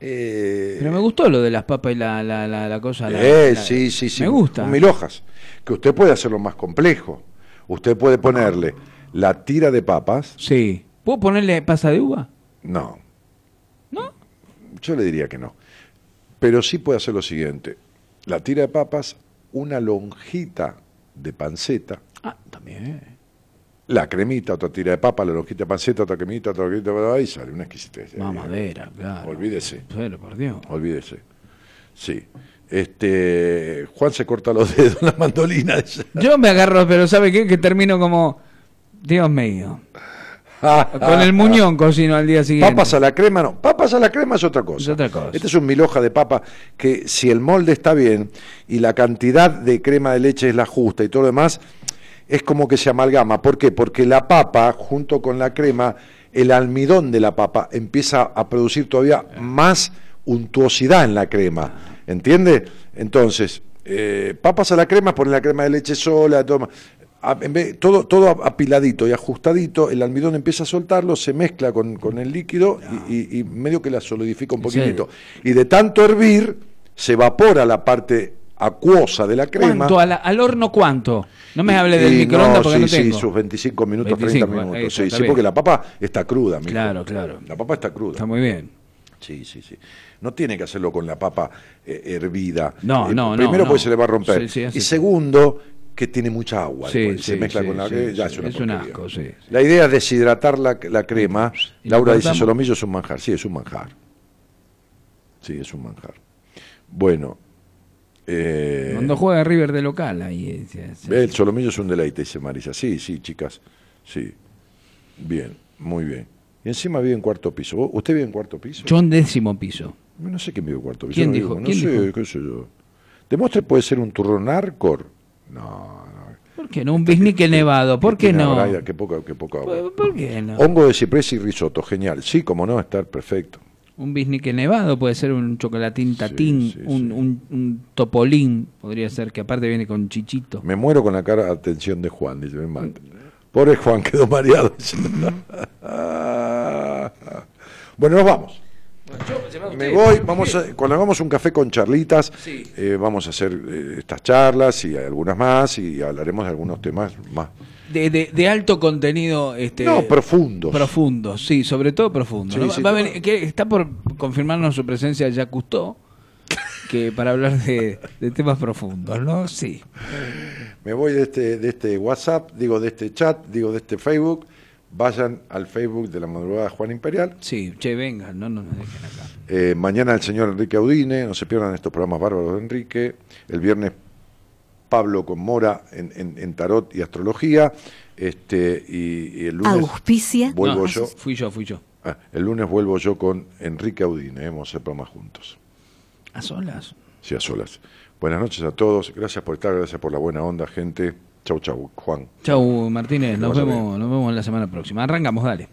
Eh, pero me gustó lo de las papas y la, la, la, la cosa. eh, sí, sí, sí. Me gusta. Mil hojas. Que usted puede hacerlo más complejo. Usted puede ponerle la tira de papas. Sí. ¿Puedo ponerle pasa de uva? No, ¿No? Yo le diría que no. Pero sí puede hacer lo siguiente. La tira de papas, una lonjita de panceta, Ah, también. La cremita, otra tira de papa, la lonjita de panceta, otra cremita, otra cremita, ahí sale una exquisitez. Eh, Mamadera, claro. Olvídese, Pero, por Dios. olvídese. Sí. Este, Juan se corta los dedos en la mandolina. Yo me agarro, pero ¿sabe qué? Que termino como. Dios mío. Con el muñón cocino al día siguiente. Papas a la crema, no. Papas a la crema es otra cosa. Es otra cosa. Este es un mil hoja de papa que si el molde está bien y la cantidad de crema de leche es la justa y todo lo demás, es como que se amalgama. ¿Por qué? Porque la papa, junto con la crema, el almidón de la papa empieza a producir todavía más untuosidad en la crema. ¿Entiende? Entonces, eh, papas a la crema, ponen la crema de leche sola, todo, a- en vez- todo, todo apiladito y ajustadito, el almidón empieza a soltarlo, se mezcla con, con el líquido y, y- y medio que la solidifica un poquitito. Y de tanto hervir, se evapora la parte acuosa de la crema. ¿Cuánto? ¿Al, al horno cuánto? No me hable del microondas porque sí, no sí, tengo. sus 25 minutos, 25, 30 ahí minutos. está, Sí, está sí, bien. porque la papa está cruda, mijo. Claro, claro. La papa está cruda. Está muy bien. Sí, sí, sí. No tiene que hacerlo con la papa eh, hervida. No, Eh, no, no, Primero, no. porque se le va a romper. Sí, sí, y segundo, que tiene mucha agua. Sí, se sí, mezcla sí, con la sí, que ya sí. es una Es un asco, sí, sí. La idea es deshidratar la, la crema. ¿Y lo Laura dice, solomillo es un manjar. Sí, es un manjar. Sí, es un manjar. Bueno. Eh, Cuando juega River de local, ahí. eh, se- se- el solomillo es un deleite, dice Marisa. Sí, sí, chicas. Sí. Bien, muy bien. Y encima vive en cuarto piso. ¿Vos- ¿Usted vive en cuarto piso? Yo en décimo piso. No sé quién vive en cuarto piso. ¿Quién no dijo? No ¿Quién sé, dijo? qué sé yo. Demuestre puede ser un turrón arcor. No, no. ¿Por qué no? Un bisnique nevado. ¿Por qué tiene no? Qué poca, qué poca agua. ¿Por, por qué no? Hongo de ciprés y risotto, genial. Sí, como no, estar perfecto. Un bisnique nevado puede ser un chocolatín tatín, sí, un, sí. Un, un topolín, podría ser, que aparte viene con chichito. Me muero con la cara de atención de Juan, dice, me mata. Pobre Juan, quedó mareado. bueno, nos vamos. Me voy, vamos a, cuando hagamos un café con charlitas, Sí. eh, vamos a hacer eh, estas charlas y algunas más y hablaremos de algunos temas más. De, de, de alto contenido. Este, no, profundos. Profundo, sí, sobre todo profundo. Sí, ¿no? sí, Va no. que está por confirmarnos su presencia ya Cousteau. que para hablar de, de temas profundos, ¿no? Sí. Me voy de este, de este WhatsApp, digo de este chat, digo de este Facebook. Vayan al Facebook de la madrugada Juan Imperial. Sí, che, vengan, no nos dejen acá. Eh, mañana el señor Enrique Audine, no se pierdan estos programas bárbaros de Enrique. El viernes Pablo con Mora en, en- en tarot y astrología. Este, y, y el lunes Auspicia. vuelvo No, yo. Fui yo, fui yo. Ah, el lunes vuelvo yo con Enrique Audine, eh, vamos a hacer programas juntos. ¿A solas? Sí, a solas. Buenas noches a todos, gracias por estar, gracias por la buena onda, gente. Chau, chau, Juan. Chau, Martínez, nos vemos, nos vemos la semana próxima. Arrancamos, dale.